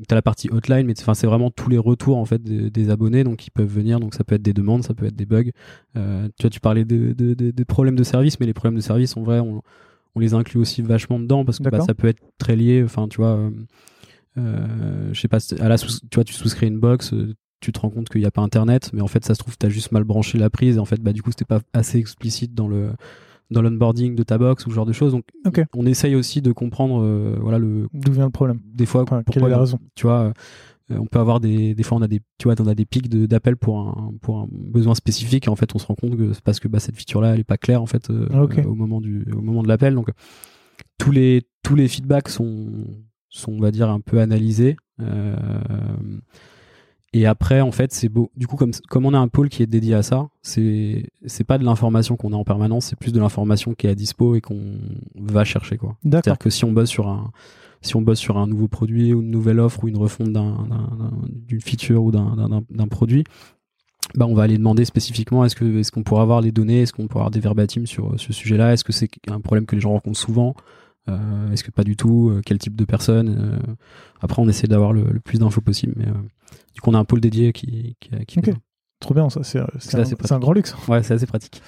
t'as la partie hotline mais enfin c'est vraiment tous les retours en fait des, des abonnés. Donc ils peuvent venir. Donc ça peut être des demandes ça peut être des bugs. Euh, tu vois tu parlais de, de- problèmes de service mais les problèmes de service en vrai on, on les inclut aussi vachement dedans parce que bah, ça peut être très lié. Enfin tu vois euh, je sais pas à la sous- tu vois tu souscris une box tu te rends compte qu'il n'y a pas internet mais en fait ça se trouve tu as juste mal branché la prise et en fait bah du coup c'était pas assez explicite dans le dans l'onboarding de ta box ou ce genre de choses. Donc on essaye aussi de comprendre euh, voilà le D'où vient le problème. des fois Enfin, Quelle pourquoi est la raison. tu vois euh, on peut avoir des des fois on a des tu vois on a des pics de- d'appel pour un pour un besoin spécifique et en fait on se rend compte que c'est parce que bah, cette feature là elle est pas claire en fait euh, Ah, au moment du au moment de l'appel. Donc tous les tous les feedbacks sont sont on va dire un peu analysés et après en fait c'est beau. Du coup comme comme on a un pôle qui est dédié à ça c'est c'est pas de l'information qu'on a en permanence c'est plus de l'information qui est à dispo et qu'on va chercher quoi. C'est-à-dire que si on bosse sur un si on bosse sur un nouveau produit ou une nouvelle offre ou une refonte d'un- d'un- d'un- d'une feature ou d'un- produit, bah on va aller demander spécifiquement est-ce que est-ce qu'on pourra avoir les données, est-ce qu'on pourra avoir des verbatims sur ce sujet-là, est-ce que c'est un problème que les gens rencontrent souvent, Euh, est-ce que pas du tout, euh, quel type de personne. euh, après on essaie d'avoir le, le plus d'infos possible, mais euh, du coup on a un pôle dédié qui qui, qui fait trop bien ça. C'est un, un grand luxe. Ouais, c'est assez pratique.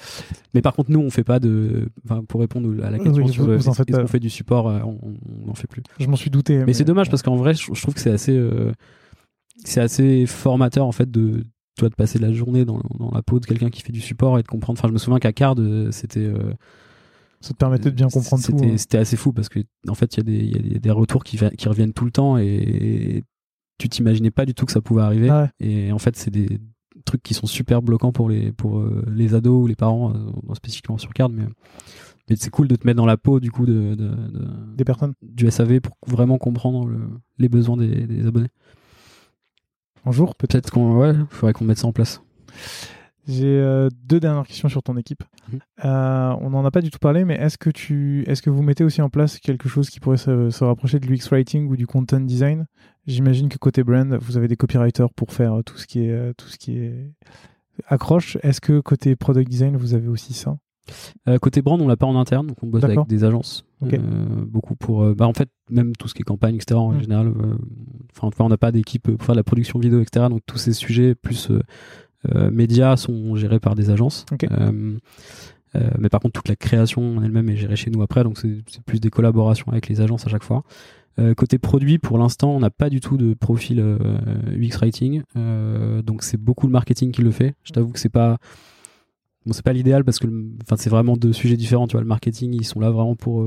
Mais par contre, nous, on fait pas de. Enfin, pour répondre à la question Oui, sur le- vous en pas. qu'on fait du support, euh, on on n'en fait plus. Je m'en suis douté. Mais, c'est dommage parce qu'en vrai, je, je trouve que c'est assez, euh, c'est assez formateur en fait de, tu vois, de passer la journée dans, dans la peau de quelqu'un qui fait du support et de comprendre. Enfin, je me souviens qu'à Card, euh, c'était, euh, ça te permettait de bien comprendre tout. c'était, hein. c'était assez fou parce que en fait, il y, a des- il y a des- retours qui, qui reviennent tout le temps et tu t'imaginais pas du tout que ça pouvait arriver. Ah ouais. Et en fait, c'est des trucs qui sont super bloquants pour les, pour euh, les ados ou les parents, euh, spécifiquement sur Card, mais. Mais c'est cool de te mettre dans la peau du coup de, de- de- Des personnes. du SAV pour vraiment comprendre le- les besoins des, des abonnés. Un jour, peut-être. Peut-être qu'on ouais, faudrait qu'on mette ça en place. J'ai euh, deux dernières questions sur ton équipe. Mhm. Euh, on n'en a pas du tout parlé, mais est-ce que tu, est-ce que vous mettez aussi en place quelque chose qui pourrait se, se rapprocher de l'UX writing ou du content design? J'imagine que côté brand, vous avez des copywriters pour faire euh, tout ce qui est, euh, tout ce qui est accroche. Est-ce que côté product design, vous avez aussi ça? Euh, côté brand, on l'a pas en interne, donc on bosse avec des agences. Euh, beaucoup pour. euh, bah, en fait, même tout ce qui est campagne, etc. En Mhm. général, enfin, on n'a pas d'équipe pour faire de la production vidéo, etc. Donc tous ces sujets plus médias sont gérés par des agences. Mais par contre, toute la création en elle-même est gérée chez nous après, donc c'est plus des collaborations avec les agences à chaque fois. Euh, côté produit, pour l'instant, on n'a pas du tout de profil euh, UX writing, euh, donc c'est beaucoup le marketing qui le fait. Je t'avoue que c'est pas c'est pas l'idéal parce que c'est vraiment deux sujets différents. Le marketing, ils sont là vraiment pour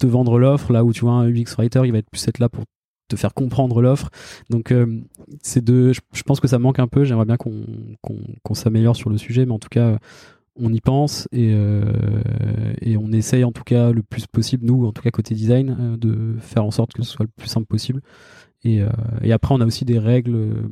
te vendre l'offre, là où tu vois un UX writer, il va être plus être là pour te faire comprendre l'offre. Donc c'est deux. Je, pense que ça manque un peu. J'aimerais bien qu'on s'améliore sur le sujet, mais en tout cas on y pense et, euh, et on essaye en tout cas le plus possible, nous en tout cas côté design, euh, de faire en sorte que ce soit le plus simple possible. Et, euh, et après on a aussi des règles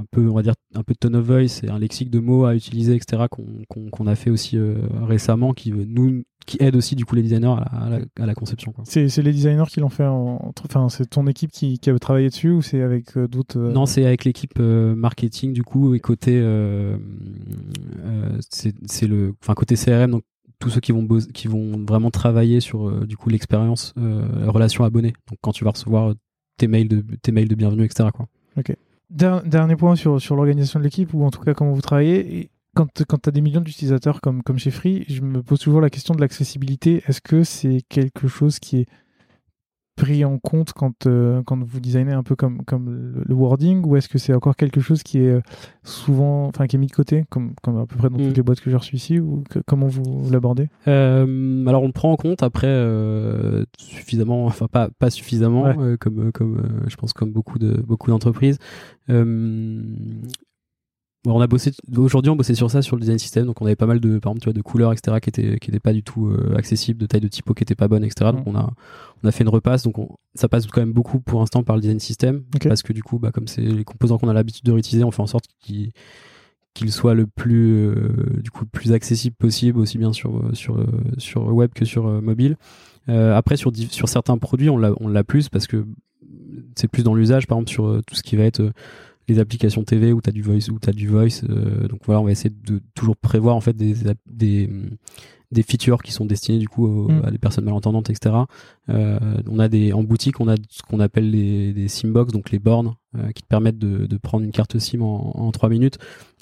un peu, on va dire, un peu de tone of voice et un lexique de mots à utiliser, etc. qu'on qu'on a fait aussi euh, récemment, qui nous, qui aide aussi du coup les designers à la, à la, à la conception. C'est les designers qui l'ont fait enfin c'est ton équipe qui, qui a travaillé dessus ou c'est avec euh, d'autres euh, Non, c'est avec l'équipe marketing du coup et côté c'est le enfin côté CRM donc tous ceux qui vont qui vont vraiment travailler sur du coup l'expérience relation abonné. Donc quand tu vas recevoir tes mails de tes mails de bienvenue etc quoi. Der- Dernier point sur, l'organisation de l'équipe ou en tout cas comment vous travaillez. Et quand quand tu as des millions d'utilisateurs comme, comme chez Free, je me pose toujours la question de l'accessibilité. Est-ce que c'est quelque chose qui est pris en compte quand, euh, quand vous designez un peu comme, comme le, le wording ou est-ce que c'est encore quelque chose qui est euh, souvent, enfin qui est mis de côté comme, comme à peu près dans Mm. toutes les boîtes que j'ai reçues ici ou que- comment vous l'abordez? Euh, alors on le prend en compte après euh, suffisamment, enfin pas pas suffisamment Ouais. comme comme je pense comme beaucoup de beaucoup d'entreprises. On a bossé aujourd'hui on bossait sur ça sur le design system donc on avait pas mal de par exemple tu vois de couleurs etc qui étaient qui étaient pas du tout euh, accessibles de taille de typo qui était pas bonne etc donc Mhm. on a on a fait une repasse. Donc on- ça passe quand même beaucoup pour l'instant par le design system parce que du coup bah comme c'est les composants qu'on a l'habitude de réutiliser on fait en sorte qu'ils qu'il soit le plus euh, du coup le plus accessible possible aussi bien sur euh, sur euh, sur web que sur mobile. Euh, après sur sur certains produits on l'a on l'a plus parce que c'est plus dans l'usage. Par exemple sur tout ce qui va être les applications TV où tu as du voice où tu du voice euh, donc voilà on va essayer de toujours prévoir en fait des des hum, des features qui sont destinées du coup aux- Mm. à des personnes malentendantes etc euh, on a des en boutique on a ce qu'on appelle les, des simbox donc les bornes euh, qui te permettent de, de prendre une carte SIM en, en 3 minutes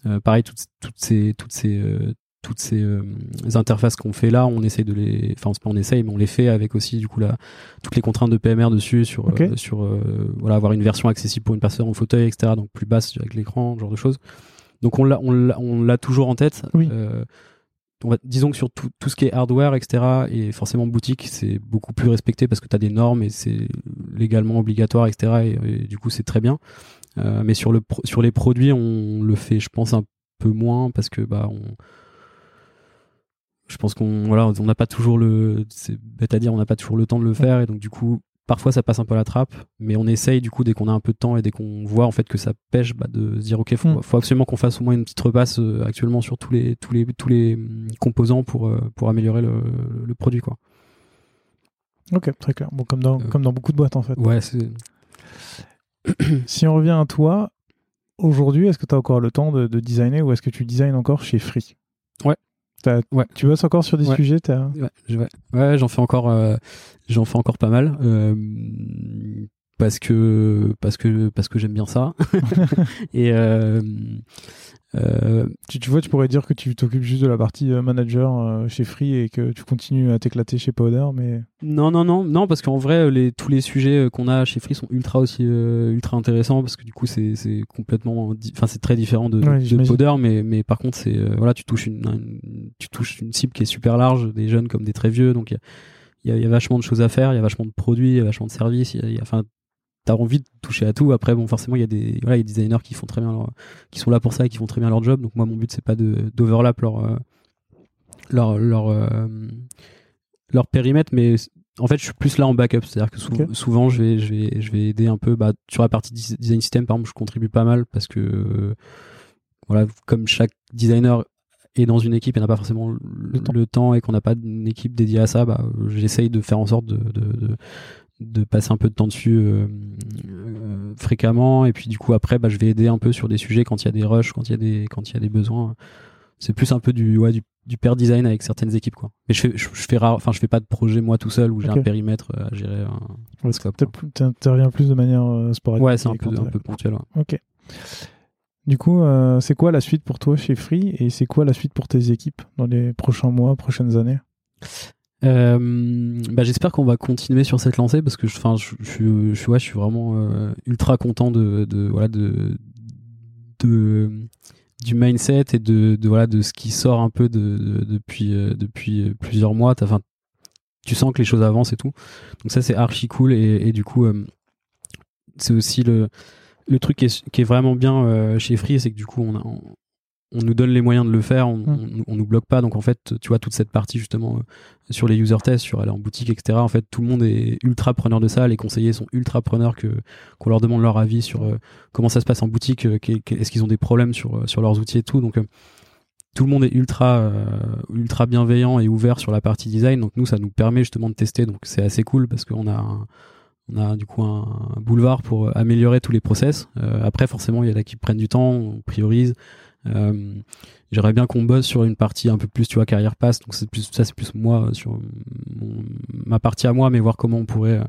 euh, pareil toutes, toutes ces toutes ces euh, toutes ces euh, interfaces qu'on fait là on essaye de les enfin c'est pas on essaye mais on les fait avec aussi du coup la toutes les contraintes de PMR dessus sur euh, sur euh, voilà avoir une version accessible pour une personne en fauteuil etc donc plus basse avec l'écran ce genre de choses donc on l'a on l'a toujours en tête Oui. On va, disons que sur tout, tout ce qui est hardware, etc., et forcément boutique, c'est beaucoup plus respecté parce que tu as des normes et c'est légalement obligatoire, etc., et, et du coup, c'est très bien. Euh, mais sur, le, sur les produits, on le fait, je pense, un peu moins parce que, bah, on. Je pense qu'on voilà, on n'a pas toujours le. C'est bête à dire, on n'a pas toujours le temps de le faire, et donc, du coup, parfois ça passe un peu à la trappe, mais on essaye du coup dès qu'on a un peu de temps et dès qu'on voit en fait que ça pêche, bah, de se dire ok, faut, Mm. faut absolument qu'on fasse au moins une petite repasse euh, actuellement sur tous les tous les tous les hum, composants pour euh, pour améliorer le, le produit quoi. Ok, très clair. Bon, comme dans, Euh. comme dans beaucoup de boîtes en fait. Ouais, c'est Si on revient à toi, aujourd'hui, est-ce que tu as encore le temps de, de designer ou est-ce que tu designes encore chez Free? Ouais. Ouais. Tu bosses encore sur des Ouais. sujets t'as- ouais, je- ouais, ouais, j'en fais encore euh, j'en fais encore pas mal. Euh, parce que parce que parce que j'aime bien ça et euh, euh, tu, tu, vois, tu pourrais dire que tu t'occupes juste de la partie euh, manager euh, chez Free et que tu continues à t'éclater chez Powder, mais non, non, non, non, parce qu'en vrai, les, tous les sujets qu'on a chez Free sont ultra aussi ultra intéressants parce que du coup, c'est complètement, enfin, c'est très différent de, de Powder, mais mais par contre, c'est voilà, tu touches une, tu touches une cible qui est super large, des jeunes comme des très vieux, donc il y a, y a, vachement de choses à faire, il y a vachement de produits, il y a vachement de services, il y a, enfin t'as envie de toucher à tout. Après, bon, forcément, il y a des, voilà, y a des designers qui font très bien qui sont là pour ça et qui font très bien leur job. Donc moi, mon but c'est pas de d'overlap leur euh, leur leur euh, leur périmètre, mais en fait, je suis plus là en backup. C'est-à-dire que souvent, je vais je vais je vais aider un peu bah, sur la partie design system. Par exemple, je contribue pas mal parce que voilà, comme chaque designer est dans une équipe et n'a pas forcément le, temps. et qu'on n'a pas une équipe dédiée à ça, bah, j'essaye de faire en sorte de, de, de passer un peu de temps dessus euh, euh, fréquemment. Et puis du coup après bah, je vais aider un peu sur des sujets quand il y a des rushs quand il y a des quand il y a des besoins. C'est plus un peu du ouais, du, du pair design avec certaines équipes quoi. Mais je fais je, fais rare enfin je fais pas de projet moi tout seul où j'ai un périmètre à gérer un, tu interviens plus de manière euh, sporadique ouais c'est un peu un peu ponctuel ok. Du coup, c'est quoi la suite pour toi chez Free et c'est quoi la suite pour tes équipes dans les prochains mois, prochaines années? Euh, bah, j'espère qu'on va continuer sur cette lancée parce que enfin je, je, je, ouais, je suis vraiment euh, ultra content de, de voilà de, de du mindset et de, de, voilà de ce qui sort un peu de, depuis euh, depuis plusieurs mois. Enfin tu sens que les choses avancent et tout. Donc ça c'est archi cool et, du coup c'est aussi le le truc qui est, qui est vraiment bien chez Free c'est que du coup on a nous donne les moyens de le faire, on, mm. on, nous bloque pas. Donc en fait, tu vois toute cette partie justement euh, sur les user tests, sur aller en boutique, etc. En fait, tout le monde est ultra preneur de ça. Les conseillers sont ultra preneurs que qu'on leur demande leur avis sur euh, comment ça se passe en boutique, euh, est-ce qu'ils ont des problèmes sur sur leurs outils et tout. Donc tout le monde est ultra ultra bienveillant et ouvert sur la partie design. Donc nous, ça nous permet justement de tester. Donc c'est assez cool parce qu'on a on a du coup un, boulevard pour améliorer tous les process. après, forcément, il y en a qui prennent du temps, on priorise. Euh, j'aimerais bien qu'on bosse sur une partie un peu plus, tu vois, carrière passe. Donc c'est plus ça, c'est plus moi sur ma partie à moi, mais voir comment on pourrait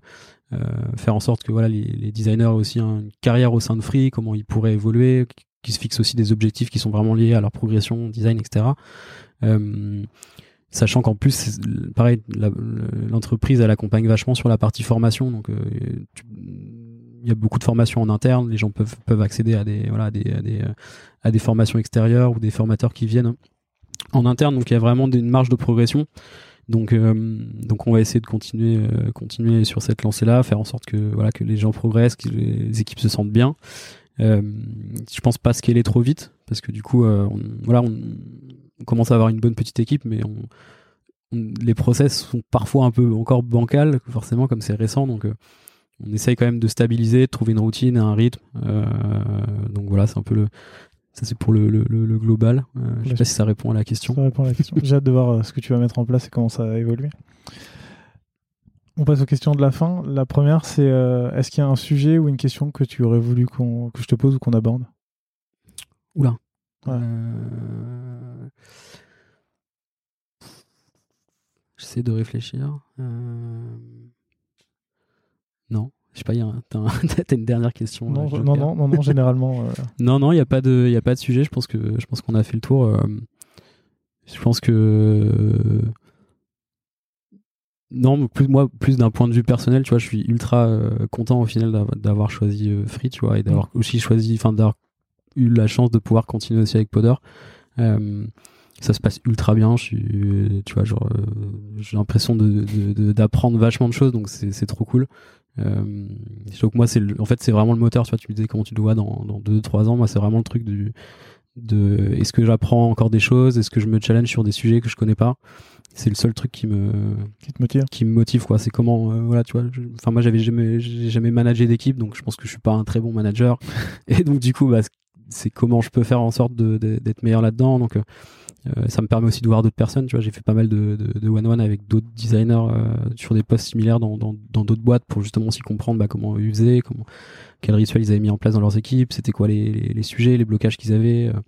euh, faire en sorte que voilà les, designers aient aussi une carrière au sein de Free, comment ils pourraient évoluer, qu'ils se fixent aussi des objectifs qui sont vraiment liés à leur progression, design, etc. Euh, sachant qu'en plus, pareil, l'entreprise elle accompagne vachement sur la partie formation, donc il y a beaucoup de formations en interne, les gens peuvent peuvent accéder à des voilà à des, à des à des formations extérieures ou des formateurs qui viennent en interne. Donc il y a vraiment une marge de progression. Donc, euh, donc on va essayer de continuer, euh, continuer sur cette lancée-là, faire en sorte que voilà que les gens progressent, que les équipes se sentent bien. Euh, je pense pas scaler trop vite parce que du coup, euh, on, voilà, on, commence à avoir une bonne petite équipe, mais on, les process sont parfois un peu encore bancals, forcément comme c'est récent. Donc on essaye quand même de stabiliser, de trouver une routine, un rythme. donc voilà, c'est un peu le, ça, c'est pour le, le, le global. Euh, je sais pas si ça répond à la question. Ça répond à la question. J'ai hâte de voir euh, ce que tu vas mettre en place et comment ça va évoluer. On passe aux questions de la fin. La première, c'est euh, est-ce qu'il y a un sujet ou une question que tu aurais voulu que je te pose ou qu'on aborde? Oula. Ouais. J'essaie de réfléchir. Non. Je sais pas, t'as une dernière question. Non, non, non, non, non, généralement. Euh. non, non, il n'y a, pas de, y a pas de sujet. Je pense qu'on a fait le tour. Euh. Je pense que. Non, plus, moi, plus d'un point de vue personnel, tu vois, je suis ultra euh, content au final d'avoir choisi Free, tu vois, et d'avoir mm. aussi choisi, enfin, d'avoir eu la chance de pouvoir continuer aussi avec Podder. ça se passe ultra bien. Je suis, tu vois, genre, j'ai l'impression d'apprendre de, vachement de choses, donc c'est trop cool. Euh, donc moi, c'est en fait, c'est vraiment le moteur. Tu vois, tu me disais comment tu le vois dans, dans 2-3 ans. Moi, c'est vraiment le truc du, de est-ce que j'apprends encore des choses? Est-ce que je me challenge sur des sujets que je connais pas? C'est le seul truc qui me, qui te motive? Qui me motive, quoi. C'est comment, euh, voilà, tu vois. Enfin, moi, j'avais jamais, jamais managé d'équipe, donc je pense que je suis pas un très bon manager. Et donc, du coup, bah, c'est comment je peux faire en sorte d'être meilleur là-dedans. Donc, euh, ça me permet aussi de voir d'autres personnes. Tu vois, j'ai fait pas mal de, de, one-one avec d'autres designers euh, sur des postes similaires dans d'autres boîtes pour justement aussi comprendre bah, comment ils faisaient, comment, quels rituels ils avaient mis en place dans leurs équipes, c'était quoi les, sujets, les blocages qu'ils avaient. Euh.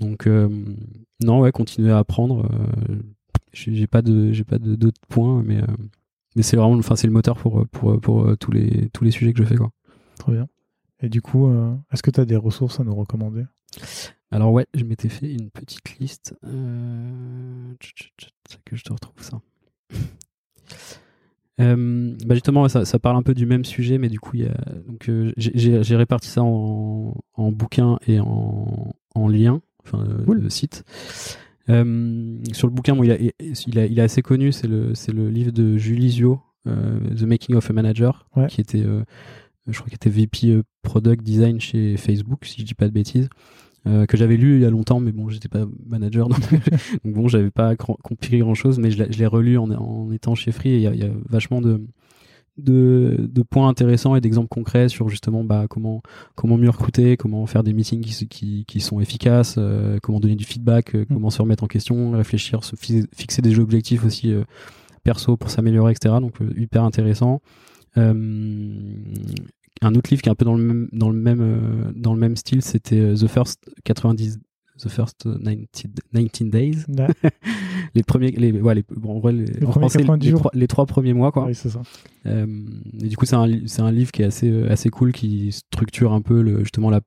Donc, non, ouais, continuer à apprendre. j'ai pas de, j'ai pas d'autres points, mais mais c'est vraiment, enfin, c'est le moteur pour, pour, pour, tous, les, tous les sujets que je fais. Trop bien. Et du coup, est-ce que tu as des ressources à nous recommander? Alors, ouais, je m'étais fait une petite liste. que je te retrouve ça. Euh, bah justement, ça, ça, parle un peu du même sujet, mais du coup, y a, donc euh, j'ai réparti ça en, en bouquin et en, en lien, enfin, euh, le site. Euh, sur le bouquin, bon, il, a, il, a, il, est assez connu, c'est le, le livre de Julie Zio, The Making of a Manager, qui était, je crois qu'il était VP Product Design chez Facebook, si je dis pas de bêtises. Euh, que j'avais lu il y a longtemps, mais bon, j'étais pas manager, donc, donc bon, j'avais pas compris grand chose, mais je l'ai relu en, étant chez Free et il y, a vachement de, de, de points intéressants et d'exemples concrets sur justement bah, comment, comment mieux recruter, comment faire des meetings qui, qui, qui sont efficaces, euh, comment donner du feedback, euh, mm. comment se remettre en question, réfléchir, se fixer des objectifs aussi perso pour s'améliorer, etc. Donc hyper intéressant. Euh, un autre livre qui est un peu dans le même dans le même euh, dans le même style, c'était euh, The First 90 The First 19 Days. les premiers, les, ouais, les, bon, en vrai, les, les, français, les, trois, les, trois, premiers mois, quoi. Oui, c'est ça. Euh, et du coup, c'est un, c'est un livre qui est assez, euh, assez cool, qui structure un peu le, justement la,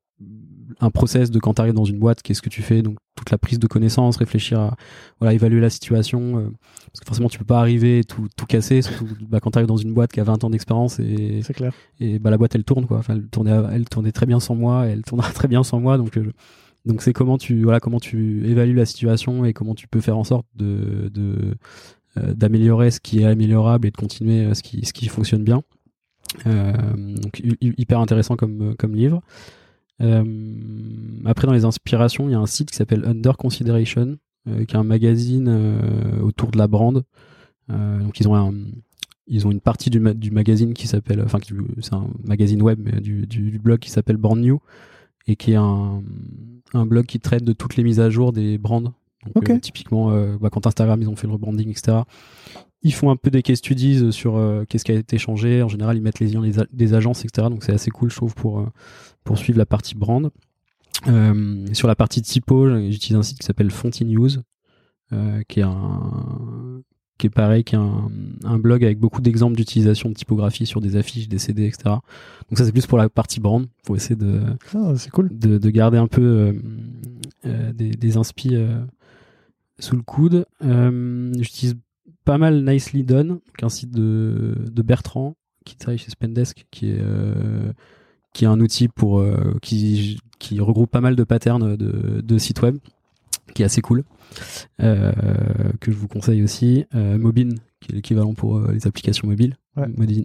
un process de quand tu arrives dans une boîte, qu'est-ce que tu fais, donc toute la prise de connaissance, réfléchir à, voilà, évaluer la situation, euh, parce que forcément, tu peux pas arriver tout, tout casser, surtout bah, quand tu arrives dans une boîte qui a 20 ans d'expérience et, c'est clair. Et bah, la boîte, elle tourne, quoi. Enfin, elle tournait, elle tournait très bien sans moi, elle tournera très bien sans moi, donc, euh, donc c'est comment tu voilà comment tu évalues la situation et comment tu peux faire en sorte de, de euh, d'améliorer ce qui est améliorable et de continuer euh, ce qui ce qui fonctionne bien. Euh, donc hyper intéressant comme comme livre. Euh, après dans les inspirations, il y a un site qui s'appelle Under Consideration, qui est un magazine autour de la brand. donc ils ont un ils ont une partie du, du magazine qui s'appelle, enfin, c'est un magazine web, mais du, du, du blog qui s'appelle Brand New, et qui est un, un blog qui traite de toutes les mises à jour des brands. Donc, euh, typiquement, euh, bah, quand Instagram, ils ont fait le rebranding, etc. Ils font un peu des case studies sur euh, qu'est-ce qui a été changé. En général, ils mettent les liens des, agences, etc. Donc c'est assez cool, je trouve, pour, pour suivre la partie brand. sur la partie typo, j'utilise un site qui s'appelle Fontinews, qui est un qui est pareil, qui est un, un blog avec beaucoup d'exemples d'utilisation de typographie sur des affiches, des CD, etc. Donc ça c'est plus pour la partie brand, pour essayer de, ah, cool. de, de, garder un peu euh, euh, des, des inspi euh, sous le coude. Euh, j'utilise pas mal Nicely Done, qui est un site de, de Bertrand, qui travaille chez Spendesk, qui est euh, qui est un outil pour qui, qui regroupe pas mal de patterns de, de sites web, qui est assez cool. Euh, que je vous conseille aussi. Euh, Mobin, qui est l'équivalent pour euh, les applications mobiles.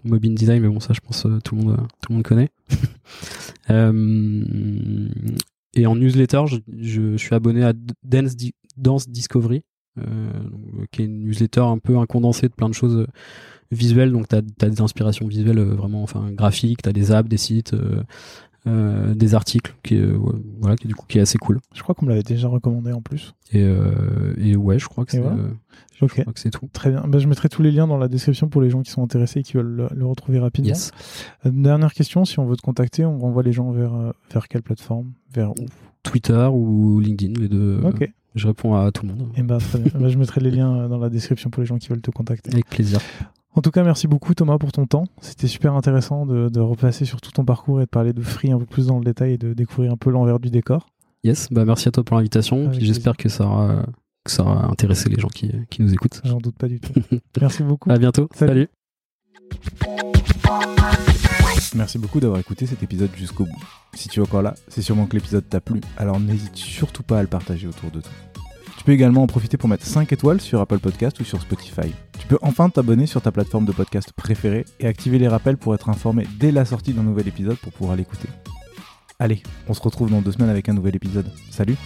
Mobin Design, mais bon, ça, je pense tout le monde, tout le monde connaît. et en newsletter, je, je, suis abonné à Dance, Dance Discovery, qui est une newsletter un peu un condensé de plein de choses visuelles. Donc, tu as, des inspirations visuelles vraiment enfin graphiques, tu as des apps, des sites, euh, des articles qui est, voilà qui du coup qui est assez cool. Je crois qu'on me l'avait déjà recommandé en plus. Et, euh, et ouais, je crois que c'est euh, c'est tout. Très bien. Ben, je mettrai tous les liens dans la description pour les gens qui sont intéressés et qui veulent le, retrouver rapidement. Yes. dernière question, si on veut te contacter, on renvoie les gens vers vers quelle plateforme? Vers où? Twitter ou LinkedIn, les deux. Ok. Je réponds à tout le monde. Et eh ben, très bien. ben, je mettrai les liens dans la description pour les gens qui veulent te contacter. Avec plaisir. En tout cas, merci beaucoup Thomas pour ton temps. C'était super intéressant de, de, repasser sur tout ton parcours et de parler de Free un peu plus dans le détail et de découvrir un peu l'envers du décor. Yes, bah merci à toi pour l'invitation. J'espère que ça aura, que ça aura intéressé les gens qui, qui nous écoutent. J'en doute pas du tout. merci beaucoup. À bientôt. Salut. Merci beaucoup d'avoir écouté cet épisode jusqu'au bout. Si tu es encore là, c'est sûrement que l'épisode t'a plu, alors n'hésite surtout pas à le partager autour de toi. Tu peux également en profiter pour mettre 5 étoiles sur Apple Podcast ou sur Spotify. Tu peux enfin t'abonner sur ta plateforme de podcast préférée et activer les rappels pour être informé dès la sortie d'un nouvel épisode pour pouvoir l'écouter. Allez, on se retrouve dans deux semaines avec un nouvel épisode. Salut